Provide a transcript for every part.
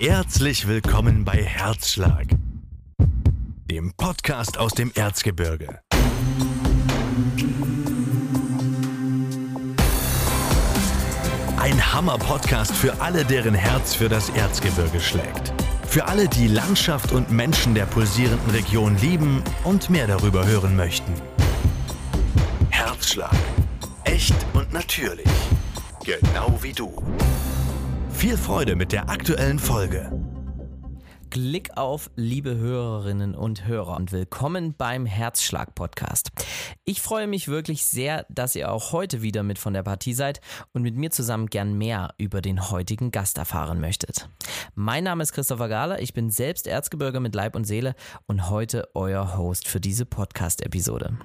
Herzlich willkommen bei Herzschlag, dem Podcast aus dem Erzgebirge. Ein Hammer-Podcast für alle, deren Herz für das Erzgebirge schlägt. Für alle, die Landschaft und Menschen der pulsierenden Region lieben und mehr darüber hören möchten. Herzschlag. Echt und natürlich. Genau wie du. Viel Freude mit der aktuellen Folge. Klick auf, liebe Hörerinnen und Hörer und willkommen beim Herzschlag-Podcast. Ich freue mich wirklich sehr, dass ihr auch heute wieder mit von der Partie seid und mit mir zusammen gern mehr über den heutigen Gast erfahren möchtet. Mein Name ist Christopher Gahler, ich bin selbst Erzgebirger mit Leib und Seele und heute euer Host für diese Podcast-Episode.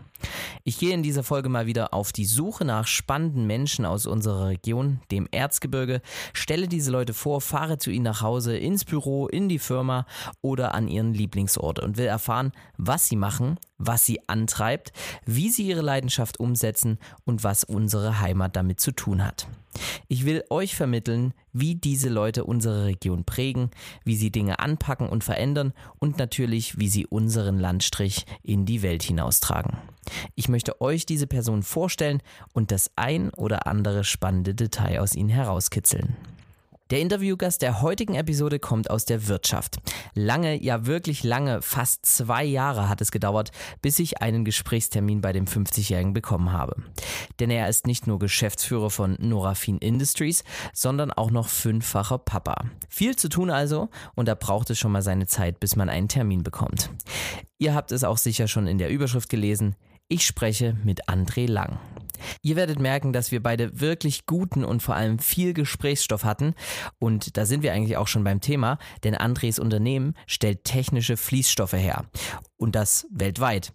Ich gehe in dieser Folge mal wieder auf die Suche nach spannenden Menschen aus unserer Region, dem Erzgebirge, stelle diese Leute vor, fahre zu ihnen nach Hause, ins Büro, in die Firma oder an ihren Lieblingsort und will erfahren, was sie machen, was sie antreibt, wie sie ihre Leidenschaft umsetzen und was unsere Heimat damit zu tun hat. Ich will euch vermitteln, wie diese Leute unsere Region prägen, wie sie Dinge anpacken und verändern und natürlich, wie sie unseren Landstrich in die Welt hinaustragen. Ich möchte euch diese Person vorstellen und das ein oder andere spannende Detail aus ihnen herauskitzeln. Der Interviewgast der heutigen Episode kommt aus der Wirtschaft. Lange, ja wirklich lange, fast zwei Jahre hat es gedauert, bis ich einen Gesprächstermin bei dem 50-Jährigen bekommen habe. Denn er ist nicht nur Geschäftsführer von Norafin Industries, sondern auch noch fünffacher Papa. Viel zu tun also und da braucht es schon mal seine Zeit, bis man einen Termin bekommt. Ihr habt es auch sicher schon in der Überschrift gelesen. Ich spreche mit André Lang. Ihr werdet merken, dass wir beide wirklich guten und vor allem viel Gesprächsstoff hatten. Und da sind wir eigentlich auch schon beim Thema, denn Andres Unternehmen stellt technische Fließstoffe her. Und das weltweit.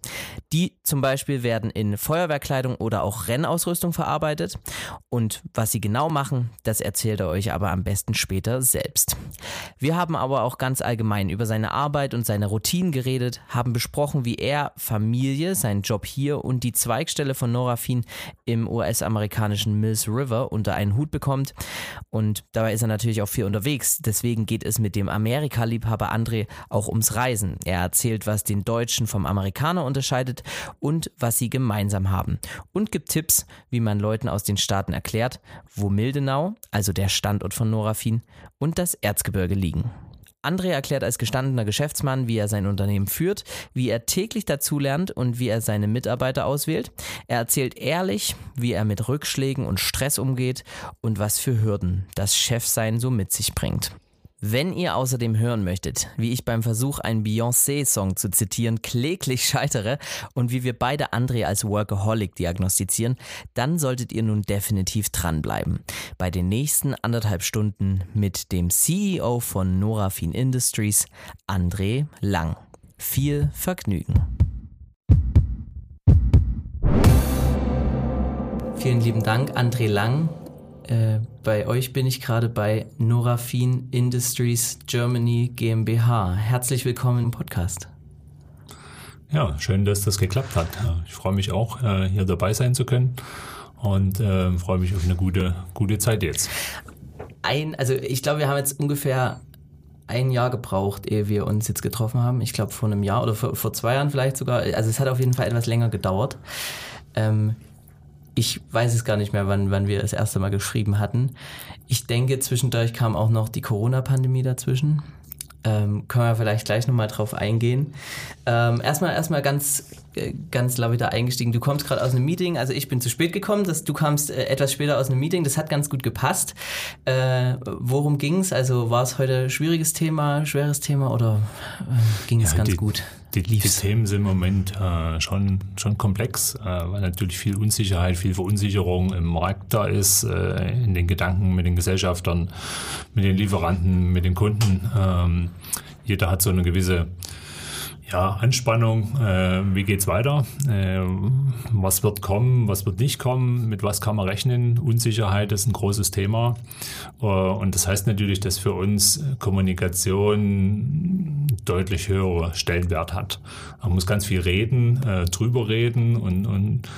Die zum Beispiel werden in Feuerwehrkleidung oder auch Rennausrüstung verarbeitet. Und was sie genau machen, das erzählt er euch aber am besten später selbst. Wir haben aber auch ganz allgemein über seine Arbeit und seine Routinen geredet, haben besprochen, wie er Familie, seinen Job hier und die Zweigstelle von Norafin im US-amerikanischen Mills River unter einen Hut bekommt. Und dabei ist er natürlich auch viel unterwegs. Deswegen geht es mit dem Amerika-Liebhaber André auch ums Reisen. Er erzählt, was den Deutschen vom Amerikaner unterscheidet und was sie gemeinsam haben. Und gibt Tipps, wie man Leuten aus den Staaten erklärt, wo Mildenau, also der Standort von Norafin, und das Erzgebirge liegen. André erklärt als gestandener Geschäftsmann, wie er sein Unternehmen führt, wie er täglich dazulernt und wie er seine Mitarbeiter auswählt. Er erzählt ehrlich, wie er mit Rückschlägen und Stress umgeht und was für Hürden das Chefsein so mit sich bringt. Wenn ihr außerdem hören möchtet, wie ich beim Versuch, einen Beyoncé-Song zu zitieren, kläglich scheitere und wie wir beide André als Workaholic diagnostizieren, dann solltet ihr nun definitiv dranbleiben. Bei den nächsten anderthalb Stunden mit dem CEO von Norafin Industries, André Lang. Viel Vergnügen. Vielen lieben Dank, André Lang, äh, bei euch bin ich gerade bei Norafin Industries Germany GmbH. Herzlich willkommen im Podcast. Ja, schön, dass das geklappt hat. Ich freue mich auch, äh, hier dabei sein zu können und äh, freue mich auf eine gute, gute Zeit jetzt. Ein, also ich glaube, wir haben jetzt ungefähr ein Jahr gebraucht, ehe wir uns jetzt getroffen haben. Ich glaube vor einem Jahr oder vor, vor zwei Jahren vielleicht sogar. Also es hat auf jeden Fall etwas länger gedauert. Ähm, ich weiß es gar nicht mehr, wann, wann wir das erste Mal geschrieben hatten. Ich denke, zwischendurch kam auch noch die Corona-Pandemie dazwischen. Ähm, können wir vielleicht gleich nochmal drauf eingehen. Ähm, erstmal, erstmal ganz, ganz lapidar eingestiegen. Du kommst gerade aus einem Meeting, also ich bin zu spät gekommen, das, du kamst äh, etwas später aus einem Meeting, das hat ganz gut gepasst. Äh, worum ging's? Also war es heute ein schwieriges Thema, schweres Thema oder äh, ging es ja, ganz die, gut? Die, die, Themen sind im Moment äh, schon, schon komplex, äh, weil natürlich viel Unsicherheit, viel Verunsicherung im Markt da ist, äh, in den Gedanken mit den Gesellschaftern, mit den Lieferanten, mit den Kunden. Ähm, jeder hat so eine gewisse ja, Anspannung, äh, wie geht's weiter, äh, was wird kommen, was wird nicht kommen, mit was kann man rechnen, Unsicherheit ist ein großes Thema. Äh, und das heißt natürlich, dass für uns Kommunikation deutlich höhere Stellenwert hat. Man muss ganz viel reden, äh, drüber reden und, und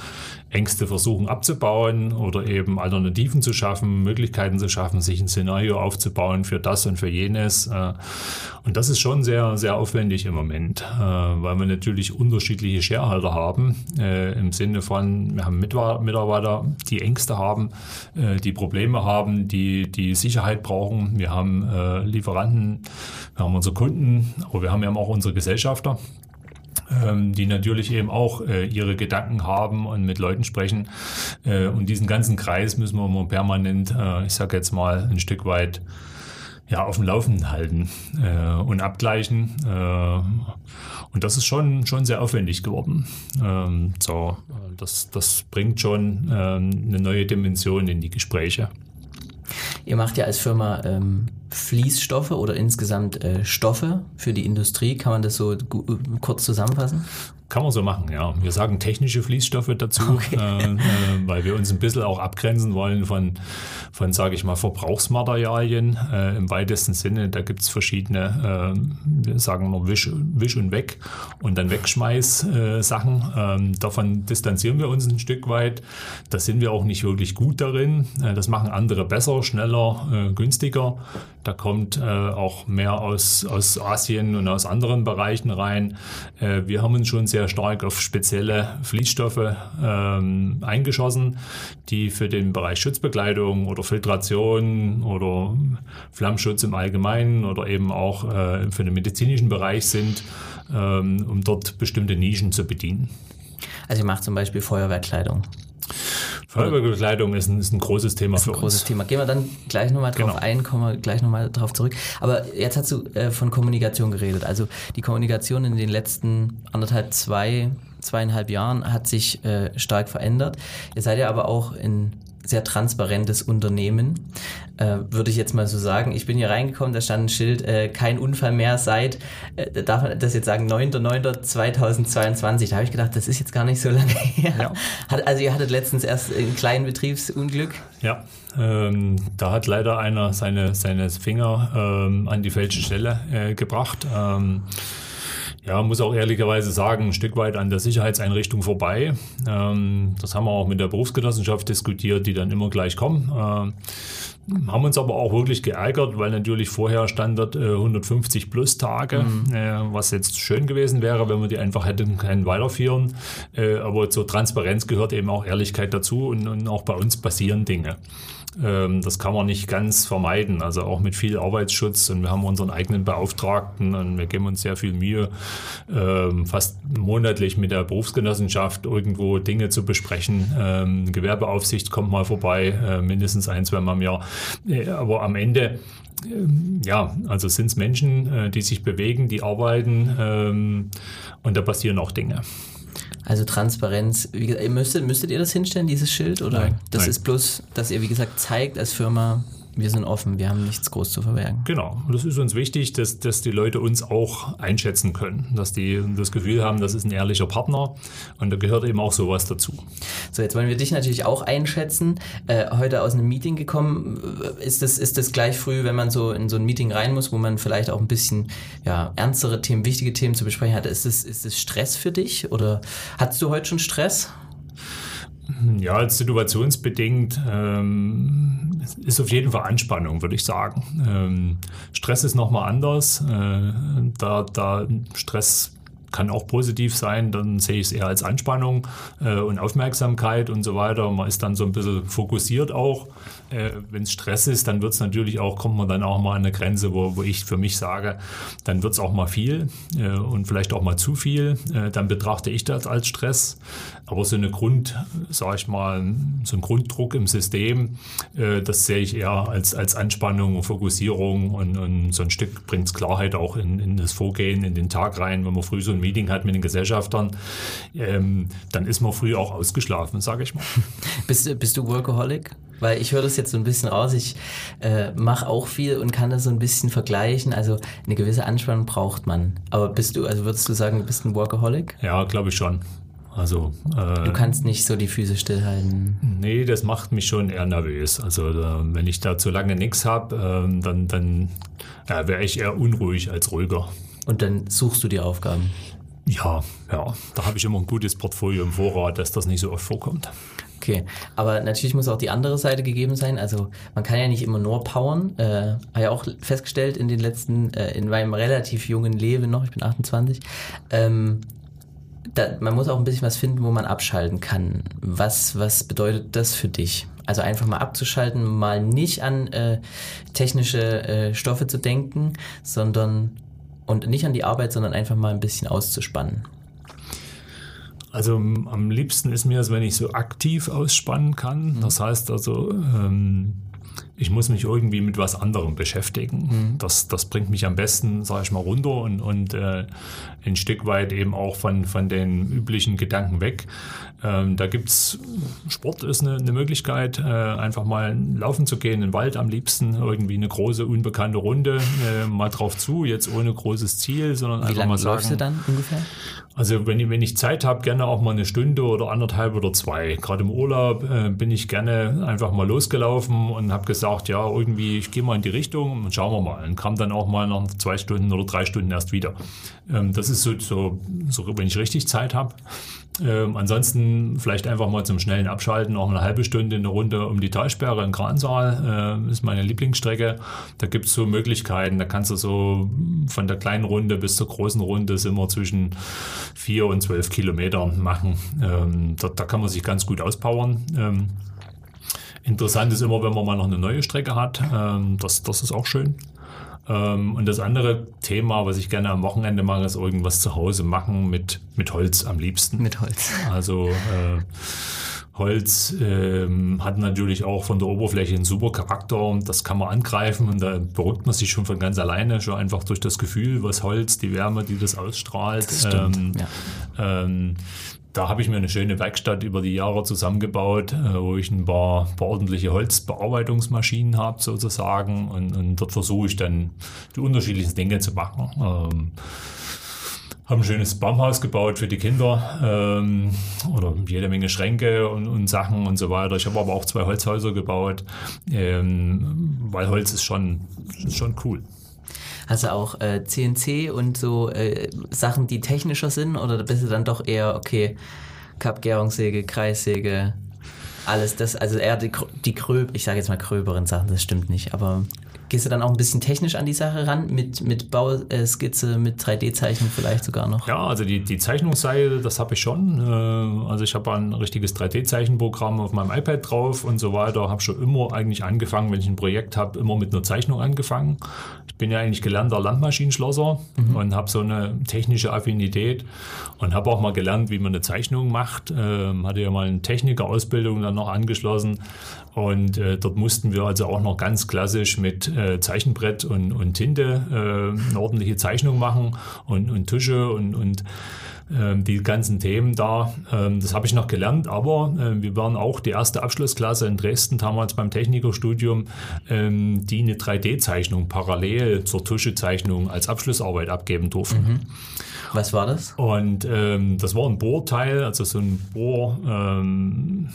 Ängste versuchen abzubauen oder eben Alternativen zu schaffen, Möglichkeiten zu schaffen, sich ein Szenario aufzubauen für das und für jenes. Äh, und das ist schon sehr, sehr aufwendig im Moment, äh, weil wir natürlich unterschiedliche Shareholder haben, äh, im Sinne von, wir haben Mitarbeiter, die Ängste haben, die Probleme haben, die, die Sicherheit brauchen. Wir haben Lieferanten, wir haben unsere Kunden, aber wir haben ja auch unsere Gesellschafter die natürlich eben auch äh, ihre Gedanken haben und mit Leuten sprechen. Äh, und diesen ganzen Kreis müssen wir immer permanent, äh, ich sage jetzt mal, ein Stück weit ja, auf dem Laufenden halten äh, und abgleichen. Äh, und das ist schon, schon sehr aufwendig geworden. Ähm, so, das, das bringt schon ähm, eine neue Dimension in die Gespräche. Ihr macht ja als Firma ähm, Fließstoffe oder insgesamt äh, Stoffe für die Industrie. Kann man das so kurz zusammenfassen? Kann man so machen, ja. Wir sagen technische Fließstoffe dazu, okay. äh, äh, weil wir uns ein bisschen auch abgrenzen wollen von, von sage ich mal, Verbrauchsmaterialien äh, im weitesten Sinne. Da gibt es verschiedene, äh, wir sagen nur Wisch, Wisch und Weg und dann Wegschmeiß-Sachen. Ähm, davon distanzieren wir uns ein Stück weit. Da sind wir auch nicht wirklich gut darin. Äh, das machen andere besser, schneller, äh, günstiger. Da kommt äh, auch mehr aus, aus Asien und aus anderen Bereichen rein. Äh, wir haben uns schon sehr stark auf spezielle Fließstoffe ähm, eingeschossen, die für den Bereich Schutzbekleidung oder Filtration oder Flammschutz im Allgemeinen oder eben auch äh, für den medizinischen Bereich sind, ähm, um dort bestimmte Nischen zu bedienen. Also ihr macht zum Beispiel Feuerwehrkleidung. Feuerwehrbekleidung ist ein, ist ein großes Thema ist ein für großes uns. Thema. Gehen wir dann gleich nochmal drauf genau. ein, kommen wir gleich nochmal drauf zurück. Aber jetzt hast du äh, von Kommunikation geredet. Also die Kommunikation in den letzten anderthalb, zwei, zweieinhalb Jahren hat sich äh, stark verändert. Ihr seid ja aber auch in sehr transparentes Unternehmen, äh, würde ich jetzt mal so sagen. Ich bin hier reingekommen, da stand ein Schild, äh, kein Unfall mehr seit, äh, darf man das jetzt sagen, 9.9.2022. Da habe ich gedacht, das ist jetzt gar nicht so lange her. Ja. Hat, also ihr hattet letztens erst ein kleines Betriebsunglück. Ja, ähm, da hat leider einer seine, seine Finger ähm, an die falsche Stelle äh, gebracht. Ähm, ja, muss auch ehrlicherweise sagen, ein Stück weit an der Sicherheitseinrichtung vorbei. Ähm, das haben wir auch mit der Berufsgenossenschaft diskutiert, die dann immer gleich kommen. Ähm, haben uns aber auch wirklich geärgert, weil natürlich vorher stand dort äh, 150 plus Tage, mhm. äh, was jetzt schön gewesen wäre, wenn wir die einfach hätten können weiterführen. Äh, aber zur Transparenz gehört eben auch Ehrlichkeit dazu und, und auch bei uns passieren Dinge. Ähm, das kann man nicht ganz vermeiden. Also auch mit viel Arbeitsschutz und wir haben unseren eigenen Beauftragten und wir geben uns sehr viel Mühe, ähm, fast monatlich mit der Berufsgenossenschaft irgendwo Dinge zu besprechen. Ähm, Gewerbeaufsicht kommt mal vorbei, äh, mindestens ein, zwei Mal im Jahr. Äh, aber am Ende ja, also sind es Menschen, äh, die sich bewegen, die arbeiten und da passieren auch Dinge. Also Transparenz, wie gesagt, müsstet, müsstet ihr das hinstellen, dieses Schild? Oder nein, das nein. ist bloß, dass ihr, wie gesagt, zeigt als Firma, wir sind offen, wir haben nichts groß zu verbergen. Genau, und das ist uns wichtig, dass, dass die Leute uns auch einschätzen können, dass die das Gefühl haben, das ist ein ehrlicher Partner und da gehört eben auch sowas dazu. So, jetzt wollen wir dich natürlich auch einschätzen. Äh, heute aus einem Meeting gekommen, ist das, ist das gleich früh, wenn man so in so ein Meeting rein muss, wo man vielleicht auch ein bisschen ja, ernstere Themen, wichtige Themen zu besprechen hat, ist das, ist das Stress für dich oder hattest du heute schon Stress? Ja, situationsbedingt ähm, ist auf jeden Fall Anspannung, würde ich sagen. Ähm, Stress ist nochmal anders. Äh, da, da Stress kann auch positiv sein, dann sehe ich es eher als Anspannung äh, und Aufmerksamkeit und so weiter. Man ist dann so ein bisschen fokussiert auch. Äh, Wenn es Stress ist, dann wird es natürlich auch, kommt man dann auch mal an eine Grenze, wo, wo ich für mich sage, dann wird es auch mal viel äh, und vielleicht auch mal zu viel. Äh, dann betrachte ich das als Stress. Aber so eine Grund, sage ich mal, so ein Grunddruck im System, äh, das sehe ich eher als, als Anspannung und Fokussierung und, und so ein Stück bringt es Klarheit auch in, in das Vorgehen, in den Tag rein, wenn man früh so ein Meeting hat mit den Gesellschaftern, ähm, dann ist man früh auch ausgeschlafen, sage ich mal. bist, bist du Workaholic? Weil ich höre das jetzt so ein bisschen aus, ich äh, mache auch viel und kann das so ein bisschen vergleichen. Also eine gewisse Anspannung braucht man. Aber bist du, also würdest du sagen, du bist ein Workaholic? Ja, glaube ich schon. Also, äh, du kannst nicht so die Füße stillhalten. Nee, das macht mich schon eher nervös. Also wenn ich da zu lange nichts habe, äh, dann, dann ja, wäre ich eher unruhig als ruhiger. Und dann suchst du die Aufgaben? Ja, ja, da habe ich immer ein gutes Portfolio im Vorrat, dass das nicht so oft vorkommt. Okay, aber natürlich muss auch die andere Seite gegeben sein. Also man kann ja nicht immer nur powern. Äh, habe ja auch festgestellt in den letzten, äh, in meinem relativ jungen Leben noch, ich bin 28, ähm, da, man muss auch ein bisschen was finden, wo man abschalten kann. Was, was bedeutet das für dich? Also einfach mal abzuschalten, mal nicht an äh, technische äh, Stoffe zu denken, sondern und nicht an die Arbeit, sondern einfach mal ein bisschen auszuspannen. Also am liebsten ist mir es, wenn ich so aktiv ausspannen kann. Mhm. Das heißt also, ähm, ich muss mich irgendwie mit was anderem beschäftigen. Mhm. Das, das bringt mich am besten, sage ich mal, runter und, und äh, ein Stück weit eben auch von, von den üblichen Gedanken weg. Ähm, da gibt's Sport ist eine, eine Möglichkeit, äh, einfach mal laufen zu gehen, in den Wald am liebsten, irgendwie eine große, unbekannte Runde, äh, mal drauf zu, jetzt ohne großes Ziel, sondern Wie einfach lange mal sagen. läufst du dann ungefähr? Also wenn ich, wenn ich Zeit habe, gerne auch mal eine Stunde oder anderthalb oder zwei. Gerade im Urlaub äh, bin ich gerne einfach mal losgelaufen und habe gesagt, ja, irgendwie, ich gehe mal in die Richtung und schauen wir mal. Und kam dann auch mal nach zwei Stunden oder drei Stunden erst wieder. Ähm, das ist so, so, so, wenn ich richtig Zeit habe. Ähm, ansonsten vielleicht einfach mal zum schnellen Abschalten auch eine halbe Stunde eine Runde um die Talsperre in Kransaal. Äh, ist meine Lieblingsstrecke. Da gibt es so Möglichkeiten. Da kannst du so von der kleinen Runde bis zur großen Runde sind wir zwischen vier und zwölf Kilometern machen. Ähm, da, da, kann man sich ganz gut auspowern. Ähm, interessant ist immer, wenn man mal noch eine neue Strecke hat. Ähm, das, das ist auch schön. Ähm, und das andere Thema, was ich gerne am Wochenende mache, ist irgendwas zu Hause machen mit, mit Holz am liebsten. Mit Holz. Also äh, Holz ähm, hat natürlich auch von der Oberfläche einen super Charakter. Das kann man angreifen und da beruhigt man sich schon von ganz alleine, schon einfach durch das Gefühl, was Holz, die Wärme, die das ausstrahlt. Das stimmt, ähm, ja. ähm, da habe ich mir eine schöne Werkstatt über die Jahre zusammengebaut, äh, wo ich ein paar, paar ordentliche Holzbearbeitungsmaschinen habe sozusagen und, und dort versuche ich dann die unterschiedlichsten Dinge zu machen. Ähm, habe ein schönes Baumhaus gebaut für die Kinder ähm, oder jede Menge Schränke und, und, Sachen und so weiter. Ich habe aber auch zwei Holzhäuser gebaut, ähm, weil Holz ist schon, ist schon cool. Du auch äh, CNC und so äh, Sachen, die technischer sind? Oder bist du dann doch eher, okay, Kappgärungssäge, Kreissäge, alles das, also eher die, die gröb, ich sage jetzt mal gröberen Sachen, das stimmt nicht, aber Gehst du dann auch ein bisschen technisch an die Sache ran, mit, mit Bauskizze, mit 3D-Zeichnung vielleicht sogar noch? Ja, also die, die Zeichnungsseite, das habe ich schon. Äh, also ich habe ein richtiges 3D-Zeichenprogramm auf meinem iPad drauf und so weiter. Habe schon immer eigentlich angefangen, wenn ich ein Projekt habe, immer mit einer Zeichnung angefangen. Ich bin ja eigentlich gelernter Landmaschinenschlosser mhm. und habe so eine technische Affinität und habe auch mal gelernt, wie man eine Zeichnung macht. Ähm, hatte ja mal eine Technikerausbildung dann noch angeschlossen und äh, dort mussten wir also auch noch ganz klassisch mit äh, Zeichenbrett und, und Tinte äh, eine ordentliche Zeichnung machen und, und Tusche und, und ähm, die ganzen Themen da. Ähm, das habe ich noch gelernt, aber äh, wir waren auch die erste Abschlussklasse in Dresden damals beim Technikerstudium, ähm, die eine 3D-Zeichnung parallel zur Tuschezeichnung als Abschlussarbeit abgeben durften. Mhm. Was war das? Und ähm, das war ein Bohrteil, also so ein Bohr, ähm,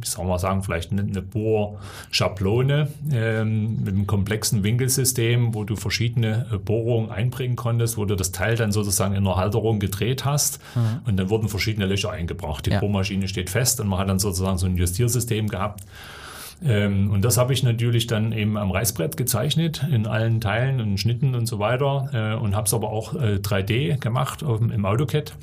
wie soll man sagen, vielleicht eine, Bohrschablone ähm, mit einem komplexen Winkelsystem, wo du verschiedene äh, Bohrungen einbringen konntest, wo du das Teil dann sozusagen in einer Halterung gedreht hast mhm. und dann wurden verschiedene Löcher eingebracht. Die ja. Bohrmaschine steht fest und man hat dann sozusagen so ein Justiersystem gehabt. Ähm, und das habe ich natürlich dann eben am Reißbrett gezeichnet, in allen Teilen und Schnitten und so weiter. Äh, und habe es aber auch äh, 3D gemacht auf, im AutoCAD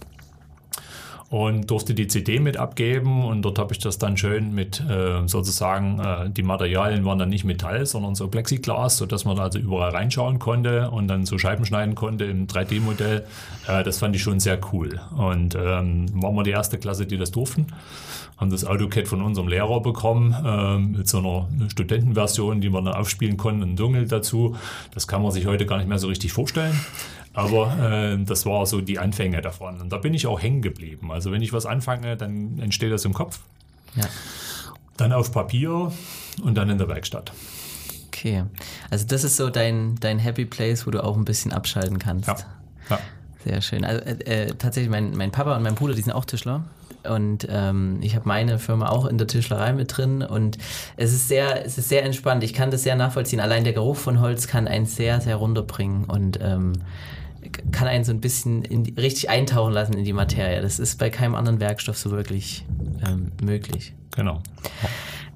und durfte die CD mit abgeben und dort habe ich das dann schön mit äh, sozusagen, äh, die Materialien waren dann nicht Metall, sondern so Plexiglas, sodass man also überall reinschauen konnte und dann so Scheiben schneiden konnte im 3D-Modell. Äh, das fand ich schon sehr cool und ähm, waren wir die erste Klasse, die das durften. Haben das AutoCAD von unserem Lehrer bekommen ähm, mit so einer Studentenversion, die wir dann aufspielen konnten, ein Dunkel dazu. Das kann man sich heute gar nicht mehr so richtig vorstellen. Aber äh, das war so die Anfänge davon. Und da bin ich auch hängen geblieben. Also wenn ich was anfange, dann entsteht das im Kopf. Ja. Dann auf Papier und dann in der Werkstatt. Okay. Also das ist so dein, dein Happy Place, wo du auch ein bisschen abschalten kannst. Ja. ja. Sehr schön. Also äh, äh tatsächlich, mein, mein Papa und mein Bruder, die sind auch Tischler. Und ähm, ich habe meine Firma auch in der Tischlerei mit drin und es ist sehr, es ist sehr entspannt. Ich kann das sehr nachvollziehen. Allein der Geruch von Holz kann einen sehr, sehr runterbringen. Und ähm, kann einen so ein bisschen die, richtig eintauchen lassen in die Materie. Das ist bei keinem anderen Werkstoff so wirklich ähm, möglich. Genau.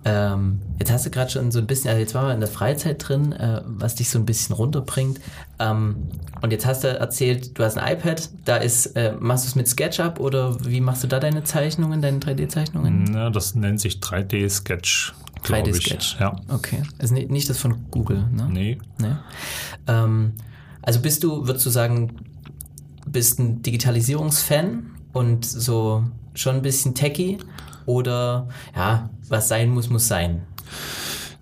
Ähm, jetzt hast du gerade schon so ein bisschen, also jetzt waren wir in der Freizeit drin, äh, was dich so ein bisschen runterbringt. Ähm, und jetzt hast du erzählt, du hast ein iPad, da ist, äh, machst du es mit SketchUp oder wie machst du da deine Zeichnungen, deine 3D-Zeichnungen? Ja, das nennt sich 3D-Sketch. 3D-Sketch. Ja. Okay. Also nicht das von Google, ne? Nee. nee. Ähm, also bist du, würdest du sagen, bist ein Digitalisierungsfan und so schon ein bisschen techy oder ja, was sein muss, muss sein?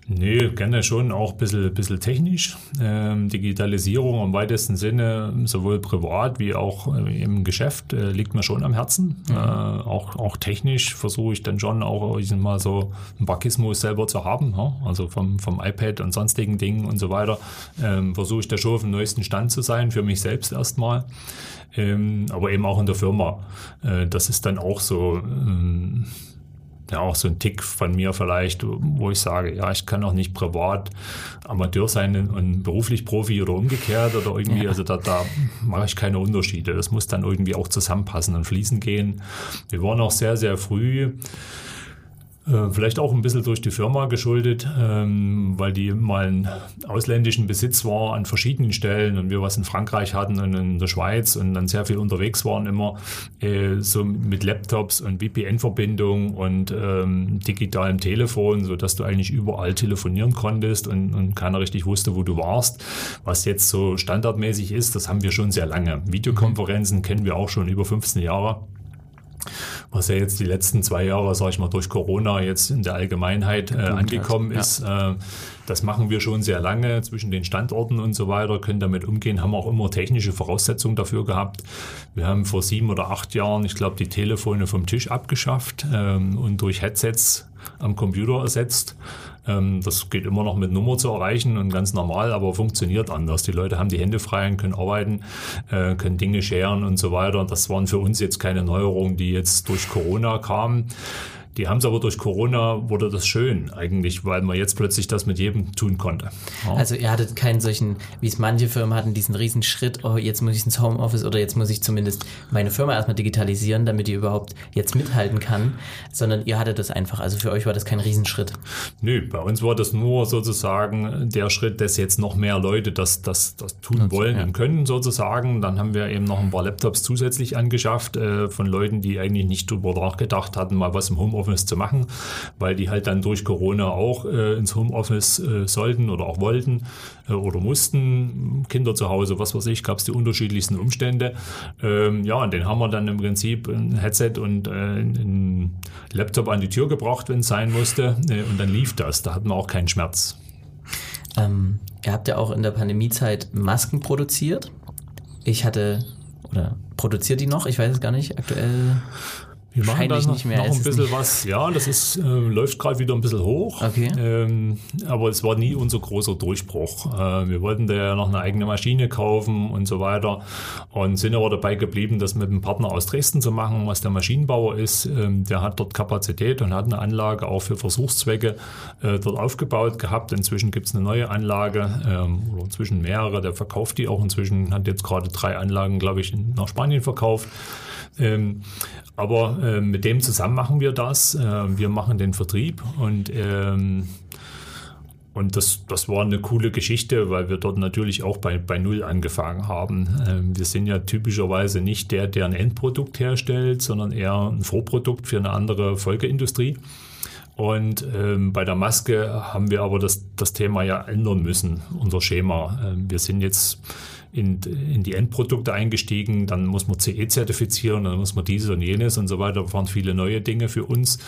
Nee, gerne schon auch ein bisschen, bisschen technisch. Ähm, Digitalisierung im weitesten Sinne, sowohl privat wie auch äh, im Geschäft, äh, liegt mir schon am Herzen. Mhm. Äh, auch, auch technisch versuche ich dann schon auch mal so einen Bakismus selber zu haben. Ja? Also vom, vom iPad und sonstigen Dingen und so weiter. Ähm, versuche ich da schon auf dem neuesten Stand zu sein, für mich selbst erstmal. Ähm, aber eben auch in der Firma. Äh, das ist dann auch so ähm, ja auch so ein Tick von mir vielleicht, wo ich sage, ja, ich kann auch nicht privat Amateur sein und beruflich Profi oder umgekehrt oder irgendwie, ja. also da, da mache ich keine Unterschiede. Das muss dann irgendwie auch zusammenpassen und fließen gehen. Wir waren auch sehr, sehr früh vielleicht auch ein bisschen durch die Firma geschuldet, ähm, weil die mal einen ausländischen Besitz war an verschiedenen Stellen und wir was in Frankreich hatten und in der Schweiz und dann sehr viel unterwegs waren immer, äh, so mit Laptops und VPN-Verbindung und ähm, digitalem Telefon, sodass du eigentlich überall telefonieren konntest und, und keiner richtig wusste, wo du warst. Was jetzt so standardmäßig ist, das haben wir schon sehr lange. Videokonferenzen kennen wir auch schon über 15 Jahre was ja jetzt die letzten zwei Jahre, sage ich mal, durch Corona jetzt in der Allgemeinheit äh, angekommen ja. ist. Äh, das machen wir schon sehr lange zwischen den Standorten und so weiter, können damit umgehen, haben auch immer technische Voraussetzungen dafür gehabt. Wir haben vor sieben oder acht Jahren, ich glaube, die Telefone vom Tisch abgeschafft ähm, und durch Headsets am Computer ersetzt. Ähm, das geht immer noch mit Nummer zu erreichen und ganz normal, aber funktioniert anders. Die Leute haben die Hände frei und können arbeiten, äh, können Dinge scheren und so weiter. Das waren für uns jetzt keine Neuerungen, die jetzt durch Corona kamen. Die haben es aber durch Corona, wurde das schön eigentlich, weil man jetzt plötzlich das mit jedem tun konnte. Ja. Also ihr hattet keinen solchen, wie es manche Firmen hatten, diesen riesen Schritt, oh, jetzt muss ich ins Homeoffice oder jetzt muss ich zumindest meine Firma erstmal digitalisieren, damit die überhaupt jetzt mithalten kann, sondern ihr hattet das einfach. Also für euch war das kein Riesenschritt. Nö, bei uns war das nur sozusagen der Schritt, dass jetzt noch mehr Leute das, das, das tun und, wollen ja. und können sozusagen. Dann haben wir eben noch ein paar Laptops zusätzlich angeschafft äh, von Leuten, die eigentlich nicht drüber nachgedacht hatten, mal was im Homeoffice Homeoffice zu machen, weil die halt dann durch Corona auch äh, ins Homeoffice äh, sollten oder auch wollten äh, oder mussten. Kinder zu Hause, was weiß ich, gab es die unterschiedlichsten Umstände. Ähm, ja, und den haben wir dann im Prinzip ein Headset und äh, ein Laptop an die Tür gebracht, wenn es sein musste. Äh, und dann lief das. Da hatten wir auch keinen Schmerz. Ähm, ihr habt ja auch in der Pandemiezeit Masken produziert. Ich hatte, oder produziert die noch? Ich weiß es gar nicht, aktuell. Wir machen da noch, noch ein bisschen was. Ja, das ist, äh, läuft gerade wieder ein bisschen hoch. Okay. Ähm, aber es war nie unser großer Durchbruch. Äh, wir wollten da ja noch eine eigene Maschine kaufen und so weiter und sind aber dabei geblieben, das mit einem Partner aus Dresden zu machen, was der Maschinenbauer ist. Ähm, der hat dort Kapazität und hat eine Anlage auch für Versuchszwecke äh, dort aufgebaut gehabt. Inzwischen gibt es eine neue Anlage ähm, oder inzwischen mehrere. Der verkauft die auch inzwischen, hat jetzt gerade drei Anlagen, glaube ich, nach Spanien verkauft. Ähm, aber äh, mit dem zusammen machen wir das. Äh, wir machen den Vertrieb und ähm, und das, das war eine coole Geschichte, weil wir dort natürlich auch bei, bei Null angefangen haben. Ähm, wir sind ja typischerweise nicht der, der ein Endprodukt herstellt, sondern eher ein Vorprodukt für eine andere Folgeindustrie. Und ähm, bei der Maske haben wir aber das, das Thema ja ändern müssen, unser Schema. Ähm, wir sind jetzt in, in die Endprodukte eingestiegen, dann muss man CE zertifizieren, dann muss man dieses und jenes und so weiter. Da waren viele neue Dinge für uns.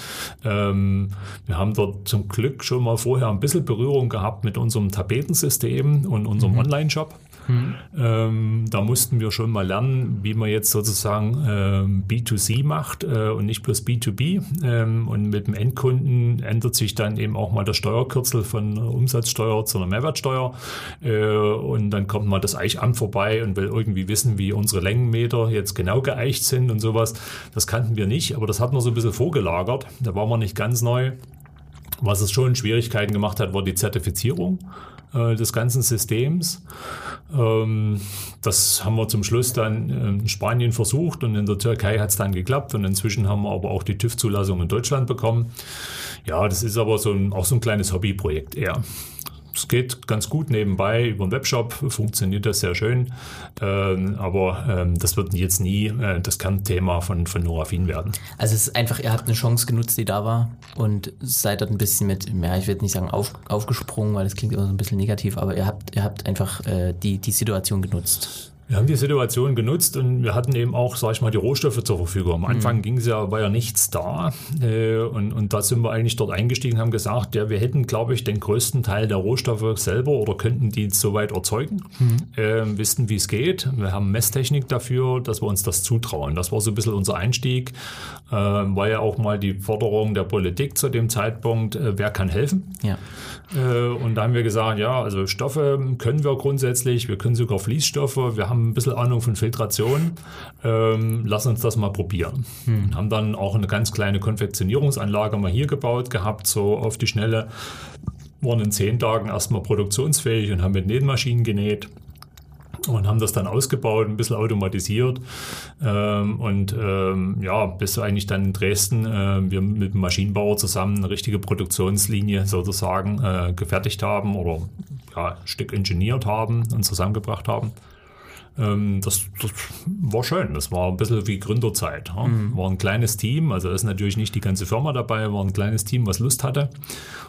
Ähm, wir haben dort zum Glück schon mal vorher ein bisschen Berührung gehabt mit unserem Tapetensystem und unserem mhm. Online-Shop. Mhm. Ähm, da mussten wir schon mal lernen, wie man jetzt sozusagen ähm, B2C macht äh, und nicht bloß B2B. Ähm, und mit dem Endkunden ändert sich dann eben auch mal der Steuerkürzel von Umsatzsteuer zu einer Mehrwertsteuer. Äh, und dann kommt mal das Eichamt vorbei und will irgendwie wissen, wie unsere Längenmeter jetzt genau geeicht sind und sowas. Das kannten wir nicht, aber das hat man so ein bisschen vorgelagert. Da waren wir nicht ganz neu. Was es schon Schwierigkeiten gemacht hat, war die Zertifizierung. Äh, des ganzen Systems. Ähm, das haben wir zum Schluss dann in Spanien versucht und in der Türkei hat es dann geklappt und inzwischen haben wir aber auch die TÜV-Zulassung in Deutschland bekommen. Ja, das ist aber so ein, auch so ein kleines Hobbyprojekt eher es geht ganz gut nebenbei über den Webshop, funktioniert das sehr schön. Ähm, aber ähm, das wird jetzt nie äh, das Kernthema von, von Norafin werden. Also es ist einfach, ihr habt eine Chance genutzt, die da war und seid dort ein bisschen mit, ja, ich würde nicht sagen auf, aufgesprungen, weil das klingt immer so ein bisschen negativ, aber ihr habt, ihr habt einfach äh, die, die Situation genutzt. Wir haben die Situation genutzt und wir hatten eben auch, sag ich mal, die Rohstoffe zur Verfügung. Am Anfang mhm. ging es ja, war ja nichts da. Äh, und, und da sind wir eigentlich dort eingestiegen, haben gesagt, ja, wir hätten, glaube ich, den größten Teil der Rohstoffe selber oder könnten die soweit erzeugen, mhm. äh, wissen, wie es geht. Wir haben Messtechnik dafür, dass wir uns das zutrauen. Das war so ein bisschen unser Einstieg. Äh, war ja auch mal die Forderung der Politik zu dem Zeitpunkt, äh, wer kann helfen? Ja. Äh, und da haben wir gesagt, ja, also Stoffe können wir grundsätzlich, wir können sogar Fließstoffe, wir haben ein bisschen Ahnung von Filtration, ähm, lass uns das mal probieren. Hm. Und haben dann auch eine ganz kleine Konfektionierungsanlage mal hier gebaut gehabt, so auf die Schnelle, waren in zehn Tagen erstmal produktionsfähig und haben mit Nähmaschinen genäht und haben das dann ausgebaut, ein bisschen automatisiert ähm, und ähm, ja, bis eigentlich dann in Dresden äh, wir mit dem Maschinenbauer zusammen eine richtige Produktionslinie sozusagen äh, gefertigt haben oder ja, ein Stück ingeniert haben und zusammengebracht haben. Ähm, das, das, war schön. Das war ein bisschen wie Gründerzeit. Ja. Mhm. War ein kleines Team, also ist natürlich nicht die ganze Firma dabei, war ein kleines Team, was Lust hatte.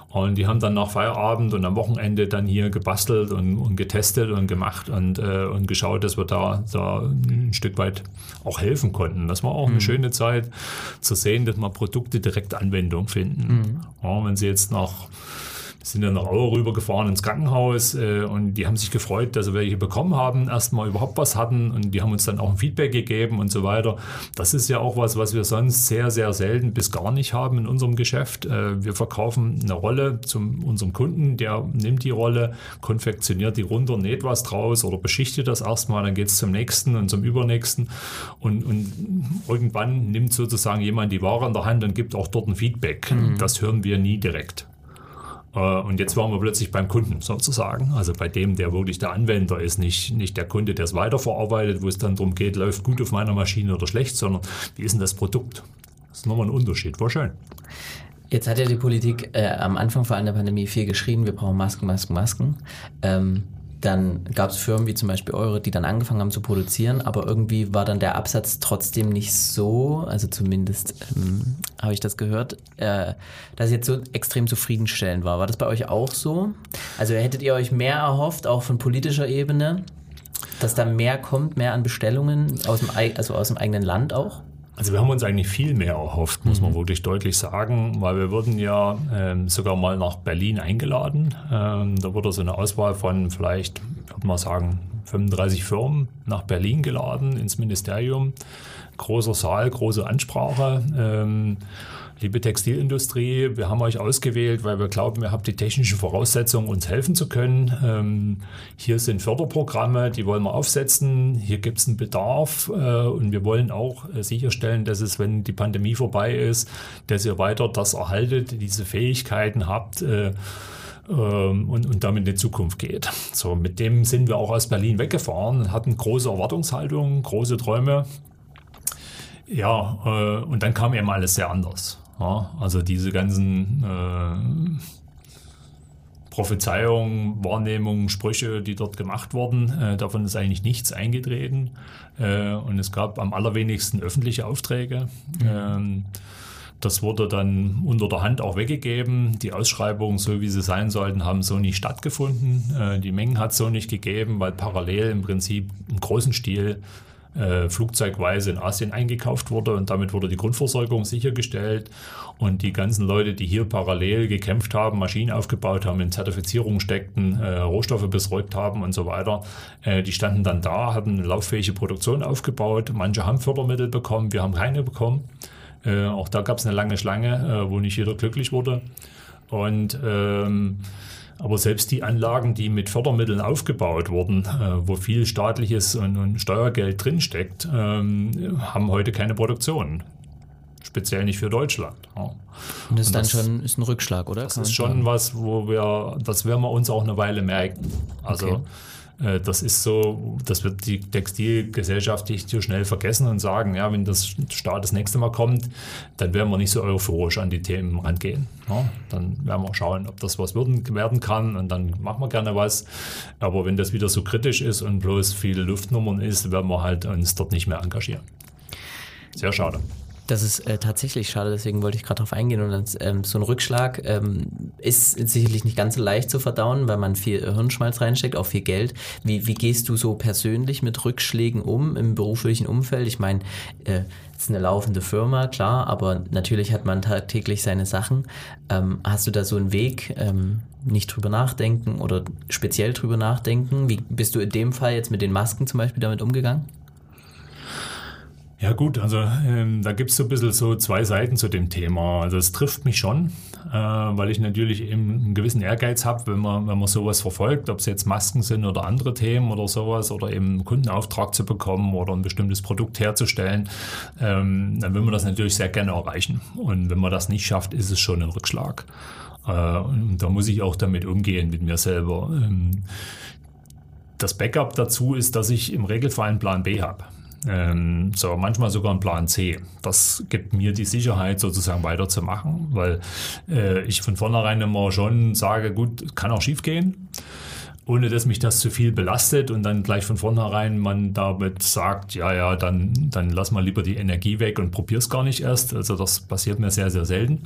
Und die haben dann nach Feierabend und am Wochenende dann hier gebastelt und, und getestet und gemacht und, äh, und geschaut, dass wir da, da ein Stück weit auch helfen konnten. Das war auch mhm. eine schöne Zeit zu sehen, dass man Produkte direkt Anwendung finden. Mhm. Ja, wenn sie jetzt nach sind dann nach Aue rübergefahren ins Krankenhaus äh, und die haben sich gefreut, dass sie welche bekommen haben, erstmal überhaupt was hatten und die haben uns dann auch ein Feedback gegeben und so weiter. Das ist ja auch was, was wir sonst sehr, sehr selten bis gar nicht haben in unserem Geschäft. Äh, wir verkaufen eine Rolle zu unserem Kunden, der nimmt die Rolle, konfektioniert die runter, näht was draus oder beschichtet das erstmal, dann geht es zum nächsten und zum übernächsten und, und irgendwann nimmt sozusagen jemand die Ware in der Hand und gibt auch dort ein Feedback. Mhm. Das hören wir nie direkt. Äh, und jetzt waren wir plötzlich beim Kunden sozusagen, also bei dem, der wirklich der Anwender ist, nicht, nicht der Kunde, der es weiterverarbeitet, wo es dann darum geht, läuft gut auf meiner Maschine oder schlecht, sondern wie ist denn das Produkt? Das ist nochmal ein Unterschied, war schön. Jetzt hat ja die Politik äh, am Anfang vor allem der Pandemie viel geschrien, wir brauchen Masken, Masken, Masken. Ähm, dann gab es Firmen wie zum Beispiel eure, die dann angefangen haben zu produzieren, aber irgendwie war dann der Absatz trotzdem nicht so, also zumindest ähm, habe ich das gehört, äh, dass jetzt so extrem zufriedenstellend war. War das bei euch auch so? Also hättet ihr euch mehr erhofft, auch von politischer Ebene, dass da mehr kommt, mehr an Bestellungen aus dem, also aus dem eigenen Land auch? Also wir haben uns eigentlich viel mehr erhofft, muss man mhm. wirklich deutlich sagen, weil wir wurden ja ähm, sogar mal nach Berlin eingeladen. Ähm, da wurde so eine Auswahl von vielleicht, würde man sagen, 35 Firmen nach Berlin geladen ins Ministerium. Großer Saal, große Ansprache. Ähm, liebe Textilindustrie, wir haben euch ausgewählt, weil wir glauben, ihr habt die technischen Voraussetzungen, uns helfen zu können. Ähm, hier sind Förderprogramme, die wollen wir aufsetzen. Hier gibt es einen Bedarf äh, und wir wollen auch äh, sicherstellen, dass es, wenn die Pandemie vorbei ist, dass ihr weiter das erhaltet, diese Fähigkeiten habt. Äh, ähm, und, und damit in die Zukunft geht. So, mit dem sind wir auch aus Berlin weggefahren, hatten große Erwartungshaltungen, große Träume. Ja, äh, und dann kam eben alles sehr anders. Ja, also diese ganzen äh, Prophezeiungen, Wahrnehmungen, Sprüche, die dort gemacht wurden, äh, davon ist eigentlich nichts eingetreten. Äh, und es gab am allerwenigsten öffentliche Aufträge. Mhm. Ähm, das wurde dann unter der Hand auch weggegeben. Die Ausschreibungen, so wie sie sein sollten, haben so nicht stattgefunden. Äh, die Mengen hat es so nicht gegeben, weil parallel im Prinzip im großen Stil äh, flugzeugweise in Asien eingekauft wurde und damit wurde die Grundversorgung sichergestellt. Und die ganzen Leute, die hier parallel gekämpft haben, Maschinen aufgebaut haben, in Zertifizierung steckten, äh, Rohstoffe besorgt haben und so weiter, äh, die standen dann da, hatten eine lauffähige Produktion aufgebaut. Manche haben Fördermittel bekommen, wir haben keine bekommen. Äh, auch da gab es eine lange Schlange, äh, wo nicht jeder glücklich wurde. Und ähm, aber selbst die Anlagen, die mit Fördermitteln aufgebaut wurden, äh, wo viel staatliches und, und Steuergeld drinsteckt, ähm, haben heute keine Produktion speziell nicht für Deutschland. Ja. Und das ist dann schon ist ein Rückschlag, oder? Das ist schon was, wo wir, das werden wir uns auch eine Weile merken. Also okay. Äh, das ist so, das wird die Textilgesellschaft nicht so schnell vergessen und sagen, ja, wenn das Staat das nächste Mal kommt, dann werden wir nicht so euphorisch an die Themen rangehen. Ja, dann werden wir schauen, ob das was werden kann und dann machen wir gerne was. Aber wenn das wieder so kritisch ist und bloß viele Luftnummern ist, werden wir halt uns dort nicht mehr engagieren. Sehr schade. Das ist äh, tatsächlich schade, deswegen wollte ich gerade darauf eingehen. Und das, ähm, so ein Rückschlag ähm, ist sicherlich nicht ganz so leicht zu verdauen, weil man viel Hirnschmalz reinsteckt, auch viel Geld. Wie, wie gehst du so persönlich mit Rückschlägen um im beruflichen Umfeld? Ich meine, äh, es ist eine laufende Firma, klar, aber natürlich hat man tagtäglich seine Sachen. Ähm, hast du da so einen Weg, ähm, nicht drüber nachdenken oder speziell drüber nachdenken? Wie bist du in dem Fall jetzt mit den Masken zum Beispiel damit umgegangen? Ja gut, also ähm, da gibt es so ein bisschen so zwei Seiten zu dem Thema. Also es trifft mich schon, äh, weil ich natürlich eben einen gewissen Ehrgeiz habe, wenn man, wenn man sowas verfolgt, ob es jetzt Masken sind oder andere Themen oder sowas oder eben einen Kundenauftrag zu bekommen oder ein bestimmtes Produkt herzustellen, ähm, dann will man das natürlich sehr gerne erreichen. Und wenn man das nicht schafft, ist es schon ein Rückschlag. Äh, und da muss ich auch damit umgehen mit mir selber. Ähm, das Backup dazu ist, dass ich im Regelfall einen Plan B habe. Ähm, so manchmal sogar ein Plan C. Das gibt mir die Sicherheit, sozusagen weiterzumachen, weil äh, ich von vornherein immer schon sage, gut, kann auch schief gehen ohne dass mich das zu viel belastet und dann gleich von vornherein man damit sagt, ja, ja, dann, dann lass mal lieber die Energie weg und probier es gar nicht erst. Also das passiert mir sehr, sehr selten,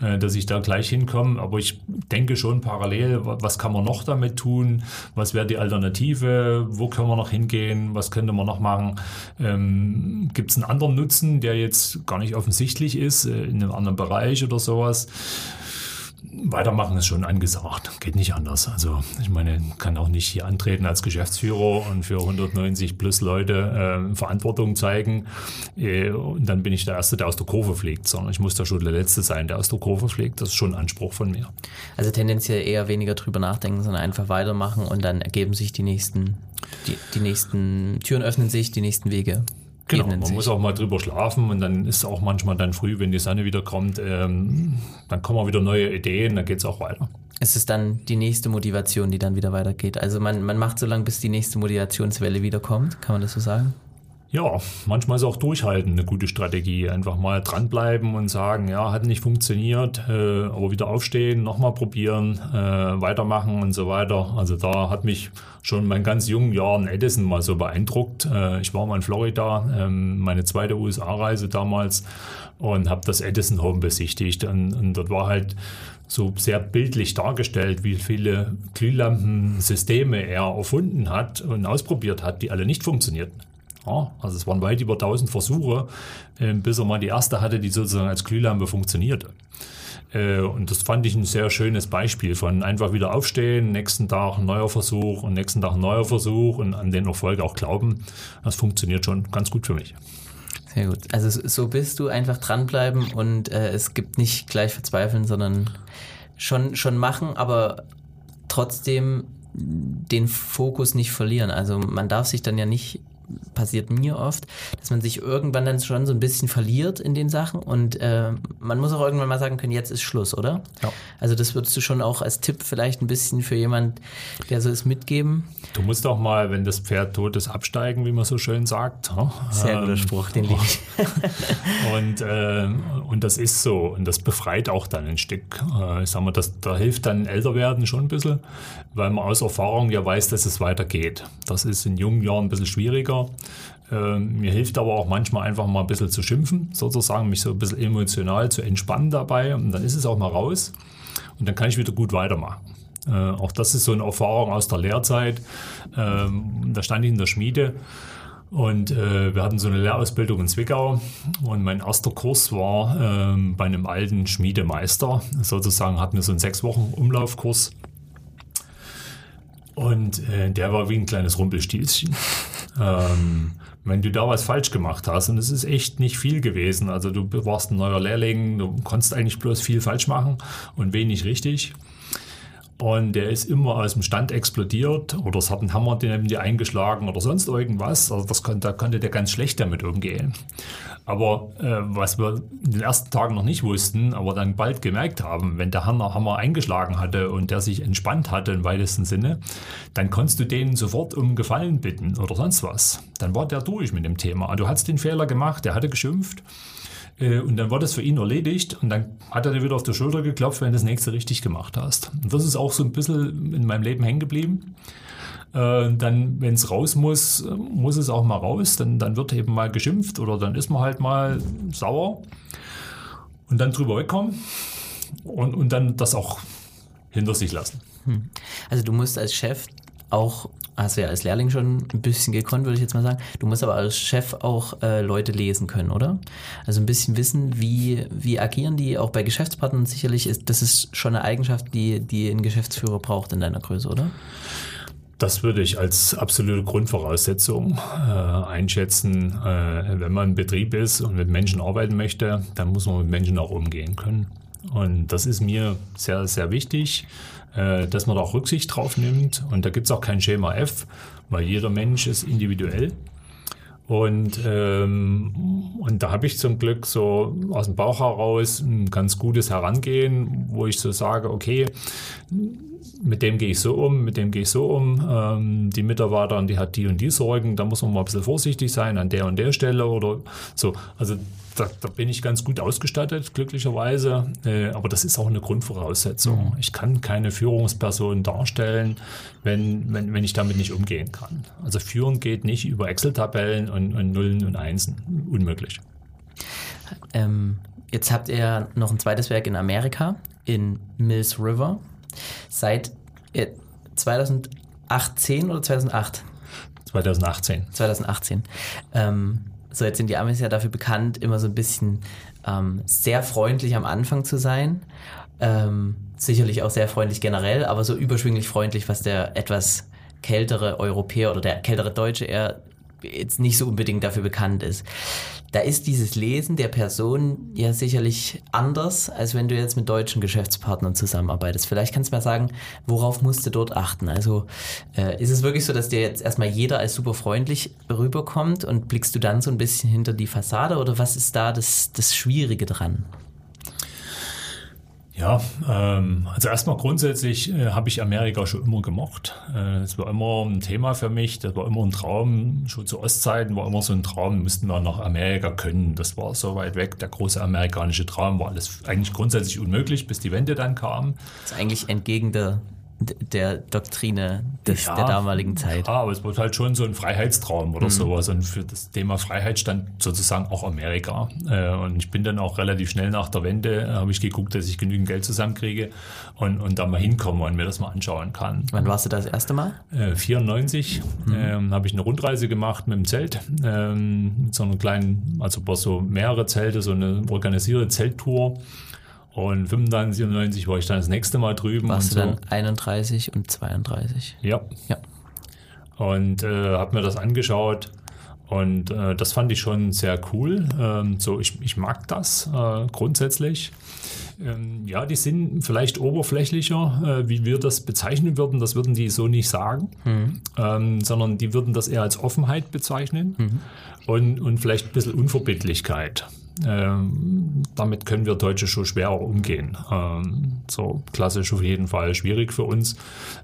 äh, dass ich da gleich hinkomme. Aber ich denke schon parallel, was kann man noch damit tun? Was wäre die Alternative? Wo können wir noch hingehen? Was könnte man noch machen? Ähm, Gibt es einen anderen Nutzen, der jetzt gar nicht offensichtlich ist, äh, in einem anderen Bereich oder sowas? Weitermachen ist schon angesagt, geht nicht anders. Also ich meine, kann auch nicht hier antreten als Geschäftsführer und für 190 plus Leute äh, Verantwortung zeigen äh, und dann bin ich der Erste, der aus der Kurve fliegt, sondern ich muss da schon der Letzte sein, der aus der Kurve fliegt. Das ist schon ein Anspruch von mir. Also tendenziell eher weniger drüber nachdenken, sondern einfach weitermachen und dann ergeben sich die nächsten, die, die nächsten Türen öffnen sich, die nächsten Wege. Genau, man sich. muss auch mal drüber schlafen und dann ist auch manchmal dann früh, wenn die Sonne wieder kommt, ähm, dann kommen auch wieder neue Ideen, dann geht es auch weiter. Es ist dann die nächste Motivation, die dann wieder weitergeht. Also man, man macht so lange, bis die nächste Motivationswelle wieder kommt, kann man das so sagen? Ja, manchmal ist auch durchhalten eine gute Strategie. Einfach mal dranbleiben und sagen, ja, hat nicht funktioniert, äh, aber wieder aufstehen, nochmal probieren, äh, weitermachen und so weiter. Also da hat mich schon mein ganz jungen Jahren Edison mal so beeindruckt. Äh, ich war mal in Florida, ähm, meine zweite USA-Reise damals und habe das Edison Home besichtigt und, und dort war halt so sehr bildlich dargestellt, wie viele Glühlampensysteme er erfunden hat und ausprobiert hat, die alle nicht funktionierten. Ja, also es waren weit über 1000 Versuche, äh, bis er mal die erste hatte, die sozusagen als Glühlampe funktionierte. Äh, und das fand ich ein sehr schönes Beispiel von einfach wieder aufstehen, nächsten Tag ein neuer Versuch und nächsten Tag ein neuer Versuch und an den Erfolg auch glauben. Das funktioniert schon ganz gut für mich. Sehr gut. Also so bist du einfach dranbleiben und äh, es gibt nicht gleich verzweifeln, sondern schon, schon machen, aber trotzdem den Fokus nicht verlieren. Also man darf sich dann ja nicht passiert mir oft, dass man sich irgendwann dann schon so ein bisschen verliert in den Sachen und äh, man muss auch irgendwann mal sagen können, jetzt ist Schluss, oder? Ja. Also das würdest du schon auch als Tipp vielleicht ein bisschen für jemand, der so ist, mitgeben? Du musst auch mal, wenn das Pferd tot ist, absteigen, wie man so schön sagt. Sehr guter ähm, Spruch, den liebe ich. und, äh, und das ist so und das befreit auch dann ein Stück. Äh, ich sag mal, das, da hilft dann Älterwerden schon ein bisschen, weil man aus Erfahrung ja weiß, dass es weitergeht. Das ist in jungen Jahren ein bisschen schwieriger ähm, mir hilft aber auch manchmal einfach mal ein bisschen zu schimpfen, sozusagen, mich so ein bisschen emotional zu entspannen dabei. Und dann ist es auch mal raus. Und dann kann ich wieder gut weitermachen. Äh, auch das ist so eine Erfahrung aus der Lehrzeit. Ähm, da stand ich in der Schmiede und äh, wir hatten so eine Lehrausbildung in Zwickau und mein erster Kurs war ähm, bei einem alten Schmiedemeister. Sozusagen hatten wir so einen sechs Wochen Umlaufkurs und äh, der war wie ein kleines Rumpelstilzchen. Ähm, wenn du da was falsch gemacht hast, und es ist echt nicht viel gewesen, also du warst ein neuer Lehrling, du konntest eigentlich bloß viel falsch machen und wenig richtig. Und der ist immer aus dem Stand explodiert oder es hat ein Hammer neben dir eingeschlagen oder sonst irgendwas. Also das konnte, da konnte der ganz schlecht damit umgehen. Aber äh, was wir in den ersten Tagen noch nicht wussten, aber dann bald gemerkt haben, wenn der Hammer, Hammer eingeschlagen hatte und der sich entspannt hatte im weitesten Sinne, dann konntest du den sofort um Gefallen bitten oder sonst was. Dann war der durch mit dem Thema. Du hast den Fehler gemacht, der hatte geschimpft und dann war das für ihn erledigt und dann hat er dir wieder auf die Schulter geklopft, wenn du das nächste richtig gemacht hast. Und das ist auch so ein bisschen in meinem Leben hängen geblieben. Äh, dann, wenn es raus muss, muss es auch mal raus. Dann, dann wird eben mal geschimpft oder dann ist man halt mal sauer und dann drüber wegkommen und, und dann das auch hinter sich lassen. Hm. Also du musst als Chef auch hast du ja als Lehrling schon ein bisschen gekonnt, würde ich jetzt mal sagen. Du musst aber als Chef auch äh, Leute lesen können, oder? Also ein bisschen wissen, wie, wie agieren die auch bei Geschäftspartnern sicherlich ist, das ist schon eine Eigenschaft, die, die ein Geschäftsführer braucht in deiner Größe, oder? Das würde ich als absolute Grundvoraussetzung äh, einschätzen. Äh, wenn man ein Betrieb ist und mit Menschen arbeiten möchte, dann muss man mit Menschen auch umgehen können. Und das ist mir sehr, sehr wichtig. Äh, dass man da auch Rücksicht drauf nimmt. Und da gibt es auch kein Schema F, weil jeder Mensch ist individuell. Und, ähm, und da habe ich zum Glück so aus dem Bauch heraus ein ganz gutes Herangehen, wo ich so sage, okay, mit dem gehe ich so um, mit dem gehe ich so um. Ähm, die Mitarbeiterin, die hat die und die Sorgen, da muss man mal ein bisschen vorsichtig sein an der und der Stelle oder so. Also da, da, bin ich ganz gut ausgestattet, glücklicherweise. Äh, aber das ist auch eine Grundvoraussetzung. Mhm. Ich kann keine Führungsperson darstellen, wenn, wenn, wenn ich damit nicht umgehen kann. Also führen geht nicht über Excel-Tabellen und, und, Nullen und Einsen. Unmöglich. Ähm, jetzt habt ihr noch ein zweites Werk in Amerika, in Mills River. Seit 2018 oder 2008? 2018. 2018. Ähm, so jetzt sind die Amis ja dafür bekannt, immer so ein bisschen ähm, sehr freundlich am Anfang zu sein. Ähm, sicherlich auch sehr freundlich generell, aber so überschwinglich freundlich, was der etwas kältere Europäer oder der kältere Deutsche eher jetzt nicht so unbedingt dafür bekannt ist da ist dieses Lesen der Person ja sicherlich anders, als wenn du jetzt mit deutschen Geschäftspartnern zusammenarbeitest. Vielleicht kannst du mal sagen, worauf musst du dort achten? Also äh, ist es wirklich so, dass dir jetzt erstmal jeder als super freundlich rüberkommt und blickst du dann so ein bisschen hinter die Fassade oder was ist da das, das Schwierige dran? Ja, ähm, also erstmal grundsätzlich äh, habe ich Amerika schon immer gemocht. Äh, es war immer ein Thema für mich, das war immer ein Traum. Schon zu Ostzeiten war immer so ein Traum, müssten wir nach Amerika können. Das war so weit weg, der große amerikanische Traum war alles eigentlich grundsätzlich unmöglich, bis die Wende dann kam. Das ist eigentlich entgegen der der Doktrine des, ja, der damaligen Zeit. Ja, aber es wird halt schon so ein Freiheitstraum oder mhm. sowas. Und für das Thema Freiheit stand sozusagen auch Amerika. Äh, und ich bin dann auch relativ schnell nach der Wende, äh, habe ich geguckt, dass ich genügend Geld zusammenkriege und, und da mal hinkomme und mir das mal anschauen kann. Wann warst du das erste Mal? Äh, 94 mhm. ähm, habe ich eine Rundreise gemacht mit dem Zelt. Ähm, so einen kleinen, also so mehrere Zelte, so eine organisierte Zelttour. Und 95, 97 war ich dann das nächste Mal drüben. Warst du so. dann 31 und 32? Ja. Ja. Und äh, habe mir das angeschaut und äh, das fand ich schon sehr cool. Ähm, so, ich, ich mag das äh, grundsätzlich. Ähm, ja, die sind vielleicht oberflächlicher, äh, wie wir das bezeichnen würden. Das würden die so nicht sagen, mhm. ähm, sondern die würden das eher als Offenheit bezeichnen mhm. und, und vielleicht ein bisschen Unverbindlichkeit. Ähm, damit können wir Deutsche schon schwerer umgehen. Ähm, so klassisch auf jeden Fall schwierig für uns.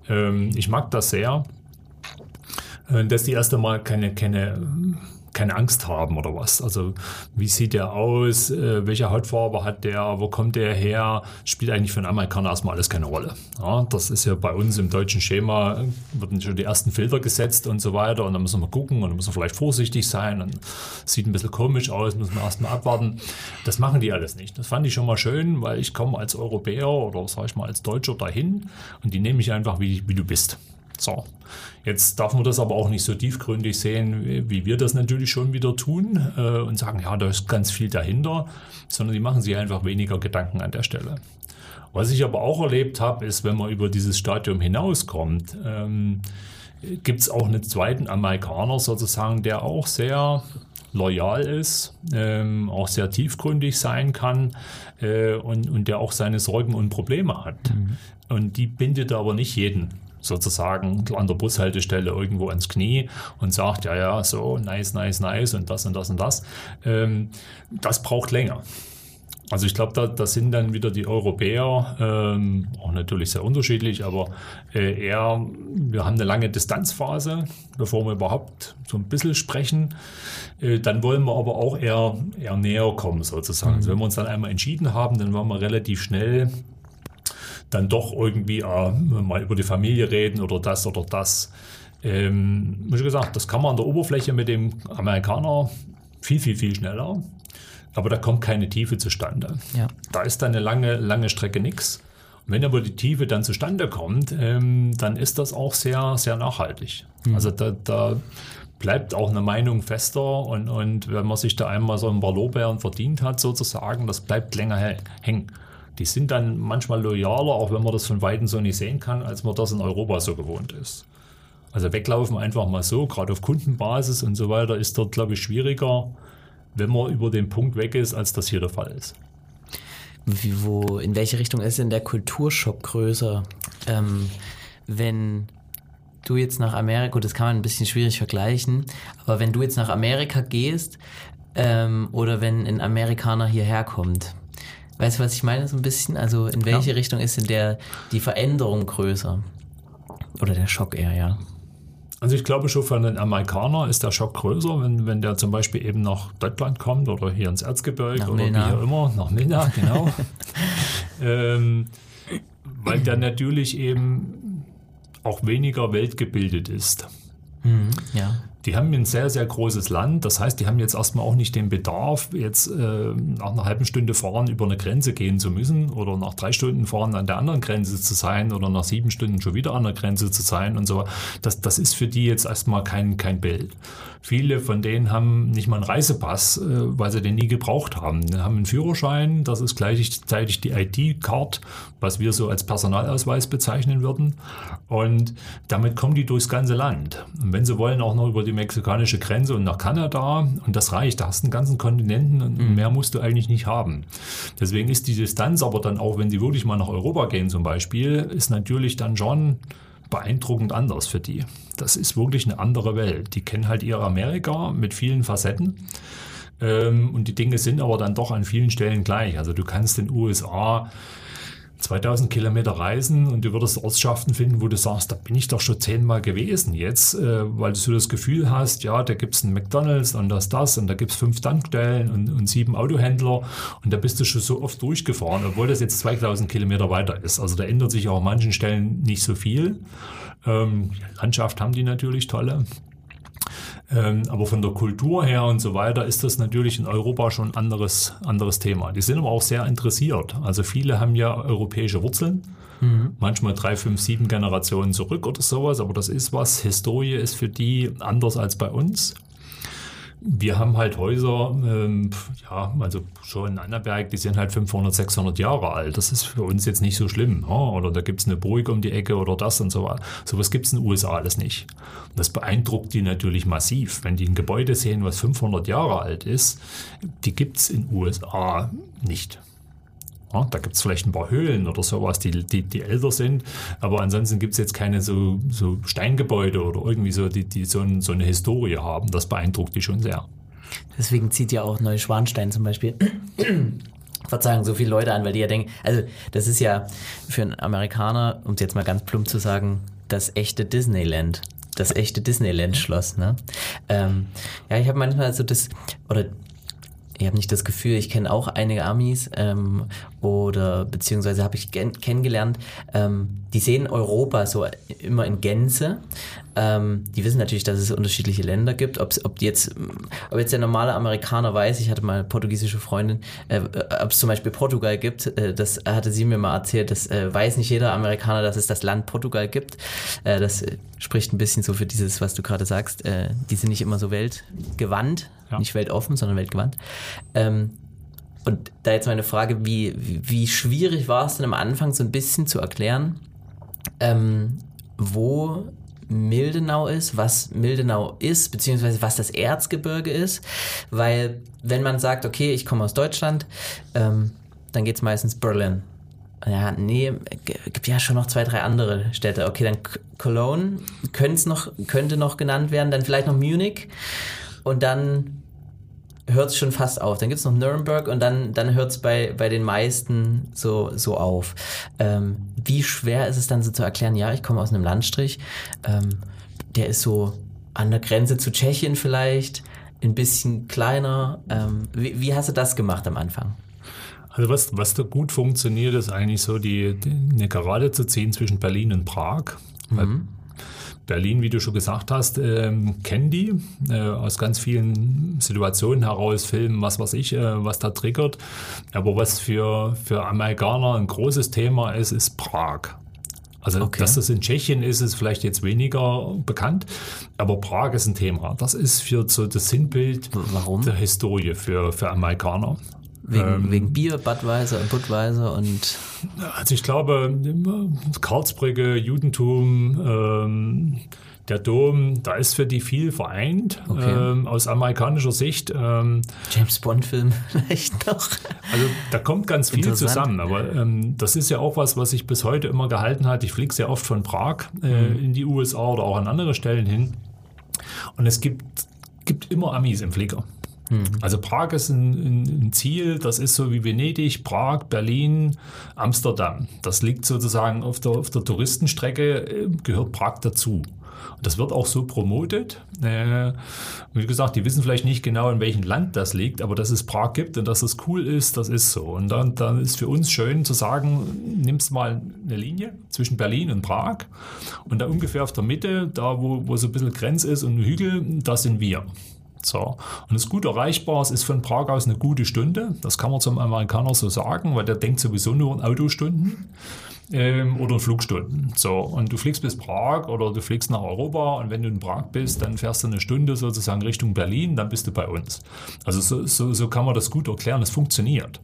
Ähm, ich mag das sehr, äh, dass die erst einmal keine, keine keine Angst haben oder was. Also wie sieht der aus, äh, welche Hautfarbe hat der, wo kommt der her, spielt eigentlich für einen Amerikaner erstmal alles keine Rolle. Ja, das ist ja bei uns im deutschen Schema, wurden schon die ersten Filter gesetzt und so weiter und dann müssen wir gucken und dann müssen wir vielleicht vorsichtig sein und sieht ein bisschen komisch aus, müssen wir erstmal abwarten. Das machen die alles nicht. Das fand ich schon mal schön, weil ich komme als Europäer oder sag ich mal als Deutscher dahin und die nehme ich einfach, wie, wie du bist. So, jetzt darf man das aber auch nicht so tiefgründig sehen, wie wir das natürlich schon wieder tun äh, und sagen, ja, da ist ganz viel dahinter, sondern die machen sich einfach weniger Gedanken an der Stelle. Was ich aber auch erlebt habe, ist, wenn man über dieses Stadium hinauskommt, ähm, gibt es auch einen zweiten Amerikaner sozusagen, der auch sehr loyal ist, ähm, auch sehr tiefgründig sein kann äh, und, und der auch seine Sorgen und Probleme hat. Mhm. und die bindet aber nicht jeden sozusagen an der Bushaltestelle irgendwo ans Knie und sagt, ja, ja, so, nice, nice, nice und das und das und das. Ähm, das braucht länger. Also ich glaube, da, da sind dann wieder die Europäer, ähm, auch natürlich sehr unterschiedlich, aber äh, eher, wir haben eine lange Distanzphase, bevor wir überhaupt so ein bisschen sprechen. Äh, dann wollen wir aber auch eher, eher näher kommen sozusagen. Mhm. Also wenn wir uns dann einmal entschieden haben, dann wollen wir relativ schnell dann doch irgendwie äh, mal über die Familie reden oder das oder das. Ähm, wie gesagt, das kann man an der Oberfläche mit dem Amerikaner viel, viel, viel schneller aber da kommt keine Tiefe zustande. Ja. Da ist dann eine lange, lange Strecke nichts. Wenn aber die Tiefe dann zustande kommt, ähm, dann ist das auch sehr, sehr nachhaltig. Mhm. Also da, da, bleibt auch eine Meinung fester und, und wenn man sich da einmal so ein paar Lorbeeren verdient hat, sozusagen, das bleibt länger hängen. Die sind dann manchmal loyaler, auch wenn man das von Weitem so nicht sehen kann, als man das in Europa so gewohnt ist. Also weglaufen einfach mal so, gerade auf Kundenbasis und so weiter, ist dort, glaube ich, schwieriger wenn man über den Punkt weg ist, als das hier der Fall ist. Wie, wo, in welche Richtung ist denn der Kulturschock größer? Ähm, wenn du jetzt nach Amerika, gut, das kann man ein bisschen schwierig vergleichen, aber wenn du jetzt nach Amerika gehst ähm, oder wenn ein Amerikaner hierher kommt, weißt du, was ich meine so ein bisschen? Also in welche ja. Richtung ist denn der, die Veränderung größer? Oder der Schock eher, ja? Also ich glaube schon für einen Amerikaner ist der Schock größer, wenn, wenn der zum Beispiel eben nach Deutschland kommt oder hier ins Erzgebirge nach oder Milna. wie auch immer, nach Milna, genau. ähm, weil der natürlich eben auch weniger weltgebildet ist. Mhm, ja die haben ein sehr, sehr großes Land. Das heißt, die haben jetzt erstmal auch nicht den Bedarf, jetzt äh, nach einer halben Stunde fahren über eine Grenze gehen zu müssen oder nach drei Stunden fahren an der anderen Grenze zu sein oder nach sieben Stunden schon wieder an der Grenze zu sein und so. Das, das ist für die jetzt erstmal kein, kein Bild. Viele von denen haben nicht mal einen Reisepass, äh, weil sie den nie gebraucht haben. Die haben einen Führerschein, das ist gleichzeitig die ID-Card, was wir so als Personalausweis bezeichnen würden. Und damit kommen die durchs ganze Land. Und wenn sie wollen, auch noch über die mexikanische Grenze und nach Kanada. Und das reicht. Da hast du einen ganzen Kontinenten und mhm. mehr musst du eigentlich nicht haben. Deswegen ist die Distanz aber dann auch, wenn sie wirklich mal nach Europa gehen zum Beispiel, ist natürlich dann schon beeindruckend anders für die. Das ist wirklich eine andere Welt. Die kennen halt ihr Amerika mit vielen Facetten. Ähm, und die Dinge sind aber dann doch an vielen Stellen gleich. Also du kannst in den USA 2000 Kilometer reisen und du würdest Ortschaften finden, wo du sagst, da bin ich doch schon zehnmal gewesen jetzt, äh, weil du so das Gefühl hast, ja, da gibt es einen McDonalds und das, das und da gibt es fünf Tankstellen und, und sieben Autohändler und da bist du schon so oft durchgefahren, obwohl das jetzt 2000 Kilometer weiter ist. Also da ändert sich auch an manchen Stellen nicht so viel. Ähm, Landschaft haben die natürlich tolle. Ähm, aber von der Kultur her und so weiter ist das natürlich in Europa schon ein anderes, anderes Thema. Die sind aber auch sehr interessiert. Also viele haben ja europäische Wurzeln. Mhm. Manchmal drei, fünf, sieben Generationen zurück oder sowas, aber das ist was. Historie ist für die anders als bei uns. Wir haben halt Häuser, ähm, ja, also schon in Annaberg, die sind halt 500, 600 Jahre alt. Das ist für uns jetzt nicht so schlimm. Ja? Oder da gibt es eine Burg um die Ecke oder das und so weiter. Sowas gibt es in den USA alles nicht. das beeindruckt die natürlich massiv. Wenn die ein Gebäude sehen, was 500 Jahre alt ist, die gibt es in den USA nicht. Ja, da gibt es vielleicht ein paar Höhlen oder sowas, die, die, die älter sind, aber ansonsten gibt es jetzt keine so, so Steingebäude oder irgendwie so, die, die so, ein, so eine Historie haben. Das beeindruckt die schon sehr. Deswegen zieht ja auch Neuschwanstein zum Beispiel Verzeihung, so viele Leute an, weil die ja denken, also das ist ja für einen Amerikaner, um es jetzt mal ganz plump zu sagen, das echte Disneyland. Das echte Disneyland-Schloss, ne? Ähm, ja, ich habe manchmal so das, oder ich habe nicht das Gefühl, ich kenne auch einige Amis ähm, oder beziehungsweise habe ich kennengelernt, ähm, die sehen Europa so immer in Gänze. Ähm, die wissen natürlich, dass es unterschiedliche Länder gibt. Ob's, ob, jetzt, ob jetzt der normale Amerikaner weiß, ich hatte mal eine portugiesische Freundin, äh, ob es zum Beispiel Portugal gibt, äh, das hatte sie mir mal erzählt, das äh, weiß nicht jeder Amerikaner, dass es das Land Portugal gibt. Äh, das spricht ein bisschen so für dieses, was du gerade sagst. Äh, die sind nicht immer so weltgewandt, ja. nicht weltoffen, sondern weltgewandt. Ähm, und da jetzt meine Frage, wie, wie schwierig war es denn am Anfang so ein bisschen zu erklären, ähm, wo Mildenau ist, was Mildenau ist, beziehungsweise was das Erzgebirge ist. Weil wenn man sagt, okay, ich komme aus Deutschland, ähm, dann geht es meistens Berlin. Ja, nee, gibt ja schon noch zwei, drei andere Städte. Okay, dann Cologne noch, könnte noch genannt werden, dann vielleicht noch Munich und dann hört es schon fast auf. Dann gibt es noch Nürnberg und dann, dann hört es bei, bei den meisten so, so auf. Ähm, wie schwer ist es dann so zu erklären, ja, ich komme aus einem Landstrich, ähm, der ist so an der Grenze zu Tschechien vielleicht, ein bisschen kleiner. Ähm, wie, wie hast du das gemacht am Anfang? Also was, was da gut funktioniert, ist eigentlich so die, die eine Gerade zu ziehen zwischen Berlin und Prag. Mhm. Berlin, wie du schon gesagt hast, ähm, kennen die äh, aus ganz vielen Situationen heraus, Filmen, was weiß ich, äh, was da triggert. Aber was für, für Amerikaner ein großes Thema ist, ist Prag. Also, okay. dass das in Tschechien ist, ist vielleicht jetzt weniger bekannt, aber Prag ist ein Thema. Das ist für so das Sinnbild Warum? der Historie für, für Amerikaner. Wegen, ähm, wegen Bier, Budweiser und Budweiser und. Also ich glaube, Karlsbrücke, Judentum, ähm, der Dom, da ist für die viel vereint okay. ähm, aus amerikanischer Sicht. Ähm, James Bond-Film vielleicht noch. Also da kommt ganz viel zusammen, aber ähm, das ist ja auch was, was sich bis heute immer gehalten hat. Ich fliege sehr oft von Prag äh, mhm. in die USA oder auch an andere Stellen hin. Und es gibt, gibt immer Amis im Flieger. Mhm. Also Prag ist ein, ein, Ziel, das ist so wie Venedig, Prag, Berlin, Amsterdam. Das liegt sozusagen auf der, auf der Touristenstrecke, äh, gehört Prag dazu. Das wird auch so promotet. Äh, wie gesagt, die wissen vielleicht nicht genau, in welchem Land das liegt, aber dass es Prag gibt und dass es cool ist, das ist so. Und dann, dann ist für uns schön zu sagen, nimmst mal eine Linie zwischen Berlin und Prag und da ungefähr auf der Mitte, da wo, wo so ein bisschen Grenz ist und ein Hügel, da sind wir. So. Und es ist gut erreichbar, es ist von Prag aus eine gute Stunde. Das kann man zum Amerikaner so sagen, weil der denkt sowieso nur in Autostunden ähm, oder Flugstunden. So, und du fliegst bis Prag oder du fliegst nach Europa und wenn du in Prag bist, dann fährst du eine Stunde sozusagen Richtung Berlin, dann bist du bei uns. Also so, so, so kann man das gut erklären, es funktioniert.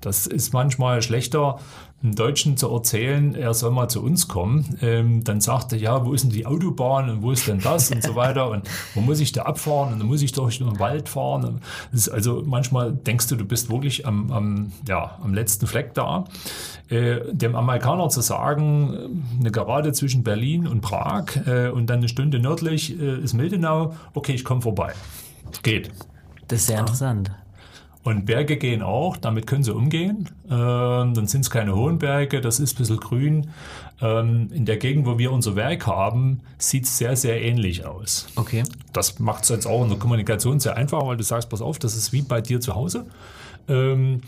Das ist manchmal schlechter, einem Deutschen zu erzählen, er soll mal zu uns kommen. Ähm, dann sagt er, ja, wo ist denn die Autobahn und wo ist denn das und so weiter und wo muss ich da abfahren und dann muss ich durch den Wald fahren. also manchmal denkst du, du bist wirklich am, am, ja, am letzten Fleck da. Äh, dem Amerikaner zu sagen, eine Gerade zwischen Berlin und Prag äh, und dann eine Stunde nördlich äh, ist Mildenau, okay, ich komme vorbei. Geht. Das ist sehr interessant. Und Berge gehen auch, damit können sie umgehen. Ähm, dann sind es keine hohen Berge, das ist ein bisschen grün. Ähm, in der Gegend, wo wir unser Werk haben, sieht es sehr, sehr ähnlich aus. Okay. Das macht es jetzt auch in der Kommunikation sehr einfach, weil du sagst, pass auf, das ist wie bei dir zu Hause. Ähm,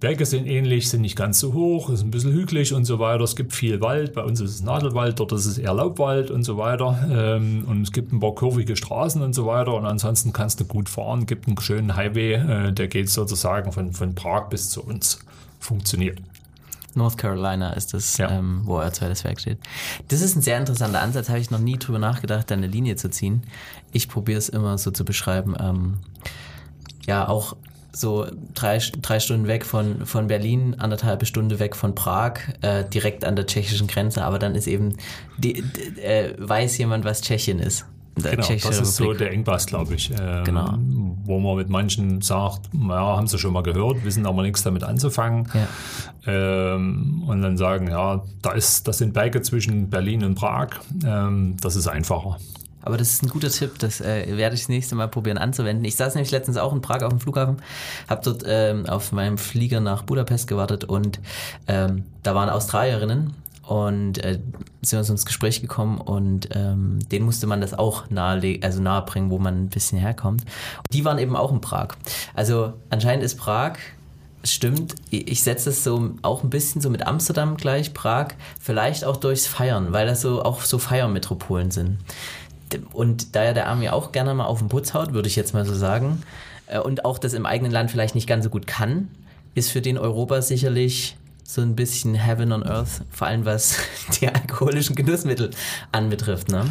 Berge sind ähnlich, sind nicht ganz so hoch, ist ein bisschen hügelig und so weiter. Es gibt viel Wald, bei uns ist es Nadelwald, dort ist es eher Laubwald und so weiter. Ähm, und es gibt ein paar kurvige Straßen und so weiter. Und ansonsten kannst du gut fahren, gibt einen schönen Highway, äh, der geht sozusagen von, von Prag bis zu uns. Funktioniert. North Carolina ist das, ja. ähm, wo euer zweites Werk steht. Das ist ein sehr interessanter Ansatz, habe ich noch nie drüber nachgedacht, da eine Linie zu ziehen. Ich probiere es immer so zu beschreiben. Ähm, ja, auch so drei, drei Stunden weg von, von Berlin, anderthalb Stunde weg von Prag, äh, direkt an der tschechischen Grenze, aber dann ist eben, die, die, äh, weiß jemand, was Tschechien ist. Der genau, das ist so der Engpass, glaube ich. Ähm, genau. Wo man mit manchen sagt, ja, haben sie schon mal gehört, wissen aber nichts damit anzufangen. Ja. Ähm, und dann sagen, ja, da ist, das sind Berge zwischen Berlin und Prag. Ähm, das ist einfacher. Aber das ist ein guter Tipp, das äh, werde ich das nächste Mal probieren anzuwenden. Ich saß nämlich letztens auch in Prag auf dem Flughafen, habe dort ähm, auf meinem Flieger nach Budapest gewartet und ähm, da waren Australierinnen und äh, sind uns ins Gespräch gekommen und ähm, denen musste man das auch nahe, also nahebringen, wo man ein bisschen herkommt. Die waren eben auch in Prag. Also anscheinend ist Prag Stimmt, ich setze es so auch ein bisschen so mit Amsterdam gleich, Prag, vielleicht auch durchs Feiern, weil das so auch so Feiermetropolen sind und da ja der Army auch gerne mal auf den Putz haut, würde ich jetzt mal so sagen, äh, und auch das im eigenen Land vielleicht nicht ganz so gut kann, ist für den Europa sicherlich so ein bisschen Heaven on Earth, vor allem was die alkoholischen Genussmittel anbetrifft. Ne?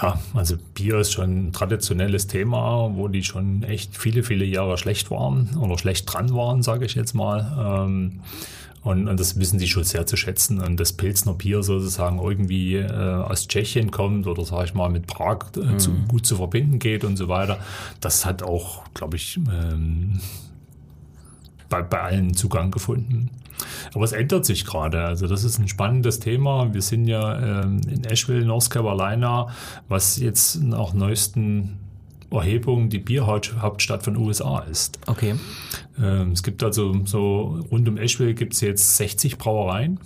Ja, also Bier ist schon ein traditionelles Thema, wo die schon echt viele, viele Jahre schlecht waren oder schlecht dran waren, sage ich jetzt mal. Ähm, und, und, das wissen die schon sehr zu schätzen. Und das Pilzner Bier sozusagen irgendwie äh, aus Tschechien kommt oder sage ich mal mit Prag äh, mhm. zu, gut zu verbinden geht und so weiter, das hat auch, glaube ich, ähm, bei, bei allen Zugang gefunden. Aber es ändert sich gerade. Also das ist ein spannendes Thema. Wir sind ja ähm, in Asheville, North Carolina, was jetzt nach neuesten Erhebungen die Bierhauptstadt von USA ist. Okay. Ähm, es gibt also so rund um Asheville gibt es jetzt 60 Brauereien.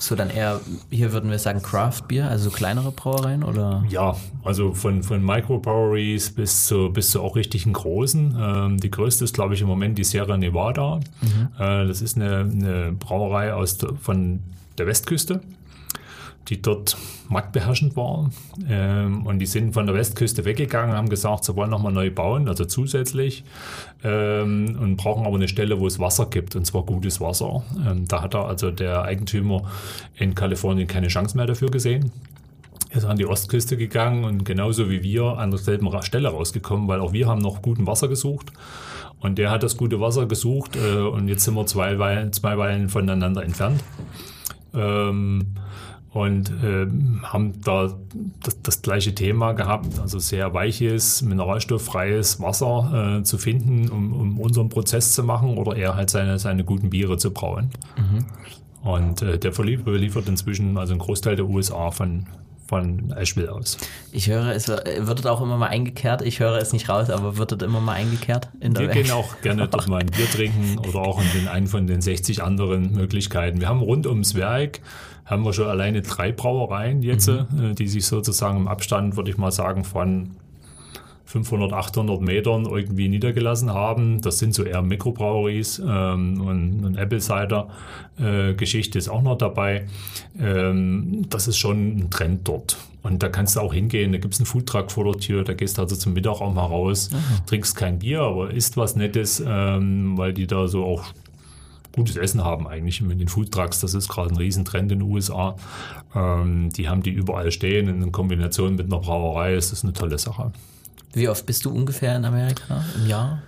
So dann eher, hier würden wir sagen Craft Beer, also kleinere Brauereien oder? Ja, also von, von Microbreweries bis zu, bis zu auch richtigen großen. Ähm, die größte ist, glaube ich, im Moment die Sierra Nevada. Mhm. Äh, das ist eine, eine Brauerei aus von der Westküste die dort marktbeherrschend war. Ähm, und die sind von der Westküste weggegangen, haben gesagt, sie wollen nochmal neu bauen, also zusätzlich, ähm, und brauchen aber eine Stelle, wo es Wasser gibt, und zwar gutes Wasser. Ähm, da hat er also der Eigentümer in Kalifornien keine Chance mehr dafür gesehen. Er ist an die Ostküste gegangen und genauso wie wir an derselben Stelle rausgekommen, weil auch wir haben noch guten Wasser gesucht. Und der hat das gute Wasser gesucht äh, und jetzt sind wir zwei Weilen, zwei Weilen voneinander entfernt. Ähm, und äh, haben da das, das, gleiche Thema gehabt, also sehr weiches, mineralstofffreies Wasser äh, zu finden, um, um, unseren Prozess zu machen oder eher halt seine, seine guten Biere zu brauen. Mhm. Und äh, der liefert inzwischen also einen Großteil der USA von, von Asheville aus. Ich höre, es wird auch immer mal eingekehrt. Ich höre es nicht raus, aber wird dort immer mal eingekehrt in der Wir gehen auch gerne dort mal ein Bier trinken oder auch in den einen von den 60 anderen Möglichkeiten. Wir haben rund ums Werk haben wir schon alleine drei Brauereien jetzt, mhm. Äh, die sich sozusagen im Abstand, würde ich mal sagen, von 500, 800 Metern irgendwie niedergelassen haben. Das sind so eher Mikrobraueries ähm, und, und Apple Cider äh, Geschichte ist auch noch dabei. Ähm, das ist schon ein Trend dort. Und da kannst du auch hingehen, da gibt es einen Foodtruck vor der Tür, da gehst du also zum Mittag auch mal raus, Aha. trinkst kein Bier, aber isst was Nettes, ähm, weil die da so auch gutes Essen haben eigentlich mit den Foodtrucks. Das ist gerade ein Riesentrend in den USA. Ähm, die haben die überall stehen. In Kombination mit einer Brauerei ist das eine tolle Sache. Wie oft bist du ungefähr in Amerika im Jahr?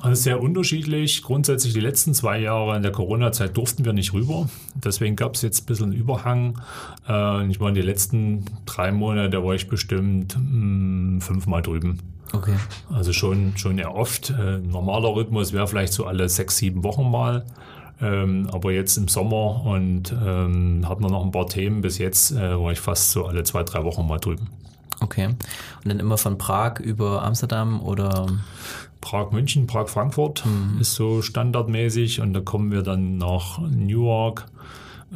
Also sehr unterschiedlich. Grundsätzlich die letzten zwei Jahre in der Corona-Zeit durften wir nicht rüber. Deswegen gab es jetzt ein bisschen einen Überhang. Äh, ich war in die letzten drei Monate, da war ich bestimmt hm, fünfmal drüben. Okay. Also schon, schon eher oft. Äh, normaler Rhythmus wäre vielleicht so alle sechs, sieben Wochen mal. Ähm, aber jetzt im Sommer und ähm, hatten wir noch ein paar Themen. Bis jetzt äh, war ich fast so alle zwei, drei Wochen mal drüben. Okay. Und dann immer von Prag über Amsterdam oder? Prag, München, Prag, Frankfurt mhm. ist so standardmäßig und da kommen wir dann nach Newark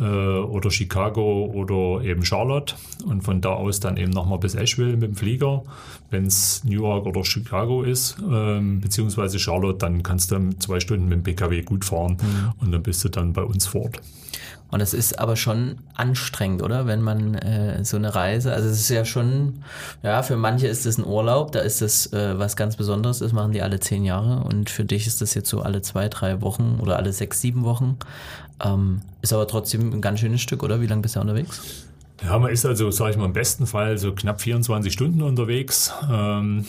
äh, oder Chicago oder eben Charlotte und von da aus dann eben nochmal bis Asheville mit dem Flieger. Wenn es Newark oder Chicago ist, ähm, beziehungsweise Charlotte, dann kannst du zwei Stunden mit dem PKW gut fahren mhm. und dann bist du dann bei uns fort. Und das ist aber schon anstrengend, oder? Wenn man äh, so eine Reise, also es ist ja schon, ja, für manche ist es ein Urlaub, da ist das äh, was ganz Besonderes, das machen die alle zehn Jahre und für dich ist das jetzt so alle zwei, drei Wochen oder alle sechs, sieben Wochen. Ähm, ist aber trotzdem ein ganz schönes Stück, oder? Wie lange bist du unterwegs? Ja, man ist also, sage ich mal, im besten Fall so knapp 24 Stunden unterwegs. Ähm,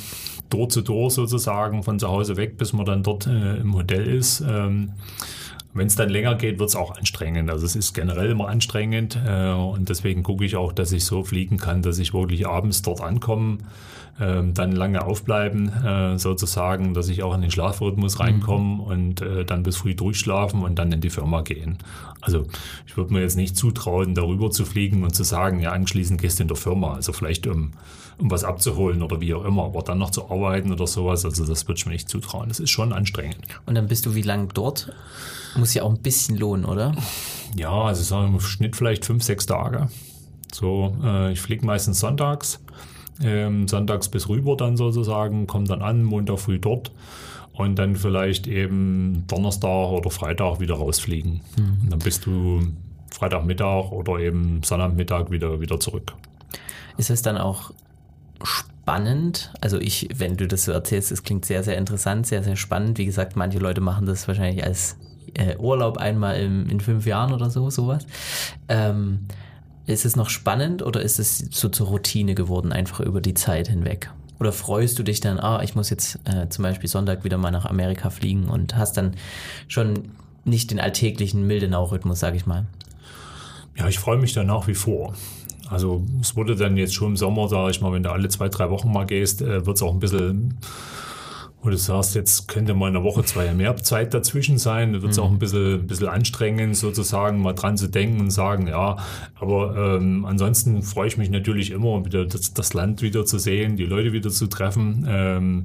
Door zu Door sozusagen, von zu Hause weg, bis man dann dort äh, im Hotel ist. Ähm, wenn es dann länger geht, wird es auch anstrengend. Also es ist generell immer anstrengend äh, und deswegen gucke ich auch, dass ich so fliegen kann, dass ich wirklich abends dort ankomme, äh, dann lange aufbleiben äh, sozusagen, dass ich auch in den Schlafrhythmus reinkomme mhm. und äh, dann bis früh durchschlafen und dann in die Firma gehen. Also ich würde mir jetzt nicht zutrauen, darüber zu fliegen und zu sagen, ja anschließend gehst du in der Firma. Also vielleicht um um was abzuholen oder wie auch immer. Aber dann noch zu arbeiten oder sowas, also das würde ich mir nicht zutrauen. Das ist schon anstrengend. Und dann bist du wie lange dort? Muss ja auch ein bisschen lohnen, oder? Ja, also sagen wir im Schnitt vielleicht fünf, sechs Tage. So, äh, ich fliege meistens sonntags. Ähm, sonntags bis rüber dann sozusagen, komme dann an, Montag früh dort und dann vielleicht eben Donnerstag oder Freitag wieder rausfliegen. Mhm. Und dann bist du Freitagmittag oder eben Sonnabendmittag wieder, wieder zurück. Ist es dann auch spannend. Also ich, wenn du das so erzählst, es klingt sehr, sehr interessant, sehr, sehr spannend. Wie gesagt, manche Leute machen das wahrscheinlich als äh, Urlaub einmal im, in fünf Jahren oder so, sowas. Ähm, ist es noch spannend oder ist es so zur Routine geworden, einfach über die Zeit hinweg? Oder freust du dich dann, ah, ich muss jetzt äh, zum Beispiel Sonntag wieder mal nach Amerika fliegen und hast dann schon nicht den alltäglichen Mildenau-Rhythmus, sag ich mal? Ja, ich freue mich da nach wie vor. Also es wurde dann jetzt schon im Sommer, sage ich mal, wenn du alle zwei, drei Wochen mal gehst, äh, wird es auch ein bisschen wo du sagst, jetzt könnte mal eine Woche, zwei mehr Zeit dazwischen sein, da wird es mhm. auch ein bisschen, ein bisschen anstrengend, sozusagen mal dran zu denken und sagen, ja, aber ähm, ansonsten freue ich mich natürlich immer, wieder das, das, Land wieder zu sehen, die Leute wieder zu treffen ähm,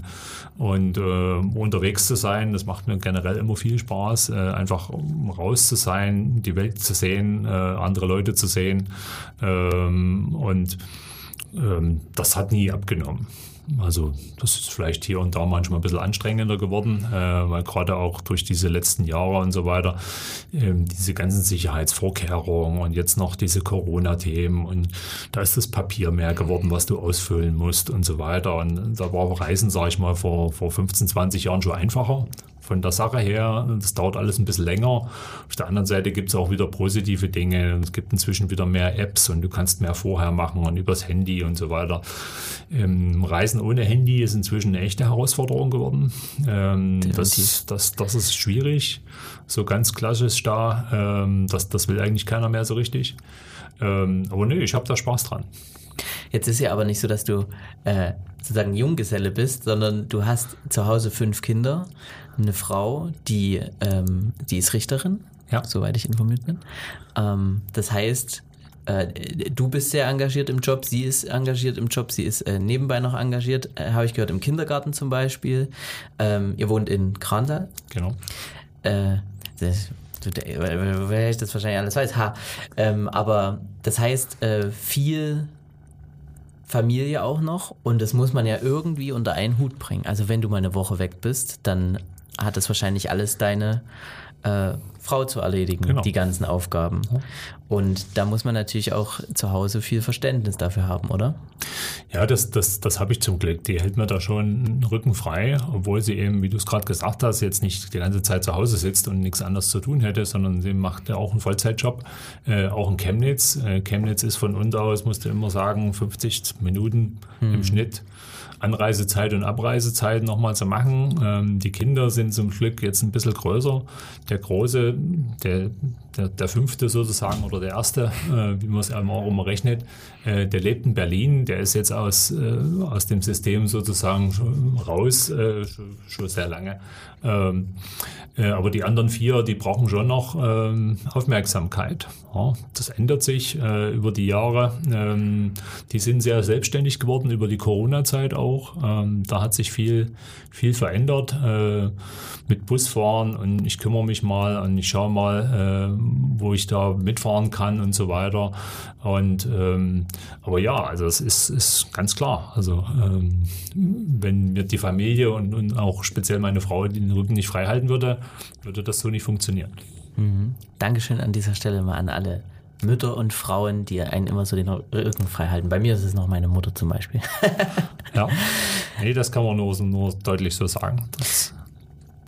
und äh, unterwegs zu sein. Das macht mir generell immer viel Spaß, äh, einfach raus zu sein, die Welt zu sehen, äh, andere Leute zu sehen ähm, und ähm, das hat nie abgenommen. Also das ist vielleicht hier und da manchmal ein bisschen anstrengender geworden, äh, weil gerade auch durch diese letzten Jahre und so weiter äh, diese ganzen Sicherheitsvorkehrungen und jetzt noch diese Corona-Themen und da ist das Papier mehr geworden, was du ausfüllen musst und so weiter. Und da war Reisen, sage ich mal, vor, vor 15, 20 Jahren schon einfacher von der Sache her. Das dauert alles ein bisschen länger. Auf der anderen Seite gibt es auch wieder positive Dinge. Es gibt inzwischen wieder mehr Apps und du kannst mehr vorher machen und übers Handy und so weiter. Ähm, Reisen ohne Handy ist inzwischen eine echte Herausforderung geworden. Ähm, das, das, das ist schwierig. So ganz klassisch da, ähm, das, das will eigentlich keiner mehr so richtig. Ähm, aber nee, ich habe da Spaß dran. Jetzt ist ja aber nicht so, dass du äh, sozusagen Junggeselle bist, sondern du hast zu Hause fünf Kinder, eine Frau, die, ähm, die ist Richterin, ja. soweit ich informiert bin. Ähm, das heißt, äh, du bist sehr engagiert im Job, sie ist engagiert im Job, sie ist äh, nebenbei noch engagiert, äh, habe ich gehört, im Kindergarten zum Beispiel. Ähm, ihr wohnt in Krantal. Genau. Äh, das, weil ich das wahrscheinlich alles weiß. Ha. Ähm, aber das heißt, äh, viel Familie auch noch und das muss man ja irgendwie unter einen Hut bringen. Also wenn du mal eine Woche weg bist, dann hat es wahrscheinlich alles deine äh, Frau zu erledigen, genau. die ganzen Aufgaben. Und da muss man natürlich auch zu Hause viel Verständnis dafür haben, oder? Ja, das, das, das habe ich zum Glück. Die hält mir da schon einen Rücken frei, obwohl sie eben, wie du es gerade gesagt hast, jetzt nicht die ganze Zeit zu Hause sitzt und nichts anderes zu tun hätte, sondern sie macht ja auch einen Vollzeitjob, äh, auch in Chemnitz. Äh, Chemnitz ist von uns aus, musst du immer sagen, 50 Minuten hm. im Schnitt. Anreisezeit und Abreisezeit nochmal zu machen. Ähm, die Kinder sind zum Glück jetzt ein bisschen größer. Der Große, der, der, der Fünfte sozusagen oder der Erste, äh, wie man es auch immer rechnet, äh, der lebt in Berlin. Der ist jetzt aus, äh, aus dem System sozusagen raus, äh, schon, schon, sehr lange. Ähm, äh, aber die anderen vier, die brauchen schon noch ähm, Aufmerksamkeit. Ja, das ändert sich äh, über die Jahre. Ähm, die sind sehr selbstständig geworden über die Corona-Zeit auch. Ähm, da hat sich viel, viel verändert mit Busfahren und ich kümmere mich mal und ich schaue mal, äh, wo ich da mitfahren kann und so weiter. Und ähm, aber ja, also es ist, ist ganz klar. Also ähm, wenn mir die Familie und, und auch speziell meine Frau den Rücken nicht frei halten würde, würde das so nicht funktionieren. Mhm. Dankeschön an dieser Stelle mal an alle Mütter und Frauen, die einen immer so den Rücken frei halten. Bei mir ist es noch meine Mutter zum Beispiel. ja, nee, das kann man nur, nur deutlich so sagen.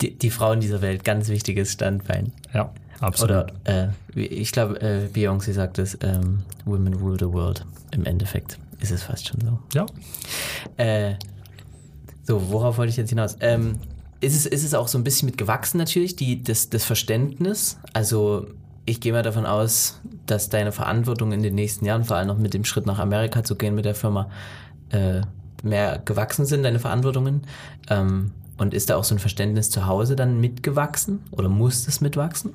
Die, die Frauen dieser Welt, ganz wichtiges Standbein. Ja, absolut. Oder äh, ich glaube, äh, Beyoncé sagt es, ähm, Women rule the world. Im Endeffekt ist es fast schon so. Ja. Äh, so, worauf wollte ich jetzt hinaus? Ähm, ist es, ist es auch so ein bisschen mit gewachsen natürlich, die, das, das Verständnis? Also ich gehe mal davon aus, dass deine Verantwortung in den nächsten Jahren, vor allem noch mit dem Schritt nach Amerika zu gehen mit der Firma, äh, mehr gewachsen sind, deine Verantwortungen. Ähm, und ist da auch so ein Verständnis zu Hause dann mitgewachsen oder muss das mitwachsen?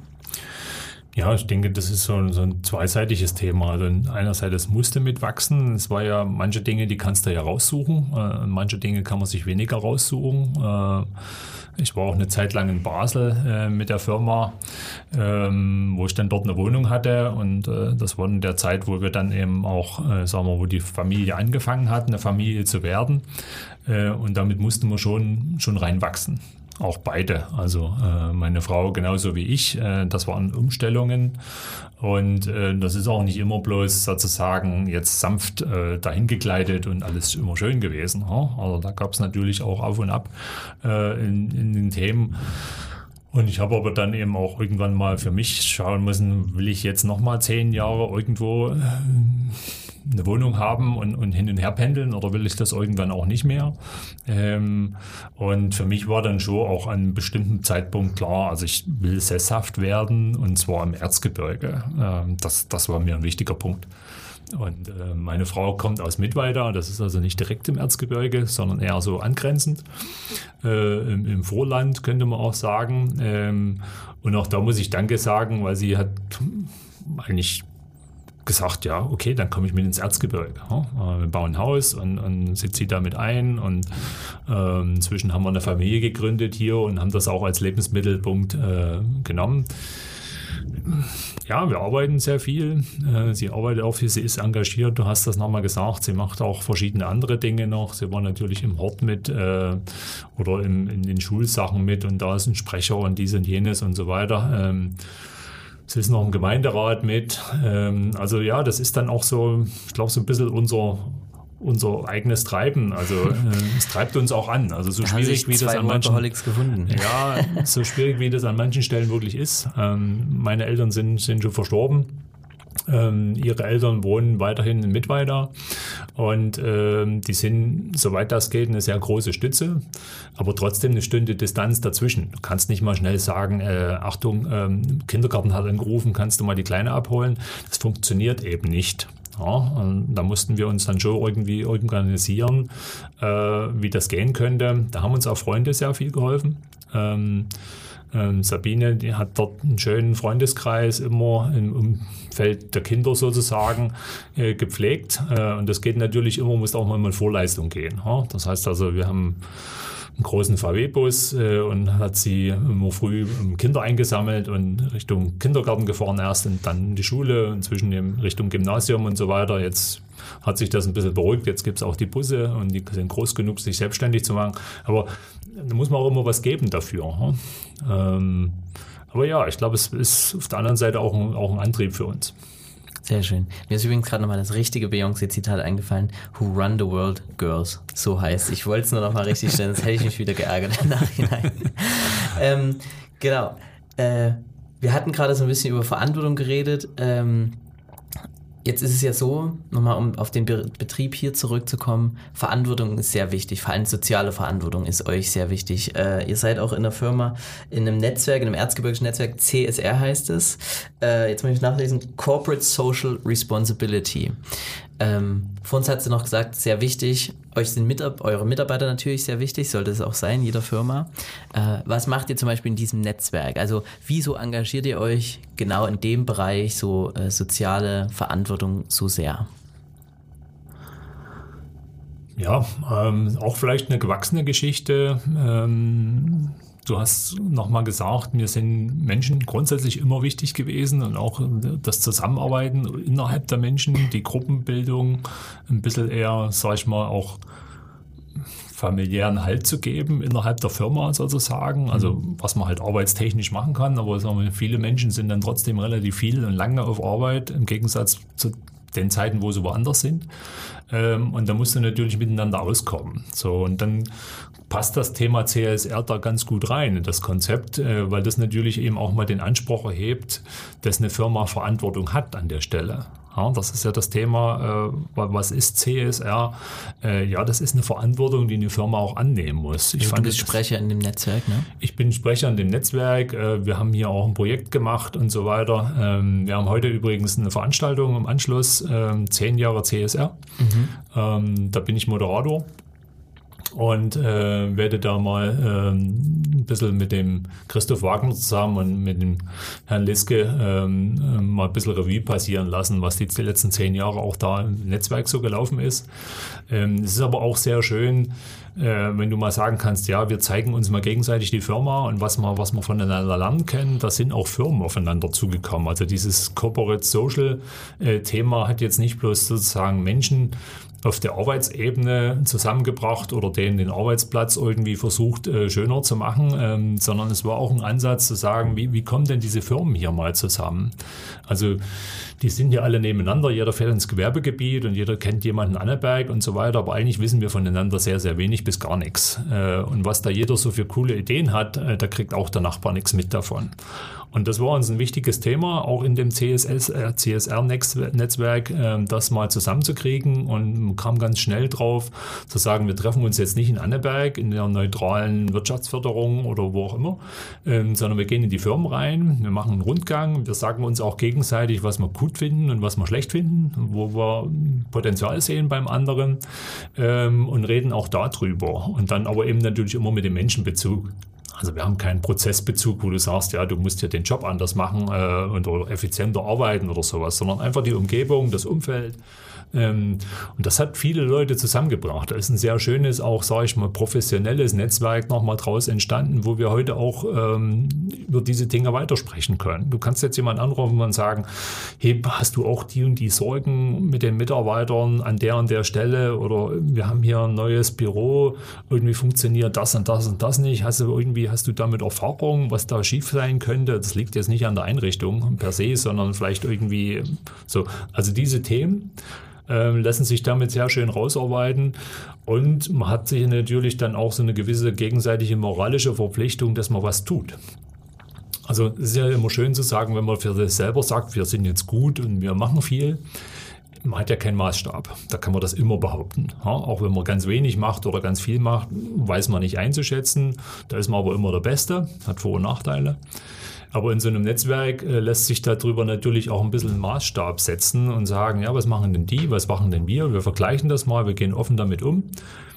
Ja, ich denke, das ist so, so ein zweiseitiges Thema. Also einerseits, es musste mitwachsen. Es war ja manche Dinge, die kannst du ja raussuchen. Äh, manche Dinge kann man sich weniger raussuchen. Äh, ich war auch eine Zeit lang in Basel äh, mit der Firma, ähm, wo ich dann dort eine Wohnung hatte. Und äh, das war in der Zeit, wo wir dann eben auch, äh, sagen wir, wo die Familie angefangen hat, eine Familie zu werden. Äh, und damit mussten wir schon, schon reinwachsen auch beide. Also äh, meine Frau genauso wie ich. Äh, das waren Umstellungen und äh, das ist auch nicht immer bloß sozusagen jetzt sanft äh, dahin gekleidet und alles immer schön gewesen. Ja? Also da gab es natürlich auch auf und ab äh, in, in den Themen. Und ich habe aber dann eben auch irgendwann mal für mich schauen müssen, will ich jetzt nochmal zehn Jahre irgendwo äh, eine Wohnung haben und, und hin und her pendeln oder will ich das irgendwann auch nicht mehr? Ähm, und für mich war dann schon auch an einem bestimmten Zeitpunkt klar, also ich will sesshaft werden und zwar im Erzgebirge. Ähm, das, das war mir ein wichtiger Punkt. Und äh, meine Frau kommt aus Mittweida, das ist also nicht direkt im Erzgebirge, sondern eher so angrenzend. Äh, im, im, Vorland könnte man auch sagen. Ähm, und auch da muss ich Danke sagen, weil sie hat eigentlich gesagt, ja, okay, dann komme ich mit ins Erzgebirge. Ja? Wir bauen ein Haus und, und sie zieht damit ein und äh, inzwischen haben wir eine Familie gegründet hier und haben das auch als Lebensmittelpunkt äh, genommen. Ja, wir arbeiten sehr viel. Äh, sie arbeitet auch viel, sie ist engagiert. Du hast das nochmal gesagt. Sie macht auch verschiedene andere Dinge noch. Sie war natürlich im Hort mit äh, oder im, in den Schulsachen mit und da ist ein Sprecher und dies und jenes und so weiter. Ähm, Ist noch im Gemeinderat mit. Ähm, also ja, das ist dann auch so, ich glaube, so ein bisschen unser, unser eigenes Treiben. Also äh, es treibt uns auch an. Also so da schwierig wie das an manchen gefunden. Ja, so schwierig wie das an manchen Stellen wirklich ist. Ähm, meine Eltern sind, sind schon verstorben. Ähm, ihre Eltern wohnen weiterhin in Mittweida und ähm, die sind, soweit das geht, eine sehr große Stütze, aber trotzdem eine Stunde Distanz dazwischen. Du kannst nicht mal schnell sagen, äh, Achtung, ähm, Kindergarten hat angerufen, kannst du mal die Kleine abholen. Das funktioniert eben nicht. Ja, da mussten wir uns dann schon irgendwie organisieren, äh, wie das gehen könnte. Da haben uns auch Freunde sehr viel geholfen. Ähm, ähm, Sabine, die hat dort einen schönen Freundeskreis immer im Umfeld der Kinder sozusagen äh, gepflegt. Äh, und das geht natürlich immer, muss auch mal in Vorleistung gehen. Ha? Das heißt also, wir haben einen großen VW-Bus äh, und hat sie immer früh Kinder eingesammelt und Richtung Kindergarten gefahren erst und dann in die Schule, inzwischen Richtung Gymnasium und so weiter. Jetzt hat sich das ein bisschen beruhigt. Jetzt gibt es auch die Busse und die sind groß genug, sich selbstständig zu machen. Aber da muss man auch immer was geben dafür. Hm? Ähm, aber ja, ich glaube, es ist auf der anderen Seite auch ein, auch ein Antrieb für uns. Sehr schön. Mir ist übrigens gerade nochmal das richtige Beyoncé-Zitat eingefallen. Who run the world, girls. So heißt. Ich wollte es nur nochmal richtig stellen, sonst hätte ich mich wieder geärgert im Nachhinein. ähm, genau. Äh, wir hatten gerade so ein bisschen über Verantwortung geredet. Ähm, Jetzt ist es ja so, nochmal um auf den Be Betrieb hier zurückzukommen, Verantwortung ist sehr wichtig, vor allem soziale Verantwortung ist euch sehr wichtig. Äh, ihr seid auch in der Firma, in einem Netzwerk, in einem erzgebirgischen Netzwerk, CSR heißt es. Äh, jetzt muss ich nachlesen, Corporate Social Responsibility. Ähm, vor uns hat sie noch gesagt, sehr wichtig, euch sind Mitab eure Mitarbeiter natürlich sehr wichtig, sollte es auch sein, jeder Firma. Äh, was macht ihr zum Beispiel in diesem Netzwerk? Also wieso engagiert ihr euch genau in dem Bereich so äh, soziale Verantwortung so sehr? Ja, ähm, auch vielleicht eine gewachsene Geschichte. Ähm, Du hast nochmal gesagt, mir sind Menschen grundsätzlich immer wichtig gewesen und auch das Zusammenarbeiten innerhalb der Menschen, die Gruppenbildung, ein bisschen eher, sag ich mal, auch familiären Halt zu geben innerhalb der Firma sozusagen, also mhm. was man halt arbeitstechnisch machen kann, aber wir, viele Menschen sind dann trotzdem relativ viel und lange auf Arbeit im Gegensatz zu den Zeiten, wo sie woanders sind. Ähm, und da musst du natürlich miteinander auskommen. So, und dann passt das Thema CSR da ganz gut rein in das Konzept, äh, weil das natürlich eben auch mal den Anspruch erhebt, dass eine Firma Verantwortung hat an der Stelle. Ja, das ist ja das Thema, äh, was ist CSR? Äh, ja, das ist eine Verantwortung, die eine Firma auch annehmen muss. Ich du bist Sprecher in dem Netzwerk, ne? Ich bin Sprecher in dem Netzwerk. Äh, wir haben hier auch ein Projekt gemacht und so weiter. Ähm, wir haben heute übrigens eine Veranstaltung im Anschluss, ähm, zehn Jahre CSR. Mhm. Ähm, da bin ich Moderator und äh, werde da mal äh, ein bisschen mit dem Christoph Wagner zusammen und mit dem Herrn Liske ähm, äh, mal ein bisschen Revue passieren lassen, was die letzten zehn Jahre auch da im Netzwerk so gelaufen ist. Ähm, es ist aber auch sehr schön, äh, wenn du mal sagen kannst, ja, wir zeigen uns mal gegenseitig die Firma und was wir, was wir voneinander lernen können, da sind auch Firmen aufeinander zugekommen. Also dieses Corporate Social äh, Thema hat jetzt nicht bloß sozusagen Menschen auf der Arbeitsebene zusammengebracht oder denen den Arbeitsplatz irgendwie versucht äh, schöner zu machen, ähm, sondern es war auch ein Ansatz zu sagen, wie, wie kommen denn diese Firmen hier mal zusammen? Also die sind ja alle nebeneinander, jeder fährt ins Gewerbegebiet und jeder kennt jemanden Anneberg und so weiter, aber eigentlich wissen wir voneinander sehr, sehr wenig bis gar nichts. Äh, und was da jeder so für coole Ideen hat, äh, da kriegt auch der Nachbar nichts mit davon. Und das war uns ein wichtiges Thema, auch in dem CSS, äh, CSR-Netzwerk, äh, das mal zusammenzukriegen und kam ganz schnell drauf, zu sagen, wir treffen uns jetzt nicht in Anneberg in der neutralen Wirtschaftsförderung oder wo auch immer, ähm, sondern wir gehen in die Firmen rein, wir machen einen Rundgang, wir sagen uns auch gegenseitig, was wir gut finden und was wir schlecht finden, wo wir Potenzial sehen beim anderen ähm, und reden auch darüber. Und dann aber eben natürlich immer mit dem Menschenbezug. Also wir haben keinen Prozessbezug, wo du sagst, ja, du musst ja den Job anders machen äh, und oder effizienter arbeiten oder sowas, sondern einfach die Umgebung, das Umfeld. Ähm, und das hat viele Leute zusammengebracht. Da ist ein sehr schönes, auch sage ich mal, professionelles Netzwerk nochmal draus entstanden, wo wir heute auch ähm, über diese Dinge weitersprechen können. Du kannst jetzt jemanden anrufen und sagen, hey, hast du auch die und die Sorgen mit den Mitarbeitern an der und der Stelle oder wir haben hier ein neues Büro, irgendwie funktioniert das und das und das nicht. Hast du irgendwie hast du damit Erfahrung, was da schief sein könnte? Das liegt jetzt nicht an der Einrichtung per se, sondern vielleicht irgendwie so. Also diese Themen äh, lassen sich damit sehr schön rausarbeiten. Und man hat sich natürlich dann auch so eine gewisse gegenseitige moralische Verpflichtung, dass man was tut. Also es ist ja immer schön zu sagen, wenn man für sich selber sagt, wir sind jetzt gut und wir machen viel man hat ja keinen Maßstab. Da kann man das immer behaupten. Ja, auch wenn man ganz wenig macht oder ganz viel macht, weiß man nicht einzuschätzen. Da ist man aber immer der Beste, hat Vor- und Nachteile. Aber in so einem Netzwerk äh, lässt sich darüber natürlich auch ein bisschen einen Maßstab setzen und sagen, ja, was machen denn die, was machen denn wir? Wir vergleichen das mal, wir gehen offen damit um.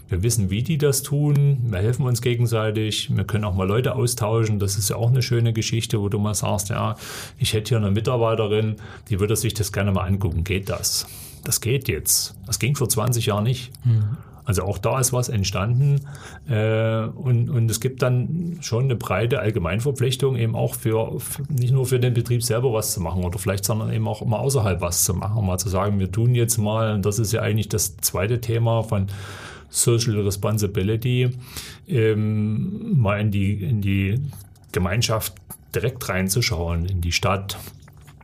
Wir wissen, wie die das tun. Wir helfen uns gegenseitig. Wir können auch mal Leute austauschen. Das ist ja auch eine schöne Geschichte, wo du mal sagst, ja, ich hätte hier eine Mitarbeiterin, die würde sich das gerne mal angucken. Geht das? Das geht jetzt. Das ging vor 20 Jahren nicht. Mhm. Also auch da ist was entstanden äh, und, und es gibt dann schon eine breite Allgemeinverpflichtung eben auch für, für, nicht nur für den Betrieb selber was zu machen oder vielleicht, sondern eben auch mal außerhalb was zu machen, mal zu sagen, wir tun jetzt mal, und das ist ja eigentlich das zweite Thema von Social Responsibility, ähm, mal in die, in die Gemeinschaft direkt reinzuschauen, in die Stadt,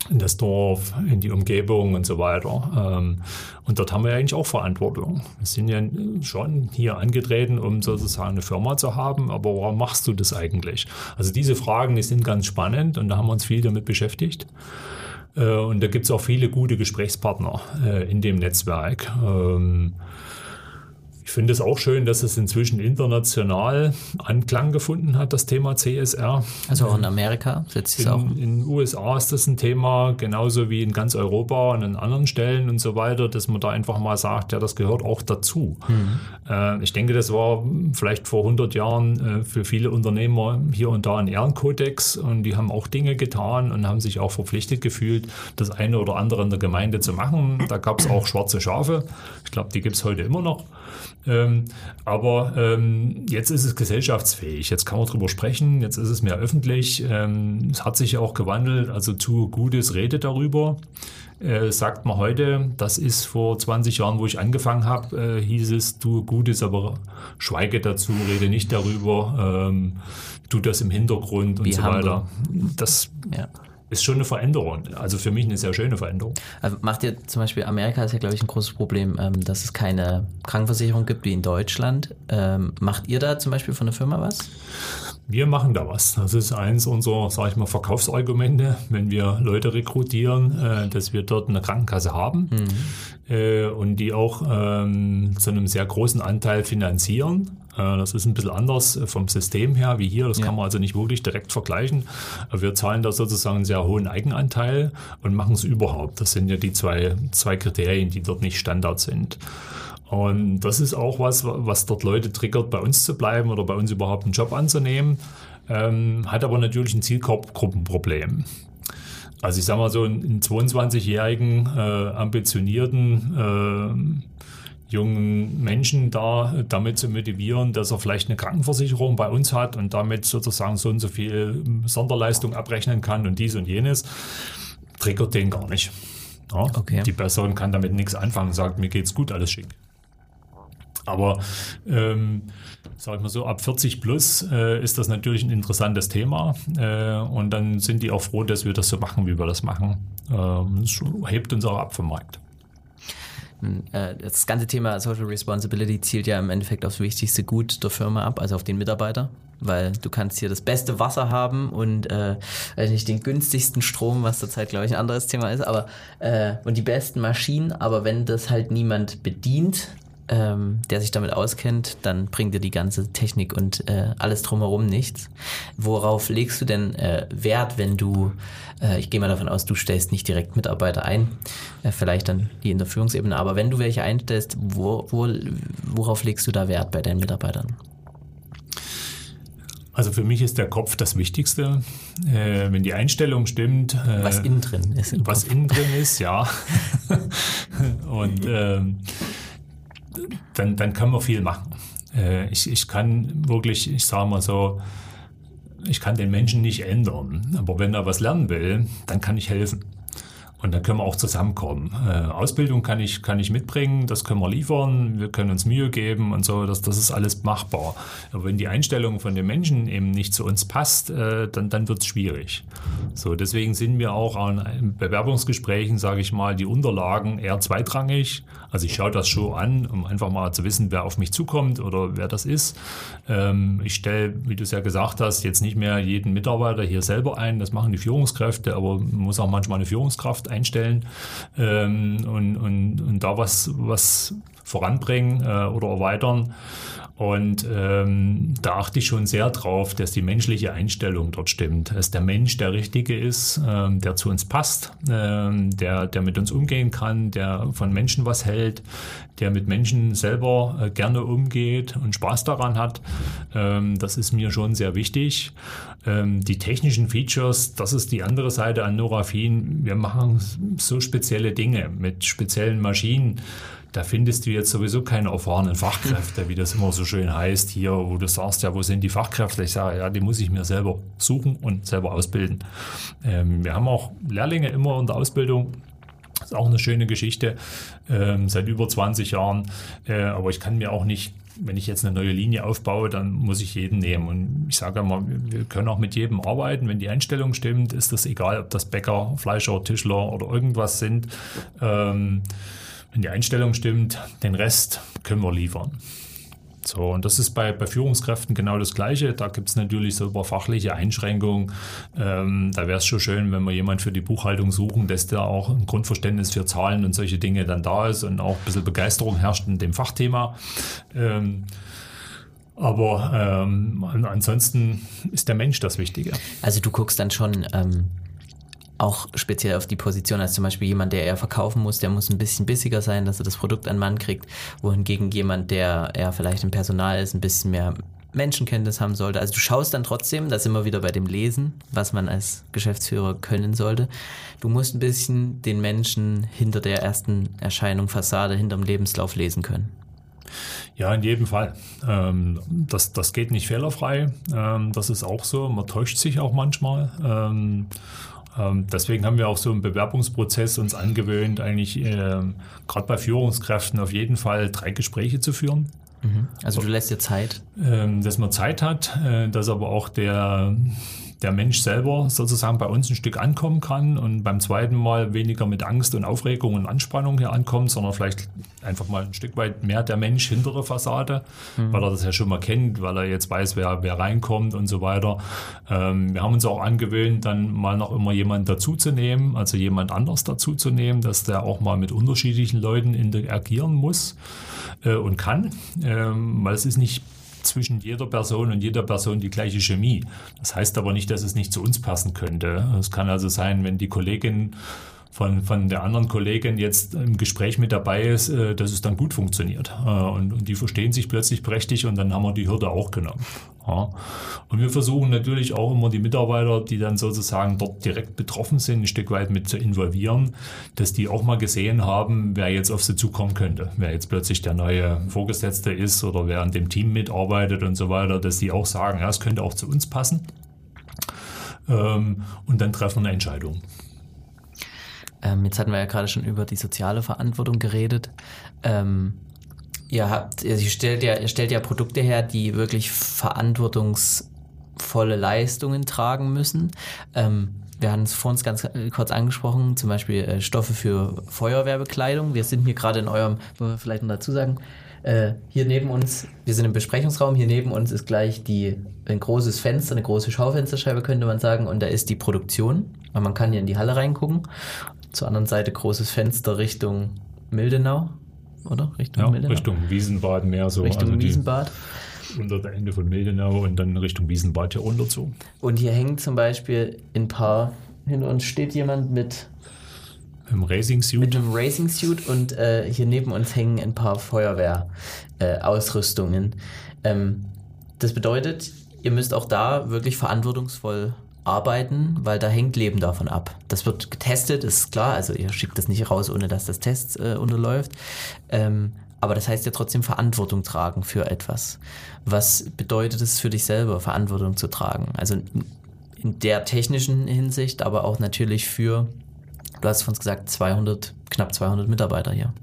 in das Dorf, in die Umgebung und so weiter. Ähm, und dort haben wir eigentlich auch Verantwortung. Wir sind ja schon hier angetreten, um sozusagen eine Firma zu haben, aber warum machst du das eigentlich? Also diese Fragen, die sind ganz spannend und da haben wir uns viel damit beschäftigt. Äh, und da gibt es auch viele gute Gesprächspartner äh, in dem Netzwerk. Ich finde es auch schön, dass es inzwischen international Anklang gefunden hat, das Thema CSR. Also auch in Amerika setzt es auch. In den USA ist das ein Thema, genauso wie in ganz Europa und an anderen Stellen und so weiter, dass man da einfach mal sagt, ja, das gehört auch dazu. Mhm. Äh, ich denke, das war vielleicht vor 100 Jahren äh, für viele Unternehmer hier und da ein Ehrenkodex und die haben auch Dinge getan und haben sich auch verpflichtet gefühlt, das eine oder andere in der Gemeinde zu machen. Da gab es auch schwarze Schafe. Ich glaube, die gibt es heute immer noch. Ähm, aber ähm, jetzt ist es gesellschaftsfähig. Jetzt kann man drüber sprechen. Jetzt ist es mehr öffentlich. Ähm, es hat sich ja auch gewandelt. Also tu Gutes, rede darüber. Äh, sagt man heute, das ist vor 20 Jahren, wo ich angefangen habe, äh, hieß es, tu Gutes, aber schweige dazu, rede nicht darüber, ähm, tu das im Hintergrund und Wie so weiter. Das ja ist schon eine Veränderung. Also für mich eine sehr schöne Veränderung. Also macht ihr zum Beispiel, Amerika ist ja, glaube ich, ein großes Problem, ähm, dass es keine Krankenversicherung gibt wie in Deutschland. Ähm, macht ihr da zum Beispiel von der Firma was? Wir machen da was. Das ist eins unserer, sage ich mal, Verkaufsargumente, wenn wir Leute rekrutieren, äh, dass wir dort eine Krankenkasse haben mhm. äh, und die auch ähm, zu einem sehr großen Anteil finanzieren. Äh, das ist ein bisschen anders vom System her wie hier. Das ja. kann man also nicht wirklich direkt vergleichen. Wir zahlen da sozusagen einen sehr hohen Eigenanteil und machen es überhaupt. Das sind ja die zwei, zwei Kriterien, die dort nicht Standard sind. Und das ist auch was, was dort Leute triggert, bei uns zu bleiben oder bei uns überhaupt einen Job anzunehmen. Ähm, hat aber natürlich ein Zielgruppenproblem. Also ich sage mal so, einen 22-jährigen, äh, ambitionierten, äh, jungen Menschen da damit zu motivieren, dass er vielleicht eine Krankenversicherung bei uns hat und damit sozusagen so und so viel Sonderleistung abrechnen kann und dies und jenes, triggert den gar nicht. Ja, okay. Die Person kann damit nichts anfangen, sagt, mir geht's gut, alles schick. Aber ähm, sag ich mal so, ab 40 plus äh, ist das natürlich ein interessantes Thema. Äh, und dann sind die auch froh, dass wir das so machen, wie wir das machen. Ähm, das hebt uns auch ab vom Markt. Äh, das ganze Thema Social Responsibility zielt ja im Endeffekt aufs wichtigste Gut der Firma ab, also auf den Mitarbeiter. Weil du kannst hier das beste Wasser haben und äh, weiß nicht den günstigsten Strom, was zurzeit glaube ich ein anderes Thema ist, aber äh, und die besten Maschinen, aber wenn das halt niemand bedient, ähm, der sich damit auskennt, dann bringt dir die ganze Technik und äh, alles drumherum nichts. Worauf legst du denn äh, Wert, wenn du, äh, ich gehe mal davon aus, du stellst nicht direkt Mitarbeiter ein, äh, vielleicht dann die in der Führungsebene, aber wenn du welche einstellst, wo, wo, worauf legst du da Wert bei deinen Mitarbeitern? Also für mich ist der Kopf das Wichtigste. Äh, wenn die Einstellung stimmt. Äh, was innen drin ist. Was Kopf. innen drin ist, ja. und ähm, dann, dann kann man viel machen. Äh, ich, ich kann wirklich, ich sage mal so, ich kann den Menschen nicht ändern. Aber wenn er was lernen will, dann kann ich helfen. Und dann können wir auch zusammenkommen. Äh, Ausbildung kann ich, kann ich mitbringen, das können wir liefern, wir können uns Mühe geben und so, das, das ist alles machbar. Aber wenn die Einstellung von den Menschen eben nicht zu uns passt, äh, dann, dann wird es schwierig. So, deswegen sind mir auch an Bewerbungsgesprächen, sage ich mal, die Unterlagen eher zweitrangig. Also ich schaue das schon an, um einfach mal zu wissen, wer auf mich zukommt oder wer das ist. Ähm, ich stelle, wie du es ja gesagt hast, jetzt nicht mehr jeden Mitarbeiter hier selber ein, das machen die Führungskräfte, aber man muss auch manchmal eine Führungskraft einstellen ähm, und, und, und da was, was voranbringen äh, oder erweitern. Und ähm, da achte ich schon sehr drauf, dass die menschliche Einstellung dort stimmt, dass der Mensch der Richtige ist, ähm, der zu uns passt, ähm, der, der mit uns umgehen kann, der von Menschen was hält, der mit Menschen selber äh, gerne umgeht und Spaß daran hat. Ähm, das ist mir schon sehr wichtig. Ähm, die technischen Features, das ist die andere Seite an Norafin. Wir machen so spezielle Dinge mit speziellen Maschinen da findest du jetzt sowieso keine erfahrenen Fachkräfte, wie das immer so schön heißt hier, wo du sagst, ja, wo sind die Fachkräfte? Ich sage, ja, die muss ich mir selber suchen und selber ausbilden. Ähm, wir haben auch Lehrlinge immer in der Ausbildung. Das ist auch eine schöne Geschichte, ähm, seit über 20 Jahren. Äh, aber ich kann mir auch nicht wenn ich jetzt eine neue Linie aufbaue, dann muss ich jeden nehmen. Und ich sage immer, wir können auch mit jedem arbeiten. Wenn die Einstellung stimmt, ist das egal, ob das Bäcker, Fleischer, Tischler oder irgendwas sind. Ähm, wenn die Einstellung stimmt, den Rest können wir liefern. So, und das ist bei, bei Führungskräften genau das Gleiche. Da gibt es natürlich so über fachliche Einschränkungen. Ähm, da wäre es schon schön, wenn wir jemanden für die Buchhaltung suchen, dass der auch ein Grundverständnis für Zahlen und solche Dinge dann da ist und auch ein bisschen Begeisterung herrscht in dem Fachthema. Ähm, aber ähm, ansonsten ist der Mensch das Wichtige. Also du guckst dann schon ähm, auch speziell auf die Position als zum Beispiel jemand, der eher verkaufen muss, der muss ein bisschen bissiger sein, dass er das Produkt an Mann kriegt, wohingegen jemand, der eher vielleicht im Personal ist, ein bisschen mehr Menschenkenntnis haben sollte. Also du schaust dann trotzdem, das immer wieder bei dem Lesen, was man als Geschäftsführer können sollte. Du musst ein bisschen den Menschen hinter der ersten Erscheinung Fassade, hinterm Lebenslauf lesen können. Ja, in jedem Fall. Ähm, das, das geht nicht fehlerfrei. Ähm, das ist auch so. Man täuscht sich auch manchmal. Ähm, ähm, deswegen haben wir auch so im Bewerbungsprozess uns angewöhnt, eigentlich äh, gerade bei Führungskräften auf jeden Fall drei Gespräche zu führen. Mhm. Also du lässt dir Zeit? Ähm, dass man Zeit hat, äh, dass aber auch der der Mensch selber sozusagen bei uns ein Stück ankommen kann und beim zweiten Mal weniger mit Angst und Aufregung und Anspannung hier ankommt, sondern vielleicht einfach mal ein Stück weit mehr der Mensch hinter der Fassade, mhm. weil er das ja schon mal kennt, weil er jetzt weiß, wer, wer reinkommt und so weiter. Ähm, wir haben uns auch angewöhnt, dann mal noch immer jemanden dazuzunehmen, also jemand anders dazuzunehmen, dass der auch mal mit unterschiedlichen Leuten interagieren muss äh, und kann, ähm, weil es ist nicht zwischen jeder Person und jeder Person die gleiche Chemie. Das heißt aber nicht, dass es nicht zu uns passen könnte. Es kann also sein, wenn die Kollegin von, von der anderen Kollegin jetzt im Gespräch mit dabei ist, äh, dass es dann gut funktioniert. Äh, und, und die verstehen sich plötzlich prächtig und dann haben wir die Hürde auch genommen. Ja. Und wir versuchen natürlich auch immer die Mitarbeiter, die dann sozusagen dort direkt betroffen sind, ein Stück weit mit zu involvieren, dass die auch mal gesehen haben, wer jetzt auf sie zukommen könnte, wer jetzt plötzlich der neue Vorgesetzte ist oder wer an dem Team mitarbeitet und so weiter, dass die auch sagen, ja, es könnte auch zu uns passen. Ähm, und dann treffen wir eine Entscheidung. Ähm, jetzt hatten wir ja gerade schon über die soziale Verantwortung geredet. Ähm, ihr habt, ihr stellt ja, ihr stellt ja Produkte her, die wirklich verantwortungsvolle Leistungen tragen müssen. Ähm, wir haben es vorhin ganz äh, kurz angesprochen, zum Beispiel äh, Stoffe für Feuerwehrbekleidung. Wir sind hier gerade in eurem, wollen wir vielleicht noch dazu sagen, äh, hier neben uns, wir sind im Besprechungsraum, hier neben uns ist gleich die, ein großes Fenster, eine große Schaufensterscheibe könnte man sagen, und da ist die Produktion. Man kann hier in die Halle reingucken. Zur anderen Seite großes Fenster Richtung Mildenau, oder? Richtung ja, Mildenau. Richtung Wiesenbad mehr so. Richtung also Wiesenbad unter der Ende von Mildenau und dann Richtung Wiesenbad hier runter zu. Und hier hängt zum Beispiel ein paar, hinter uns steht jemand mit im Racing Suit. Mit einem Racing Suit und äh, hier neben uns hängen ein paar Feuerwehrausrüstungen. Äh, ähm, das bedeutet, ihr müsst auch da wirklich verantwortungsvoll arbeiten, weil da hängt Leben davon ab. Das wird getestet, ist klar. Also ihr schickt das nicht raus, ohne dass das Test äh, unterläuft. Ähm, aber das heißt ja trotzdem Verantwortung tragen für etwas. Was bedeutet es für dich selber, Verantwortung zu tragen? Also in der technischen Hinsicht, aber auch natürlich für, du hast uns gesagt, 200, knapp 200 Mitarbeiter hier.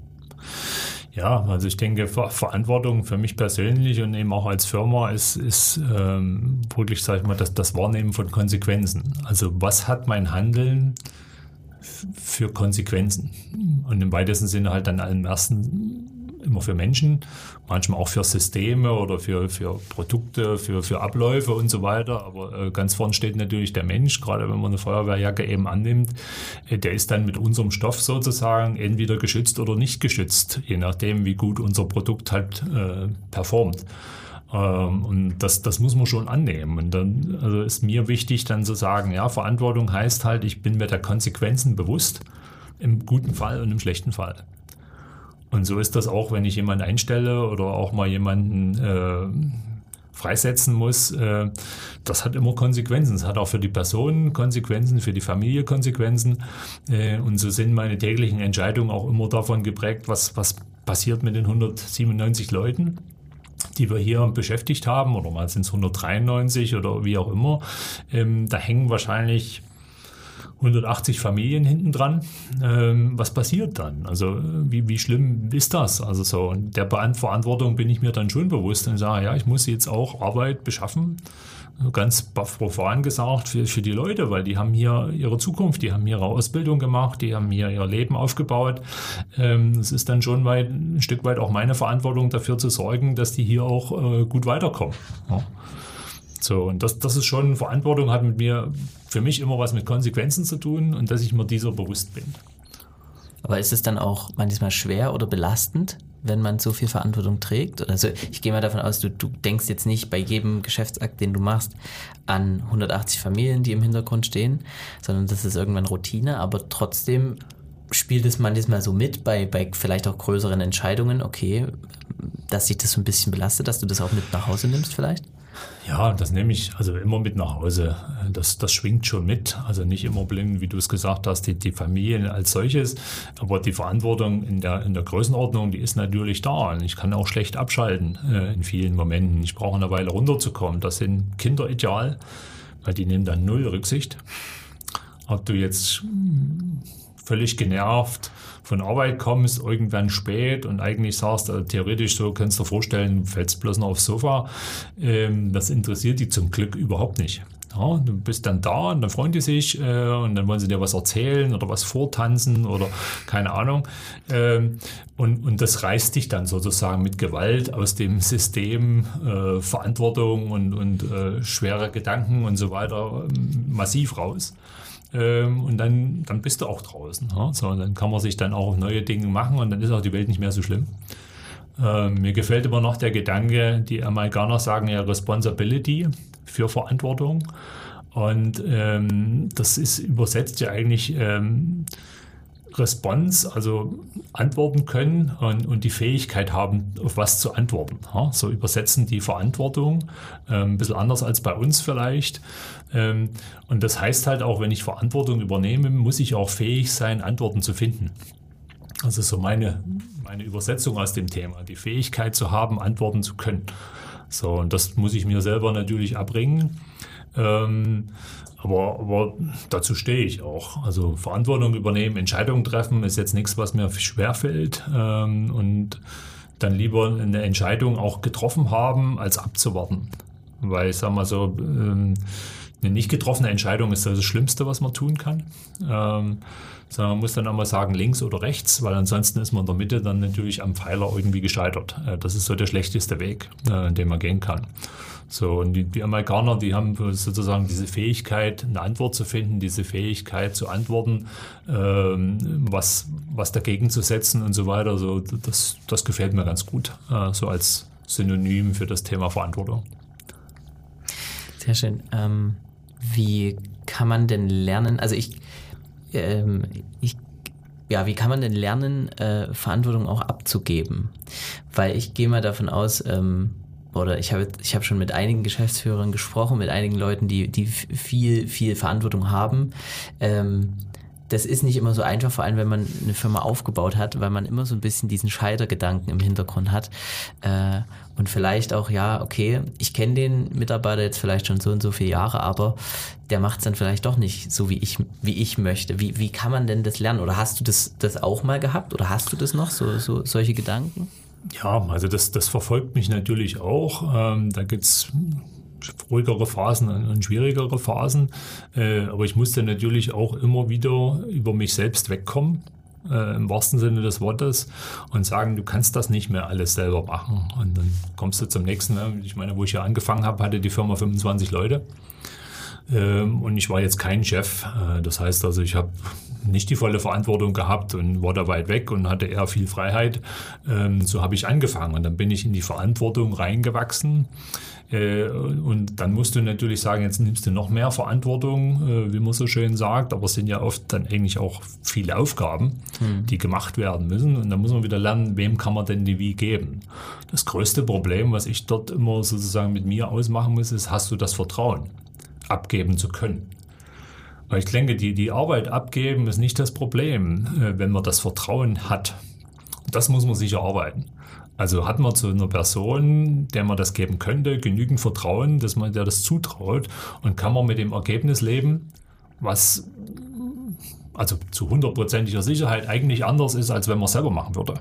Ja, also ich denke, Verantwortung für mich persönlich und eben auch als Firma ist, ist ähm, wirklich, sag ich mal, das, das Wahrnehmen von Konsequenzen. Also was hat mein Handeln für Konsequenzen? Und im weitesten Sinne halt dann im ersten immer für Menschen, manchmal auch für Systeme oder für, für Produkte, für, für Abläufe und so weiter. Aber äh, ganz vorne steht natürlich der Mensch, gerade wenn man eine Feuerwehrjacke eben annimmt, äh, der ist dann mit unserem Stoff sozusagen entweder geschützt oder nicht geschützt, je nachdem, wie gut unser Produkt halt äh, performt. Ähm, und das, das muss man schon annehmen. Und dann also ist mir wichtig, dann zu sagen, ja, Verantwortung heißt halt, ich bin mir der Konsequenzen bewusst, im guten Fall und im schlechten Fall. Und so ist das auch, wenn ich jemanden einstelle oder auch mal jemanden äh, freisetzen muss. Äh, das hat immer Konsequenzen. Es hat auch für die Person Konsequenzen, für die Familie Konsequenzen. Äh, und so sind meine täglichen Entscheidungen auch immer davon geprägt, was, was passiert mit den 197 Leuten die wir hier beschäftigt haben, oder mal sind es 193 oder wie auch immer, ähm, da hängen wahrscheinlich 180 Familien hinten dran. Ähm, was passiert dann? Also wie, wie schlimm ist das? Also so, und der Verantwortung bin ich mir dann schon bewusst und sage, ja, ich muss jetzt auch Arbeit beschaffen. Ganz profan gesagt für, für die Leute, weil die haben hier ihre Zukunft, die haben ihre Ausbildung gemacht, die haben hier ihr Leben aufgebaut. Ähm, es ist dann schon weit, ein Stück weit auch meine Verantwortung dafür zu sorgen, dass die hier auch äh, gut weiterkommen. Ja. So, und das, das ist schon Verantwortung, hat mit mir für mich immer was mit Konsequenzen zu tun und dass ich mir dieser bewusst bin. Aber ist es dann auch manchmal schwer oder belastend, wenn man so viel Verantwortung trägt? Also ich gehe mal davon aus, du, du denkst jetzt nicht bei jedem Geschäftsakt, den du machst, an 180 Familien, die im Hintergrund stehen, sondern das ist irgendwann Routine, aber trotzdem spielt es manchmal so mit bei, bei vielleicht auch größeren Entscheidungen, okay, dass sich das so ein bisschen belastet, dass du das auch mit nach Hause nimmst vielleicht? Ja, das nehme ich also immer mit nach Hause. Das, das schwingt schon mit. Also nicht immer blind, wie du es gesagt hast, die, die Familie als solches. Aber die Verantwortung in der, in der Größenordnung, die ist natürlich da. Und ich kann auch schlecht abschalten äh, in vielen Momenten. Ich brauche eine Weile runterzukommen. Das sind Kinder ideal, weil die nehmen dann null Rücksicht. Ob du jetzt völlig genervt von Arbeit kommst, irgendwann spät und eigentlich sagst, also theoretisch so kannst du dir vorstellen, fällst bloß noch aufs Sofa. Ähm, das interessiert die zum Glück überhaupt nicht. Ja, du bist dann da und dann freuen die sich äh, und dann wollen sie dir was erzählen oder was vortanzen oder keine Ahnung. Ähm, und, und das reißt dich dann sozusagen mit Gewalt aus dem System äh, Verantwortung und, und äh, schwere Gedanken und so weiter ähm, massiv raus. Ähm, und dann, dann bist du auch draußen. Ja? So, dann kann man sich dann auch neue Dinge machen und dann ist auch die Welt nicht mehr so schlimm. Ähm, mir gefällt immer noch der Gedanke, die Amerikaner sagen ja Responsibility für Verantwortung. Und ähm, das ist übersetzt ja eigentlich ähm, Response, also antworten können und, und die Fähigkeit haben, auf was zu antworten. Ja, so übersetzen die Verantwortung, ähm, ein bisschen anders als bei uns vielleicht. Ähm, und das heißt halt auch, wenn ich Verantwortung übernehme, muss ich auch fähig sein, Antworten zu finden. Also so meine, meine Übersetzung aus dem Thema, die Fähigkeit zu haben, Antworten zu können. So, und das muss ich mir selber natürlich abbringen. Ähm, aber, aber dazu stehe ich auch. Also Verantwortung übernehmen, Entscheidungen treffen ist jetzt nichts, was mir schwerfällt. Ähm, und dann lieber eine Entscheidung auch getroffen haben, als abzuwarten. Weil ich sag mal so, ähm, eine nicht getroffene Entscheidung ist das Schlimmste, was man tun kann. Ähm, man muss dann einmal sagen, links oder rechts, weil ansonsten ist man in der Mitte dann natürlich am Pfeiler irgendwie gescheitert. Äh, das ist so der schlechteste Weg, äh, den man gehen kann. So, und die, die Amerikaner, die haben sozusagen diese Fähigkeit, eine Antwort zu finden, diese Fähigkeit zu antworten, ähm, was, was dagegen zu setzen und so weiter. So, das, das gefällt mir ganz gut, äh, so als Synonym für das Thema Verantwortung. Sehr schön. Ähm, wie kann man denn lernen? Also ich, ähm, ich ja, wie kann man denn lernen, äh, Verantwortung auch abzugeben? Weil ich gehe mal davon aus, ähm, oder ich habe ich hab schon mit einigen Geschäftsführern gesprochen, mit einigen Leuten, die, die viel, viel Verantwortung haben. Ähm, das ist nicht immer so einfach, vor allem wenn man eine Firma aufgebaut hat, weil man immer so ein bisschen diesen Scheidergedanken im Hintergrund hat. Äh, und vielleicht auch, ja, okay, ich kenne den Mitarbeiter jetzt vielleicht schon so und so viele Jahre, aber der macht es dann vielleicht doch nicht so, wie ich, wie ich möchte. Wie, wie kann man denn das lernen? Oder hast du das, das auch mal gehabt? Oder hast du das noch, so, so solche Gedanken? Ja, also das, das verfolgt mich natürlich auch. Ähm, da gibt's ruhigere Phasen und schwierigere Phasen. Äh, aber ich musste natürlich auch immer wieder über mich selbst wegkommen. Äh, im wahrsten Sinne des Wortes und sagen, du kannst das nicht mehr alles selber machen. Und dann kommst du zum nächsten. Ne? Ich meine, wo ich ja angefangen habe, hatte die Firma 25 Leute. Ähm, und ich war jetzt kein Chef. Äh, das heißt also, ich habe nicht die volle Verantwortung gehabt und war da weit weg und hatte eher viel Freiheit. Ähm, so habe ich angefangen und dann bin ich in die Verantwortung reingewachsen. Äh, und dann musst du natürlich sagen, jetzt nimmst du noch mehr Verantwortung, äh, wie man so schön sagt, aber es sind ja oft dann eigentlich auch viele Aufgaben, mhm. die gemacht werden müssen. Und dann muss man wieder lernen, wem kann man denn die wie geben. Das größte Problem, was ich dort immer sozusagen mit mir ausmachen muss, ist, hast du das Vertrauen, abgeben zu können. Weil ich denke, die, die Arbeit abgeben ist nicht das Problem, äh, wenn man das Vertrauen hat. Das muss man sich erarbeiten. Also hat man zu einer Person, der man das geben könnte, genügend Vertrauen, dass man der das zutraut und kann man mit dem Ergebnis leben, was also zu hundertprozentiger Sicherheit eigentlich anders ist, als wenn man es selber machen würde.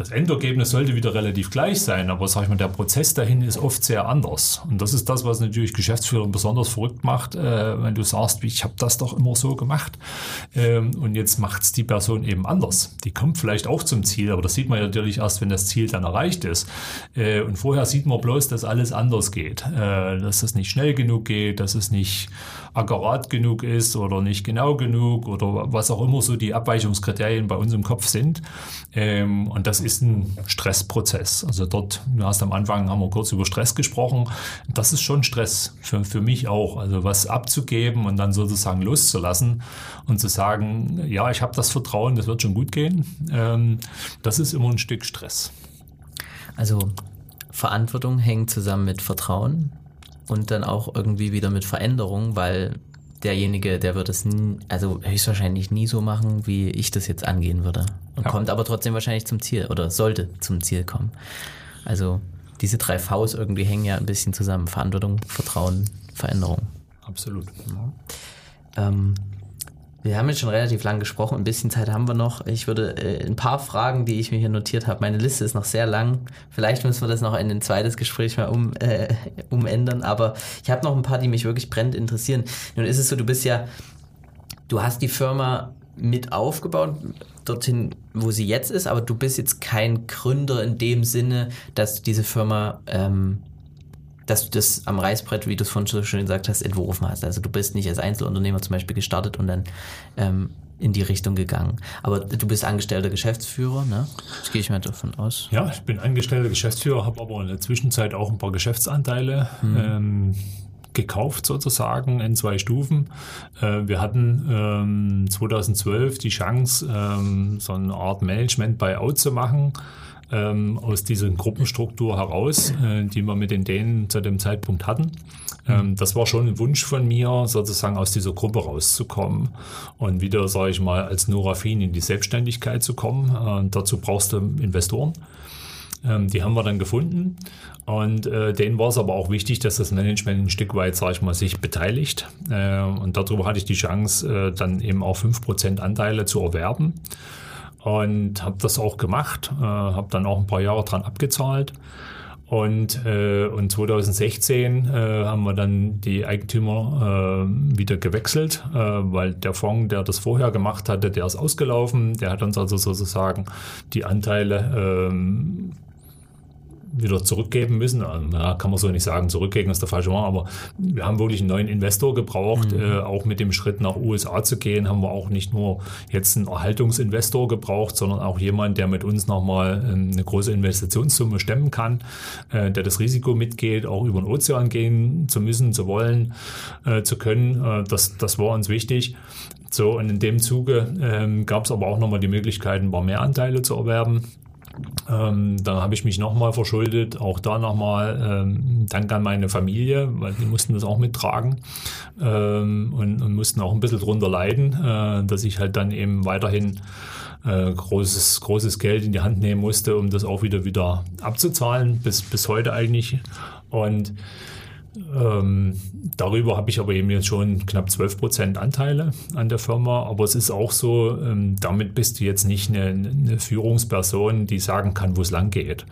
Das Endergebnis sollte wieder relativ gleich sein, aber sag ich mal, der Prozess dahin ist oft sehr anders. Und das ist das, was natürlich Geschäftsführer besonders verrückt macht, äh, wenn du sagst, ich habe das doch immer so gemacht ähm, und jetzt macht es die Person eben anders. Die kommt vielleicht auch zum Ziel, aber das sieht man natürlich erst, wenn das Ziel dann erreicht ist. Äh, und vorher sieht man bloß, dass alles anders geht, äh, dass es nicht schnell genug geht, dass es nicht akkurat genug ist oder nicht genau genug oder was auch immer so die Abweichungskriterien bei uns im Kopf sind. Ähm, und das ist ein Stressprozess. Also dort, du hast am Anfang, haben wir kurz über Stress gesprochen. Das ist schon Stress für, für mich auch. Also was abzugeben und dann sozusagen loszulassen und zu sagen, ja, ich habe das Vertrauen, das wird schon gut gehen. Ähm, das ist immer ein Stück Stress. Also Verantwortung hängt zusammen mit Vertrauen und dann auch irgendwie wieder mit Veränderung, weil derjenige, der wird es nie, also höchstwahrscheinlich nie so machen, wie ich das jetzt angehen würde. Und ja. kommt aber trotzdem wahrscheinlich zum Ziel oder sollte zum Ziel kommen. Also diese drei Vs irgendwie hängen ja ein bisschen zusammen. Verantwortung, Vertrauen, Veränderung. Absolut. Ja. Ähm, wir haben jetzt schon relativ lang gesprochen, ein bisschen Zeit haben wir noch. Ich würde äh, ein paar Fragen, die ich mir hier notiert habe, meine Liste ist noch sehr lang. Vielleicht müssen wir das noch in ein zweites Gespräch mal um, äh, umändern, aber ich habe noch ein paar, die mich wirklich brennend interessieren. Nun ist es so, du bist ja, du hast die Firma mit aufgebaut, dorthin, wo sie jetzt ist, aber du bist jetzt kein Gründer in dem Sinne, dass du diese Firma ähm, dass du das am Reißbrett, wie du es vorhin so schön gesagt hast, entworfen hast. Also du bist nicht als Einzelunternehmer zum Beispiel gestartet und dann ähm, in die Richtung gegangen. Aber du bist angestellter Geschäftsführer, ne? Das gehe ich mal davon aus. Ja, ich bin angestellter Geschäftsführer, habe aber in der Zwischenzeit auch ein paar Geschäftsanteile. Hm. Ähm, gekauft sozusagen in zwei Stufen. Äh, wir hatten ähm, 2012 die Chance, ähm, so eine Art Management-Buyout zu machen ähm, aus dieser Gruppenstruktur heraus, äh, die wir mit den Dänen zu dem Zeitpunkt hatten. Ähm, das war schon ein Wunsch von mir, sozusagen aus dieser Gruppe rauszukommen und wieder, sage ich mal, als Norafin in die Selbstständigkeit zu kommen. Äh, dazu brauchst du Investoren. Ähm, die haben wir dann gefunden und äh, denen war es aber auch wichtig, dass das Management ein Stück weit, sage ich mal, sich beteiligt. Äh, und darüber hatte ich die Chance, äh, dann eben auch 5% Anteile zu erwerben und habe das auch gemacht, äh, habe dann auch ein paar Jahre dran abgezahlt. Und, äh, und 2016 äh, haben wir dann die Eigentümer äh, wieder gewechselt, äh, weil der Fonds, der das vorher gemacht hatte, der ist ausgelaufen. Der hat uns also sozusagen die Anteile ähm, wieder zurückgeben müssen. Ja, kann man so nicht sagen, zurückgeben ist der falsche Wort, aber wir haben wirklich einen neuen Investor gebraucht. Mhm. Äh, auch mit dem Schritt nach USA zu gehen, haben wir auch nicht nur jetzt einen Erhaltungsinvestor gebraucht, sondern auch jemand, der mit uns nochmal ähm, eine große Investitionssumme stemmen kann, äh, der das Risiko mitgeht, auch über den Ozean gehen zu müssen, zu wollen, äh, zu können. Äh, das, das war uns wichtig. So, und in dem Zuge ähm, gab es aber auch nochmal die Möglichkeit, ein paar mehr Anteile zu erwerben. Ähm, da habe ich mich nochmal verschuldet, auch da nochmal ähm, Dank an meine Familie, weil die mussten das auch mittragen ähm, und, und, mussten auch ein bisschen drunter leiden, äh, dass ich halt dann eben weiterhin äh, großes, großes Geld in die Hand nehmen musste, um das auch wieder wieder abzuzahlen, bis, bis heute eigentlich. Und ähm, darüber habe ich aber eben jetzt schon knapp 12 Prozent Anteile an der Firma. Aber es ist auch so, ähm, damit bist du jetzt nicht eine, eine Führungsperson, die sagen kann, wo es lang geht.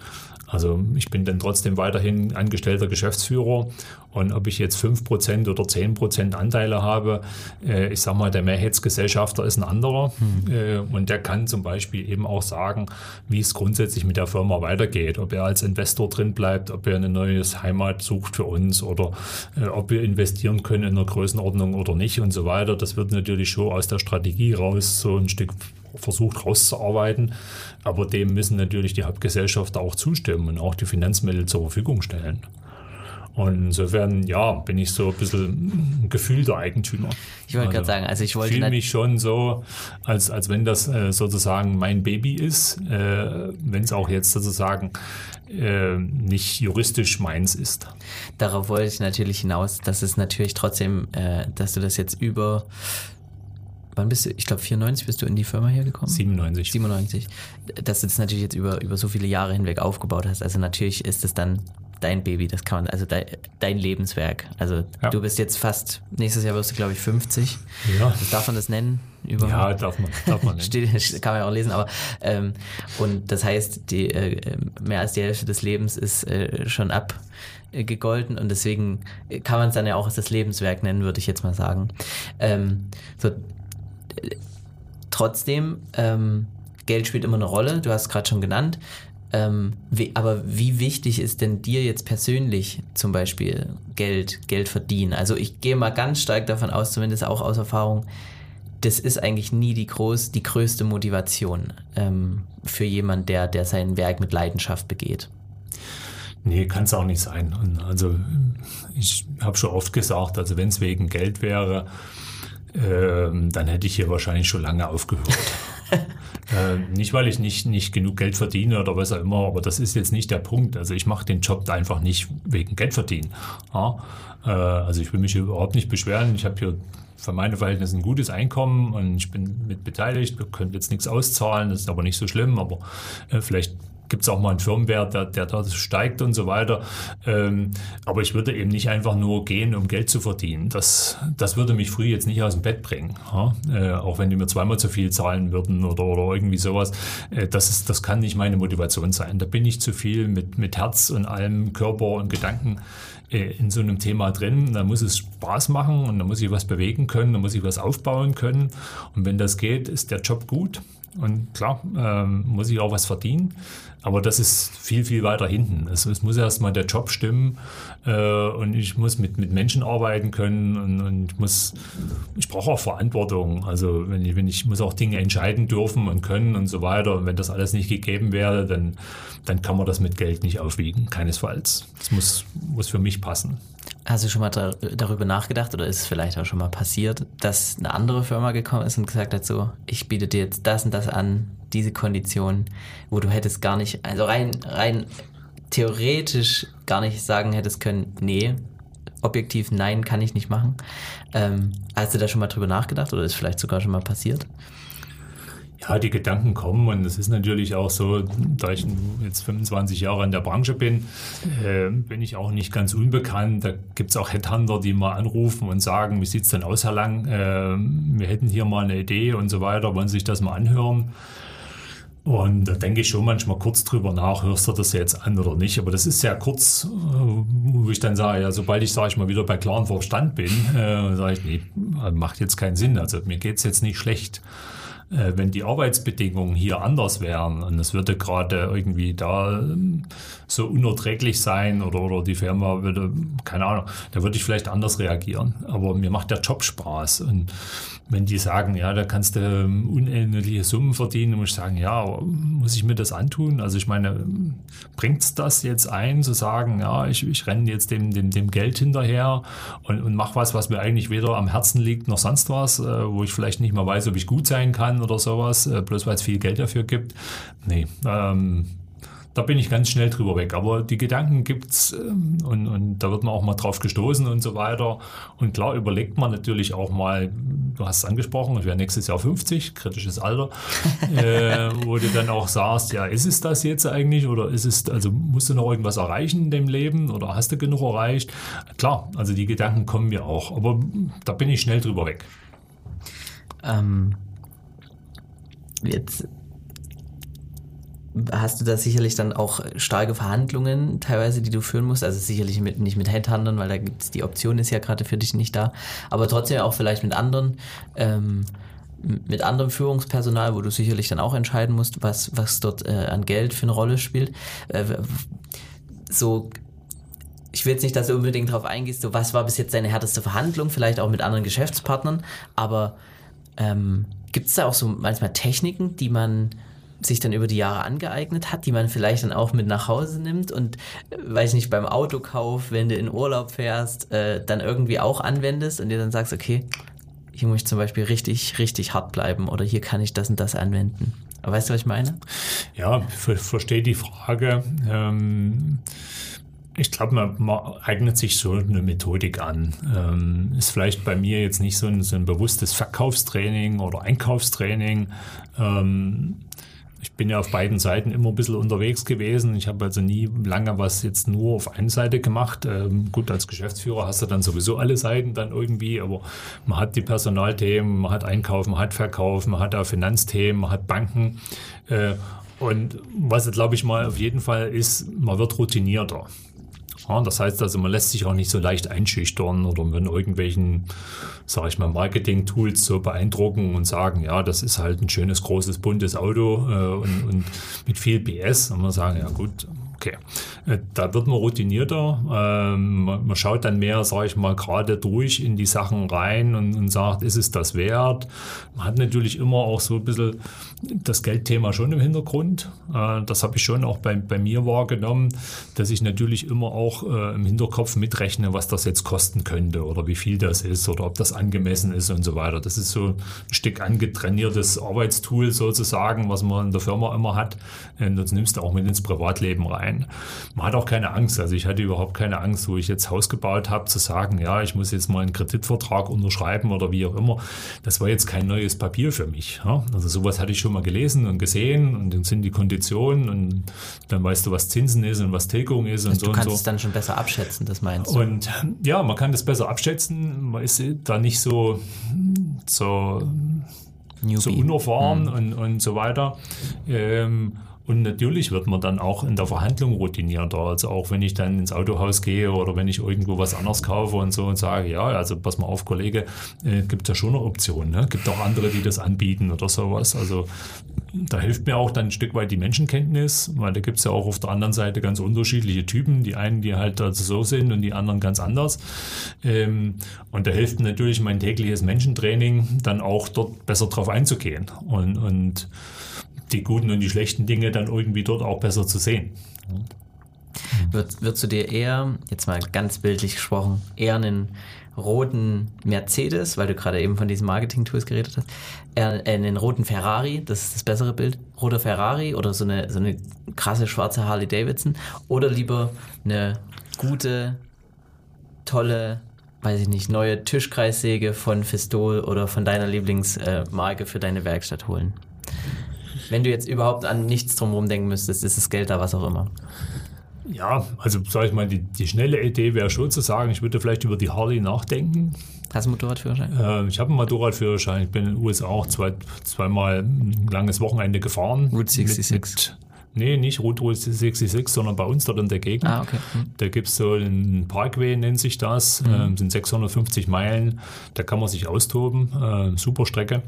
Also ich bin dann trotzdem weiterhin angestellter Geschäftsführer und ob ich jetzt 5% oder 10% Anteile habe, äh, ich sage mal, der Mehrheitsgesellschafter ist ein anderer hm. äh, und der kann zum Beispiel eben auch sagen, wie es grundsätzlich mit der Firma weitergeht, ob er als Investor drin bleibt, ob er eine neue Heimat sucht für uns oder äh, ob wir investieren können in einer Größenordnung oder nicht und so weiter. Das wird natürlich schon aus der Strategie raus so ein Stück versucht rauszuarbeiten. Aber dem müssen natürlich die Hauptgesellschafter auch zustimmen und auch die Finanzmittel zur Verfügung stellen. Und insofern, ja, bin ich so ein bisschen ein gefühlter Eigentümer. Ich wollte also, gerade sagen, also ich wollte. fühle mich schon so, als, als wenn das äh, sozusagen mein Baby ist, äh, wenn es auch jetzt sozusagen äh, nicht juristisch meins ist. Darauf wollte ich natürlich hinaus, dass es natürlich trotzdem, äh, dass du das jetzt über wann bist du, ich glaube 94 bist du in die Firma hergekommen? 97. 97. Dass du das natürlich jetzt über, über so viele Jahre hinweg aufgebaut hast. Also natürlich ist es dann dein Baby, das kann man, also dein, dein Lebenswerk. Also ja. du bist jetzt fast, nächstes Jahr wirst du glaube ich 50. Ja. Darf man das nennen? Über ja, darf man, darf man Steht, kann man ja auch lesen, aber ähm, und das heißt, die, äh, mehr als die Hälfte des Lebens ist äh, schon abgegolten und deswegen kann man es dann ja auch das Lebenswerk nennen, würde ich jetzt mal sagen. Ähm, so, trotzdem, ähm, Geld spielt immer eine Rolle, du hast es gerade schon genannt. Ähm, wie, aber wie wichtig ist denn dir jetzt persönlich zum Beispiel Geld, Geld verdienen? Also ich gehe mal ganz stark davon aus, zumindest auch aus Erfahrung, das ist eigentlich nie die, groß, die größte Motivation ähm, für jemanden, der, der sein Werk mit Leidenschaft begeht. Nee, kann es auch nicht sein. Und also ich habe schon oft gesagt, also wenn es wegen Geld wäre, ähm, dann hätte ich hier wahrscheinlich schon lange aufgehört. äh, nicht, weil ich nicht, nicht genug Geld verdiene oder was auch immer, aber das ist jetzt nicht der Punkt. Also ich mache den Job einfach nicht wegen Geld verdienen. Ja? Äh, also ich will mich überhaupt nicht beschweren. Ich habe hier für meine Verhältnisse ein gutes Einkommen und ich bin mit beteiligt. Wir können jetzt nichts auszahlen, das ist aber nicht so schlimm, aber äh, vielleicht gibt es auch mal einen Firmenwert, der, der da steigt und so weiter. Ähm, aber ich würde eben nicht einfach nur gehen, um Geld zu verdienen. Das, das würde mich früh jetzt nicht aus dem Bett bringen. Ja? Äh, auch wenn die mir zweimal zu viel zahlen würden oder, oder irgendwie sowas. Äh, das, ist, das kann nicht meine Motivation sein. Da bin ich zu viel mit, mit Herz und allem Körper und Gedanken äh, in so einem Thema drin. Da muss es Spaß machen und da muss ich was bewegen können, da muss ich was aufbauen können. Und wenn das geht, ist der Job gut. Und klar, ähm, muss ich auch was verdienen. Aber das ist viel, viel weiter hinten. Also es muss erstmal der Job stimmen äh, und ich muss mit, mit Menschen arbeiten können und, und ich muss, ich brauche auch Verantwortung. Also wenn ich, wenn ich muss auch Dinge entscheiden dürfen und können und so weiter. Und wenn das alles nicht gegeben wäre, dann, dann kann man das mit Geld nicht aufwiegen. Keinesfalls. Das muss, muss für mich passen. Hast du schon mal darüber nachgedacht oder ist es vielleicht auch schon mal passiert, dass eine andere Firma gekommen ist und gesagt hat, so, ich biete dir jetzt das und das an, diese Kondition, wo du hättest gar nicht, also rein, rein theoretisch gar nicht sagen hättest können, nee, objektiv nein, kann ich nicht machen. Ähm, hast du da schon mal drüber nachgedacht oder ist vielleicht sogar schon mal passiert? Ja, die Gedanken kommen und es ist natürlich auch so, da ich jetzt 25 Jahre in der Branche bin, äh, bin ich auch nicht ganz unbekannt. Da gibt es auch Headhunter, die mal anrufen und sagen, wie sieht es denn aus, Herr Lang? Äh, wir hätten hier mal eine Idee und so weiter, wollen Sie sich das mal anhören? Und da denke ich schon manchmal kurz drüber nach, hörst du das jetzt an oder nicht. Aber das ist sehr kurz, äh, wo ich dann sage, ja, sobald ich, sage ich mal, wieder bei klaren Verstand bin, äh, sage ich, nee, macht jetzt keinen Sinn. Also mir geht's jetzt nicht schlecht. Äh, wenn die Arbeitsbedingungen hier anders wären und es würde gerade irgendwie da ähm, so unerträglich sein oder, oder die Firma würde, keine Ahnung, da würde ich vielleicht anders reagieren. Aber mir macht der Job Spaß und wenn die sagen, ja, da kannst du ähm, unendliche Summen verdienen, muss ich sagen, ja, muss ich mir das antun? Also ich meine, bringt's das jetzt ein, zu sagen, ja, ich, ich renne jetzt dem, dem, dem Geld hinterher und, und mache was, was mir eigentlich weder am Herzen liegt noch sonst was, äh, wo ich vielleicht nicht mal weiß, ob ich gut sein kann oder sowas, äh, bloß weil es viel Geld dafür gibt. Nee, ähm, da bin ich ganz schnell drüber weg. Aber die Gedanken gibt's ähm, und, und da wird man auch mal drauf gestoßen und so weiter. Und klar überlegt man natürlich auch mal, du hast es angesprochen, ich werde nächstes Jahr 50, kritisches Alter, äh, wo du dann auch sagst, ja, ist es das jetzt eigentlich oder ist es, also musst du noch irgendwas erreichen in dem Leben oder hast du genug erreicht? Klar, also die Gedanken kommen mir auch, aber da bin ich schnell drüber weg. Ähm, jetzt hast du da sicherlich dann auch starke Verhandlungen teilweise, die du führen musst. Also sicherlich mit, nicht mit Headhuntern, weil da gibt's die Option ist ja gerade für dich nicht da. Aber trotzdem auch vielleicht mit anderen, ähm, mit anderem Führungspersonal, wo du sicherlich dann auch entscheiden musst, was, was dort äh, an Geld für eine Rolle spielt. Äh, so ich will jetzt nicht, dass du unbedingt darauf eingehst, so was war bis jetzt deine härteste Verhandlung, vielleicht auch mit anderen Geschäftspartnern, aber ähm, gibt es da auch so manchmal Techniken, die man sich dann über die Jahre angeeignet hat, die man vielleicht dann auch mit nach Hause nimmt und, äh, weiß nicht, beim Autokauf, wenn du in Urlaub fährst, äh, dann irgendwie auch anwendest und dir dann sagst, okay, hier muss ich zum Beispiel richtig, richtig hart bleiben oder hier kann ich das und das anwenden. Aber weißt du, was ich meine? Ja, ver verstehe die Frage. Ähm ich glaube, man, man, eignet sich so eine Methodik an. Ähm, ist vielleicht bei mir jetzt nicht so ein, so ein bewusstes Verkaufstraining oder Einkaufstraining. Ähm, ich bin ja auf beiden Seiten immer ein bisschen unterwegs gewesen. Ich habe also nie lange was jetzt nur auf einer Seite gemacht. Ähm, gut, als Geschäftsführer hast du dann sowieso alle Seiten dann irgendwie, aber man hat die Personalthemen, man hat Einkauf, man hat Verkauf, man hat auch Finanzthemen, man hat Banken. Äh, und was, glaube ich mal, auf jeden Fall ist, man wird routinierter. Das heißt also, man lässt sich auch nicht so leicht einschüchtern oder mit irgendwelchen, sage ich mal, Marketing-Tools so beeindrucken und sagen, ja, das ist halt ein schönes, großes, buntes Auto äh, und, und mit viel PS. Und man sagen, ja gut, Okay, äh, da wird man routinierter. Ähm, man schaut dann mehr, sage ich mal, gerade durch in die Sachen rein und, sagt, ist es das wert? Man hat natürlich immer auch so ein bisschen das Geldthema schon im Hintergrund. Äh, das habe ich schon auch bei, bei mir wahrgenommen, dass ich natürlich immer auch äh, im Hinterkopf mitrechne, was das jetzt kosten könnte oder wie viel das ist oder ob das angemessen ist und so weiter. Das ist so ein Stück angetrainiertes Arbeitstool sozusagen, was man in der Firma immer hat. Und das nimmst du auch mit ins Privatleben rein ein. Man hat auch keine Angst. Also ich hatte überhaupt keine Angst, wo ich jetzt Haus gebaut habe, zu sagen, ja, ich muss jetzt mal einen Kreditvertrag unterschreiben oder wie auch immer. Das war jetzt kein neues Papier für mich. Ja? Also sowas hatte ich schon mal gelesen und gesehen und dann sind die Konditionen und dann weißt du, was Zinsen ist und was Tilgung ist und also so du kannst und so. es dann schon besser abschätzen, das meinst du? Und ja, man kann das besser abschätzen. Man ist da nicht so, so so unerfahren mhm. und, und so weiter. Ähm, und natürlich wird man dann auch in der Verhandlung routinierter. Also auch wenn ich dann ins Autohaus gehe oder wenn ich irgendwo was anderes kaufe und so und sage, ja, also pass mal auf, Kollege, äh, gibt ja schon eine Option. Ne? Gibt auch andere, die das anbieten oder sowas. Also da hilft mir auch dann ein Stück weit die Menschenkenntnis, weil da gibt es ja auch auf der anderen Seite ganz unterschiedliche Typen. Die einen, die halt also so sind und die anderen ganz anders. Ähm, und da hilft natürlich mein tägliches Menschentraining dann auch dort besser drauf einzugehen. Und, und die guten und die schlechten Dinge dann irgendwie dort auch besser zu sehen. Wird, würdest du dir eher, jetzt mal ganz bildlich gesprochen, eher einen roten Mercedes, weil du gerade eben von diesen Marketing-Tools geredet hast, eher einen roten Ferrari, das ist das bessere Bild, roter Ferrari oder so eine, so eine krasse schwarze Harley Davidson oder lieber eine gute, tolle, weiß ich nicht, neue Tischkreissäge von Fistol oder von deiner Lieblingsmarke für deine Werkstatt holen? Wenn du jetzt überhaupt an nichts drumherum denken müsstest, ist das Geld da, was auch immer. Ja, also sage ich mal, die, die schnelle Idee wäre schon zu sagen, ich würde vielleicht über die Harley nachdenken. Hast du einen Motorradführerschein? Äh, ich habe einen Motorradführerschein. Ich bin in den USA auch zwei, zweimal ein langes Wochenende gefahren. Route 66. Mit, mit, nee, nicht Route 66, sondern bei uns dort in der Gegend. Ah, okay. Hm. Da gibt es so einen Parkway, nennt sich das. Mhm. Ähm, sind 650 Meilen. Da kann man sich austoben. Äh, super Strecke.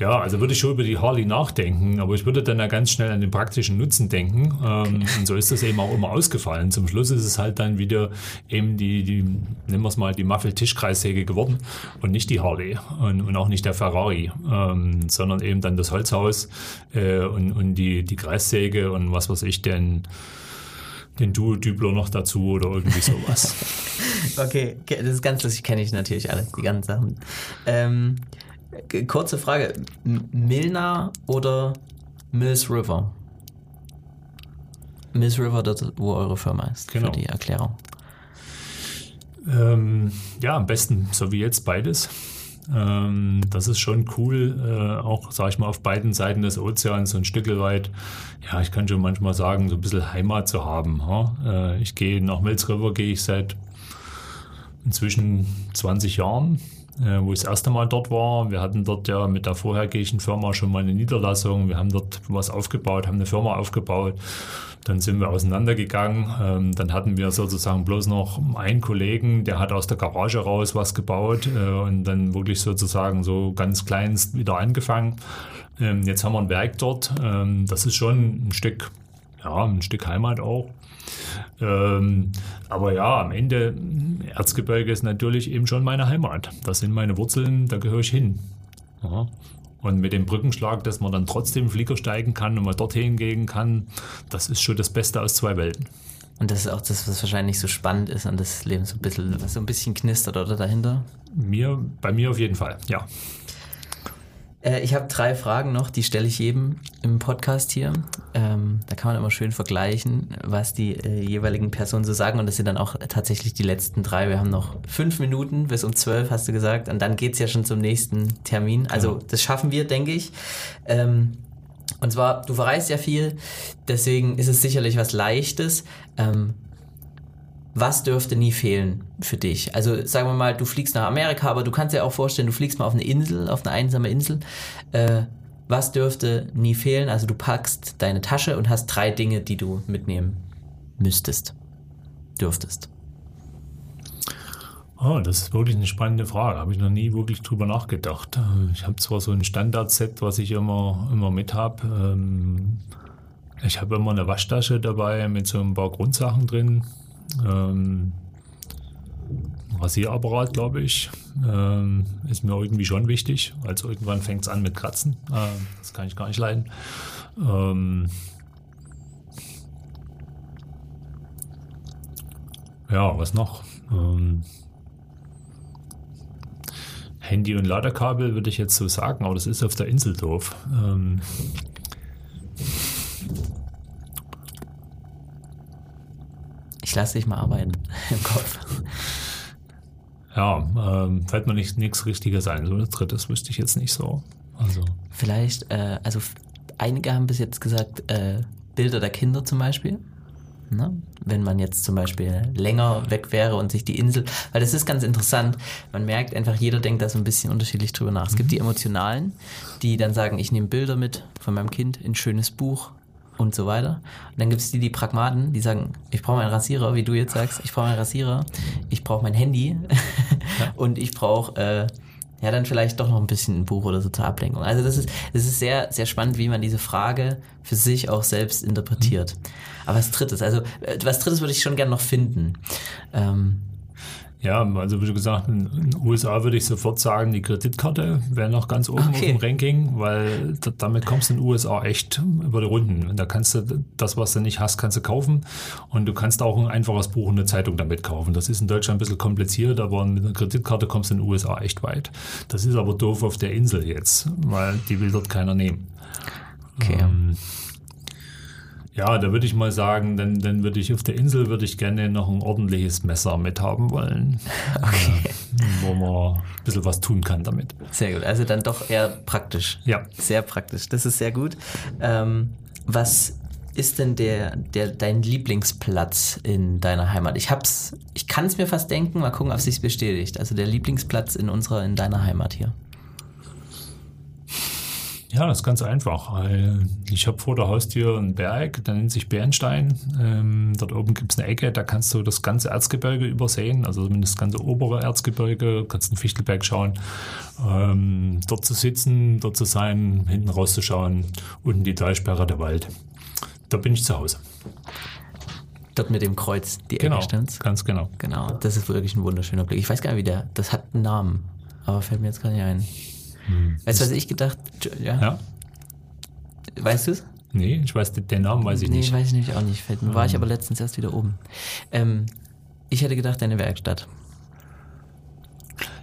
Ja, also würde ich schon über die Harley nachdenken, aber ich würde dann ja ganz schnell an den praktischen Nutzen denken. Ähm, und so ist das eben auch immer ausgefallen. Zum Schluss ist es halt dann wieder eben die, die nennen wir es mal, die Muffel-Tischkreissäge geworden und nicht die Harley und, und auch nicht der Ferrari, ähm, sondern eben dann das Holzhaus äh, und, und die, die Kreissäge und was weiß ich denn den Duo-Dübler noch dazu oder irgendwie sowas. okay, das ist ganz lustig, kenne ich natürlich alles, die ganzen Sachen. Ähm, kurze Frage, Milner oder Mills River? Mills River, dort, wo eure Firma ist, Genau. für die Erklärung. Ähm, ja, am besten so wie jetzt beides. Ähm, das ist schon cool, äh, auch, sag ich mal, auf beiden Seiten des Ozeans so ein Stück weit, ja, ich kann schon manchmal sagen, so ein bisschen Heimat zu haben. Ha? Äh, ich gehe nach Mills River, gehe ich seit inzwischen 20 Jahren, wo ich das erste Mal dort war. Wir hatten dort ja mit der vorhergehenden Firma schon mal eine Niederlassung. Wir haben dort was aufgebaut, haben eine Firma aufgebaut. Dann sind wir auseinandergegangen. Ähm, dann hatten wir sozusagen bloß noch einen Kollegen, der hat aus der Garage raus was gebaut äh, und dann wirklich sozusagen so ganz kleinst wieder angefangen. Ähm, jetzt haben wir ein Werk dort. Ähm, das ist schon ein Stück, ja, ein Stück Heimat auch. Ähm, aber ja, am Ende, Erzgebirge ist natürlich eben schon meine Heimat. Das sind meine Wurzeln, da gehöre ich hin. Ja. Und mit dem Brückenschlag, dass man dann trotzdem Flieger steigen kann und mal dorthin gehen kann, das ist schon das Beste aus zwei Welten. Und das ist auch das, was wahrscheinlich so spannend ist an das Leben, so ein bisschen, was so ein bisschen knistert, oder dahinter? Mir, bei mir auf jeden Fall, ja. Äh, ich habe drei Fragen noch, die stelle ich jedem im Podcast hier. Ähm, da kann man immer schön vergleichen, was die äh, jeweiligen Personen so sagen. Und das sind dann auch tatsächlich die letzten drei. Wir haben noch fünf Minuten bis um zwölf, hast du gesagt. Und dann geht's ja schon zum nächsten Termin. Also das schaffen wir, denke ich. Ähm, und zwar, du verreist ja viel, deswegen ist es sicherlich was Leichtes. Ähm, was dürfte nie fehlen für dich? Also sagen wir mal, du fliegst nach Amerika, aber du kannst dir auch vorstellen, du fliegst mal auf eine Insel, auf eine einsame Insel. Äh, was dürfte nie fehlen? Also du packst deine Tasche und hast drei Dinge, die du mitnehmen müsstest, dürftest. Oh, das ist wirklich eine spannende Frage. Habe ich noch nie wirklich drüber nachgedacht. Äh, Ich habe zwar so ein Standardset, was ich immer, immer mit habe. Ähm, Ich habe immer eine Waschtasche dabei mit so ein paar Grundsachen drin. Ähm, Rasierapparat, glaube ich, ähm, ist mir irgendwie schon wichtig. Also irgendwann fängt es an mit Kratzen. Ähm, das kann ich gar nicht leiden. Ähm, ja, was noch? Ähm, Handy und Ladekabel würde ich jetzt so sagen, aber das ist auf der Insel doof. Ähm, Ich lasse dich mal arbeiten im Kopf. ja, ähm, fällt mir nicht- nichts Richtiges ein. So das drittes wüsste ich jetzt nicht so. Also, Vielleicht, äh, also einige haben bis jetzt gesagt, äh, Bilder der Kinder zum Beispiel. Ne? Wenn man jetzt zum Beispiel länger weg wäre und sich die Insel, weil das ist ganz interessant, man merkt einfach, jeder denkt da so ein bisschen unterschiedlich drüber nach. Es gibt die Emotionalen, die dann sagen, ich nehme Bilder mit von meinem Kind, ein schönes Buch und so weiter. Und dann gibt es die, die Pragmaten, die sagen, ich brauche meinen Rasierer, wie du jetzt sagst, ich brauche meinen Rasierer, ich brauche mein Handy und ich brauche äh, ja, dann vielleicht doch noch ein bisschen ein Buch oder so zur Ablenkung. Also das ist, das ist sehr, sehr spannend, wie man diese Frage für sich auch selbst interpretiert. Aber was drittes, also äh, was drittes würde ich schon gerne noch finden. Ähm, ja, also wie du gesagt, in den USA würde ich sofort sagen, die Kreditkarte wäre noch ganz oben Okay. auf dem Ranking, weil damit kommst du in den USA echt über die Runden. Und da kannst du das, was du nicht hast, kannst du kaufen. Und du kannst auch ein einfaches Buch und eine Zeitung damit kaufen. Das ist in Deutschland ein bisschen kompliziert, aber mit einer Kreditkarte kommst du in den USA echt weit. Das ist aber doof auf der Insel jetzt, weil die will dort keiner nehmen. okay. Ähm, ja, da würde ich mal sagen, dann, dann würde ich auf der Insel würde ich gerne noch ein ordentliches Messer mithaben wollen. Okay. Äh, wo man ein bisschen was tun kann damit. Sehr gut. Also dann doch eher praktisch. Ja. Sehr praktisch. Das ist sehr gut. Ähm, was ist denn der, der dein Lieblingsplatz in deiner Heimat? Ich hab's, ich kann es mir fast denken, mal gucken, ob es sich bestätigt. Also der Lieblingsplatz in unserer, in deiner Heimat hier. Ja, das ist ganz einfach. Ich habe vor der Haustür einen Berg, der nennt sich Bernstein. Ähm, dort oben gibt es eine Ecke, da kannst du das ganze Erzgebirge übersehen, also zumindest das ganze obere Erzgebirge, kannst den Fichtelberg schauen. Ähm, dort zu sitzen, dort zu sein, hinten rauszuschauen, unten die Talsperre, der Wald. Da bin ich zu Hause. Dort mit dem Kreuz, die genau, Ecke stimmt's? Ganz genau. Genau, das ist wirklich ein wunderschöner Blick. Ich weiß gar nicht, wie der, das hat einen Namen, aber fällt mir jetzt gar nicht ein. Hm. Weißt du, was ich gedacht? Ja. ja. Weißt du es? Nee, ich weiß den Namen weiß ich nee, nicht. Nee, weiß ich nicht auch nicht. Fällt mir. War ich hm. aber letztens erst wieder oben. Ähm, ich hätte gedacht, deine Werkstatt.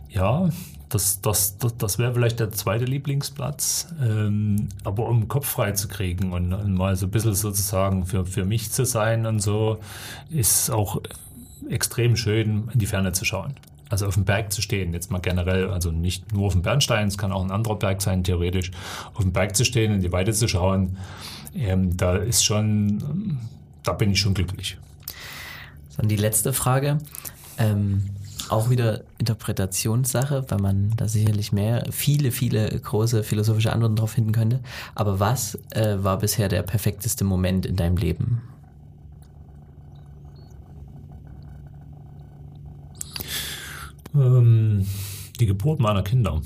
Ja, das, das, das, das wäre vielleicht der zweite Lieblingsplatz. Ähm, aber um Kopf frei zu kriegen und, und, mal so ein bisschen sozusagen für, für mich zu sein und so, ist auch extrem schön, in die Ferne zu schauen. Also auf dem Berg zu stehen, jetzt mal generell, also nicht nur auf dem Bernstein, es kann auch ein anderer Berg sein, theoretisch. Auf dem Berg zu stehen, in die Weite zu schauen, ähm, da ist schon, da bin ich schon glücklich. Und die letzte Frage. Ähm, auch wieder Interpretationssache, weil man da sicherlich mehr, viele, viele große philosophische Antworten drauf finden könnte. Aber was äh, war bisher der perfekteste Moment in deinem Leben? Ähm, die Geburt meiner Kinder.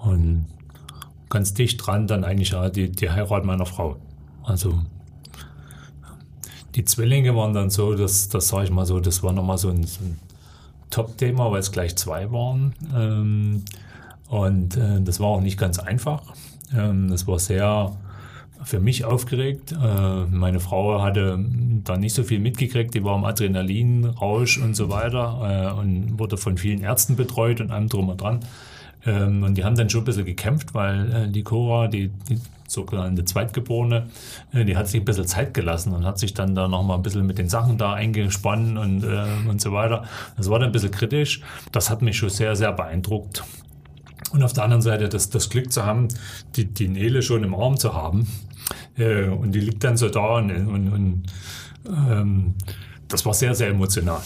Und ganz dicht dran dann eigentlich die, die Heirat meiner Frau. Also die Zwillinge waren dann so, das, das sage ich mal so, das war nochmal so ein, so ein Top-Thema, weil es gleich zwei waren. Ähm, und äh, das war auch nicht ganz einfach. Ähm, das war sehr für mich aufgeregt. Äh, meine Frau hatte da nicht so viel mitgekriegt, die war im Adrenalinrausch und so weiter äh, und wurde von vielen Ärzten betreut und allem drum und dran. Ähm, und die haben dann schon ein bisschen gekämpft, weil äh, die Cora, die, die sogenannte Zweitgeborene, die hat sich ein bisschen Zeit gelassen und hat sich dann da nochmal ein bisschen mit den Sachen da eingespannt und, und so weiter. Das war dann ein bisschen kritisch. Das hat mich schon sehr, sehr beeindruckt. Und auf der anderen Seite das, das Glück zu haben, die, die Nele schon im Arm zu haben. Und die liegt dann so da und, und, und ähm, das war sehr, sehr emotional.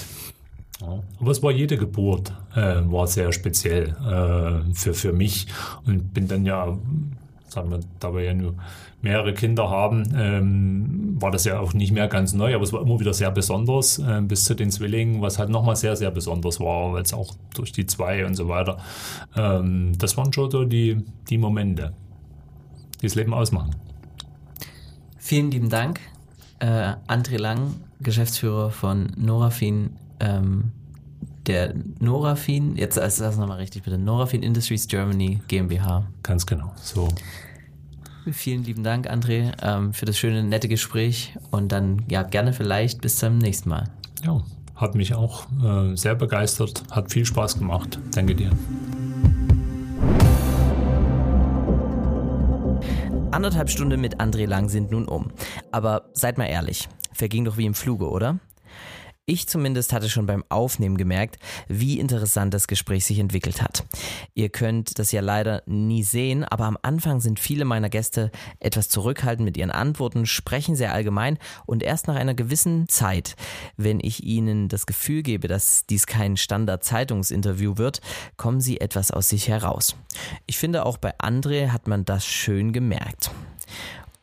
Aber es war jede Geburt, äh, war sehr speziell äh, für, für mich und bin dann ja, sagen wir, da wir ja nur mehrere Kinder haben, ähm, war das ja auch nicht mehr ganz neu, aber es war immer wieder sehr besonders äh, bis zu den Zwillingen, was halt nochmal sehr, sehr besonders war, weil es auch durch die zwei und so weiter, ähm, das waren schon so die, die Momente, die das Leben ausmachen. Vielen lieben Dank, äh, André Lang, Geschäftsführer von Norafin ähm, der Norafin, jetzt ist das nochmal richtig bitte, Norafin Industries Germany GmbH. Ganz genau, so. Vielen lieben Dank, André, ähm, für das schöne, nette Gespräch und dann ja gerne vielleicht bis zum nächsten Mal. Ja, hat mich auch äh, sehr begeistert, hat viel Spaß gemacht. Danke dir. Anderthalb Stunden mit André Lang sind nun um. Aber seid mal ehrlich, verging doch wie im Fluge, oder? Ich zumindest hatte schon beim Aufnehmen gemerkt, wie interessant das Gespräch sich entwickelt hat. Ihr könnt das ja leider nie sehen, aber am Anfang sind viele meiner Gäste etwas zurückhaltend mit ihren Antworten, sprechen sehr allgemein und erst nach einer gewissen Zeit, wenn ich ihnen das Gefühl gebe, dass dies kein Standard-Zeitungsinterview wird, kommen sie etwas aus sich heraus. Ich finde, auch bei André hat man das schön gemerkt.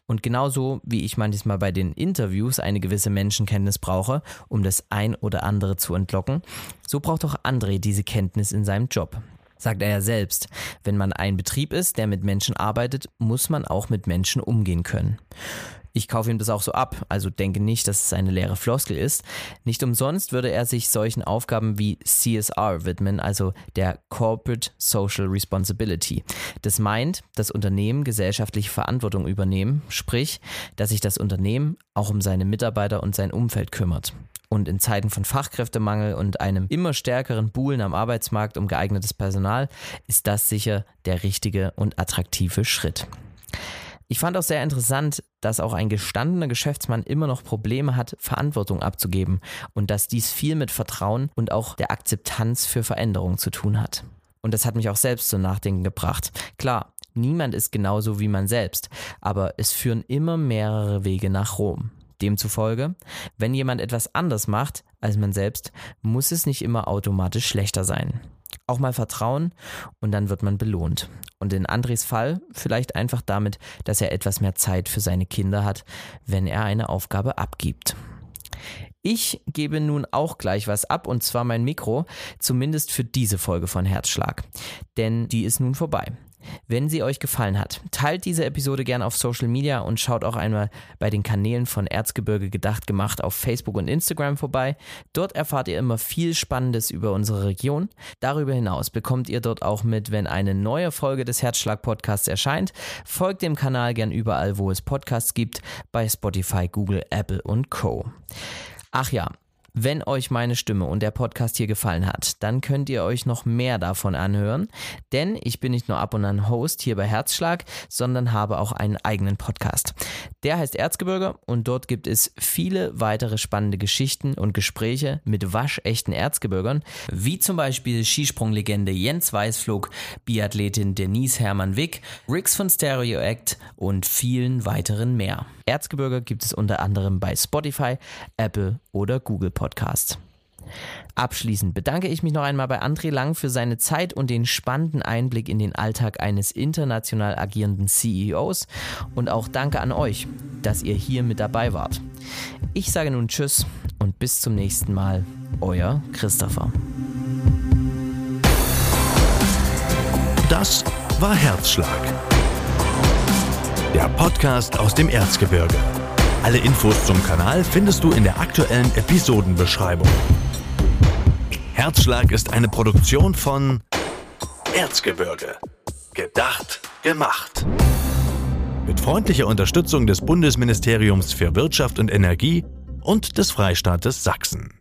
Und genauso wie ich manchmal bei den Interviews eine gewisse Menschenkenntnis brauche, um das ein oder andere zu entlocken, so braucht auch André diese Kenntnis in seinem Job. Sagt er ja selbst, wenn man ein Betrieb ist, der mit Menschen arbeitet, muss man auch mit Menschen umgehen können. Ich kaufe ihm das auch so ab, also denke nicht, dass es eine leere Floskel ist. Nicht umsonst würde er sich solchen Aufgaben wie CSR widmen, also der Corporate Social Responsibility. Das meint, dass Unternehmen gesellschaftliche Verantwortung übernehmen, sprich, dass sich das Unternehmen auch um seine Mitarbeiter und sein Umfeld kümmert. Und in Zeiten von Fachkräftemangel und einem immer stärkeren Buhlen am Arbeitsmarkt um geeignetes Personal ist das sicher der richtige und attraktive Schritt. Ich fand auch sehr interessant, dass auch ein gestandener Geschäftsmann immer noch Probleme hat, Verantwortung abzugeben und dass dies viel mit Vertrauen und auch der Akzeptanz für Veränderungen zu tun hat. Und das hat mich auch selbst zum Nachdenken gebracht. Klar, Niemand ist genauso wie man selbst, aber es führen immer mehrere Wege nach Rom. Demzufolge, wenn jemand etwas anders macht als man selbst, muss es nicht immer automatisch schlechter sein. Auch mal vertrauen und dann wird man belohnt. Und in Andres Fall vielleicht einfach damit, dass er etwas mehr Zeit für seine Kinder hat, wenn er eine Aufgabe abgibt. Ich gebe nun auch gleich was ab und zwar mein Mikro, zumindest für diese Folge von Herzschlag. Denn die ist nun vorbei. Wenn sie euch gefallen hat, teilt diese Episode gerne auf Social Media und schaut auch einmal bei den Kanälen von Erzgebirge gedacht gemacht auf Facebook und Instagram vorbei. Dort erfahrt ihr immer viel Spannendes über unsere Region. Darüber hinaus bekommt ihr dort auch mit, wenn eine neue Folge des Herzschlag Podcasts erscheint. Folgt dem Kanal gern überall, wo es Podcasts gibt, bei Spotify, Google, Apple und Co. Ach ja, wenn euch meine Stimme und der Podcast hier gefallen hat, dann könnt ihr euch noch mehr davon anhören, denn ich bin nicht nur ab und an Host hier bei Herzschlag, sondern habe auch einen eigenen Podcast. Der heißt Erzgebirge und dort gibt es viele weitere spannende Geschichten und Gespräche mit waschechten Erzgebirgern, wie zum Beispiel Skisprunglegende Jens Weißflug, Biathletin Denise Hermann-Wick, Rix von Stereo Act und vielen weiteren mehr. Erzgebirge gibt es unter anderem bei Spotify, Apple oder Google Podcasts. Abschließend bedanke ich mich noch einmal bei André Lang für seine Zeit und den spannenden Einblick in den Alltag eines international agierenden CEOs und auch danke an euch, dass ihr hier mit dabei wart. Ich sage nun Tschüss und bis zum nächsten Mal, euer Christopher. Das war Herzschlag der Podcast aus dem Erzgebirge. Alle Infos zum Kanal findest du in der aktuellen Episodenbeschreibung. Herzschlag ist eine Produktion von Erzgebirge. Gedacht, gemacht. Mit freundlicher Unterstützung des Bundesministeriums für Wirtschaft und Energie und des Freistaates Sachsen.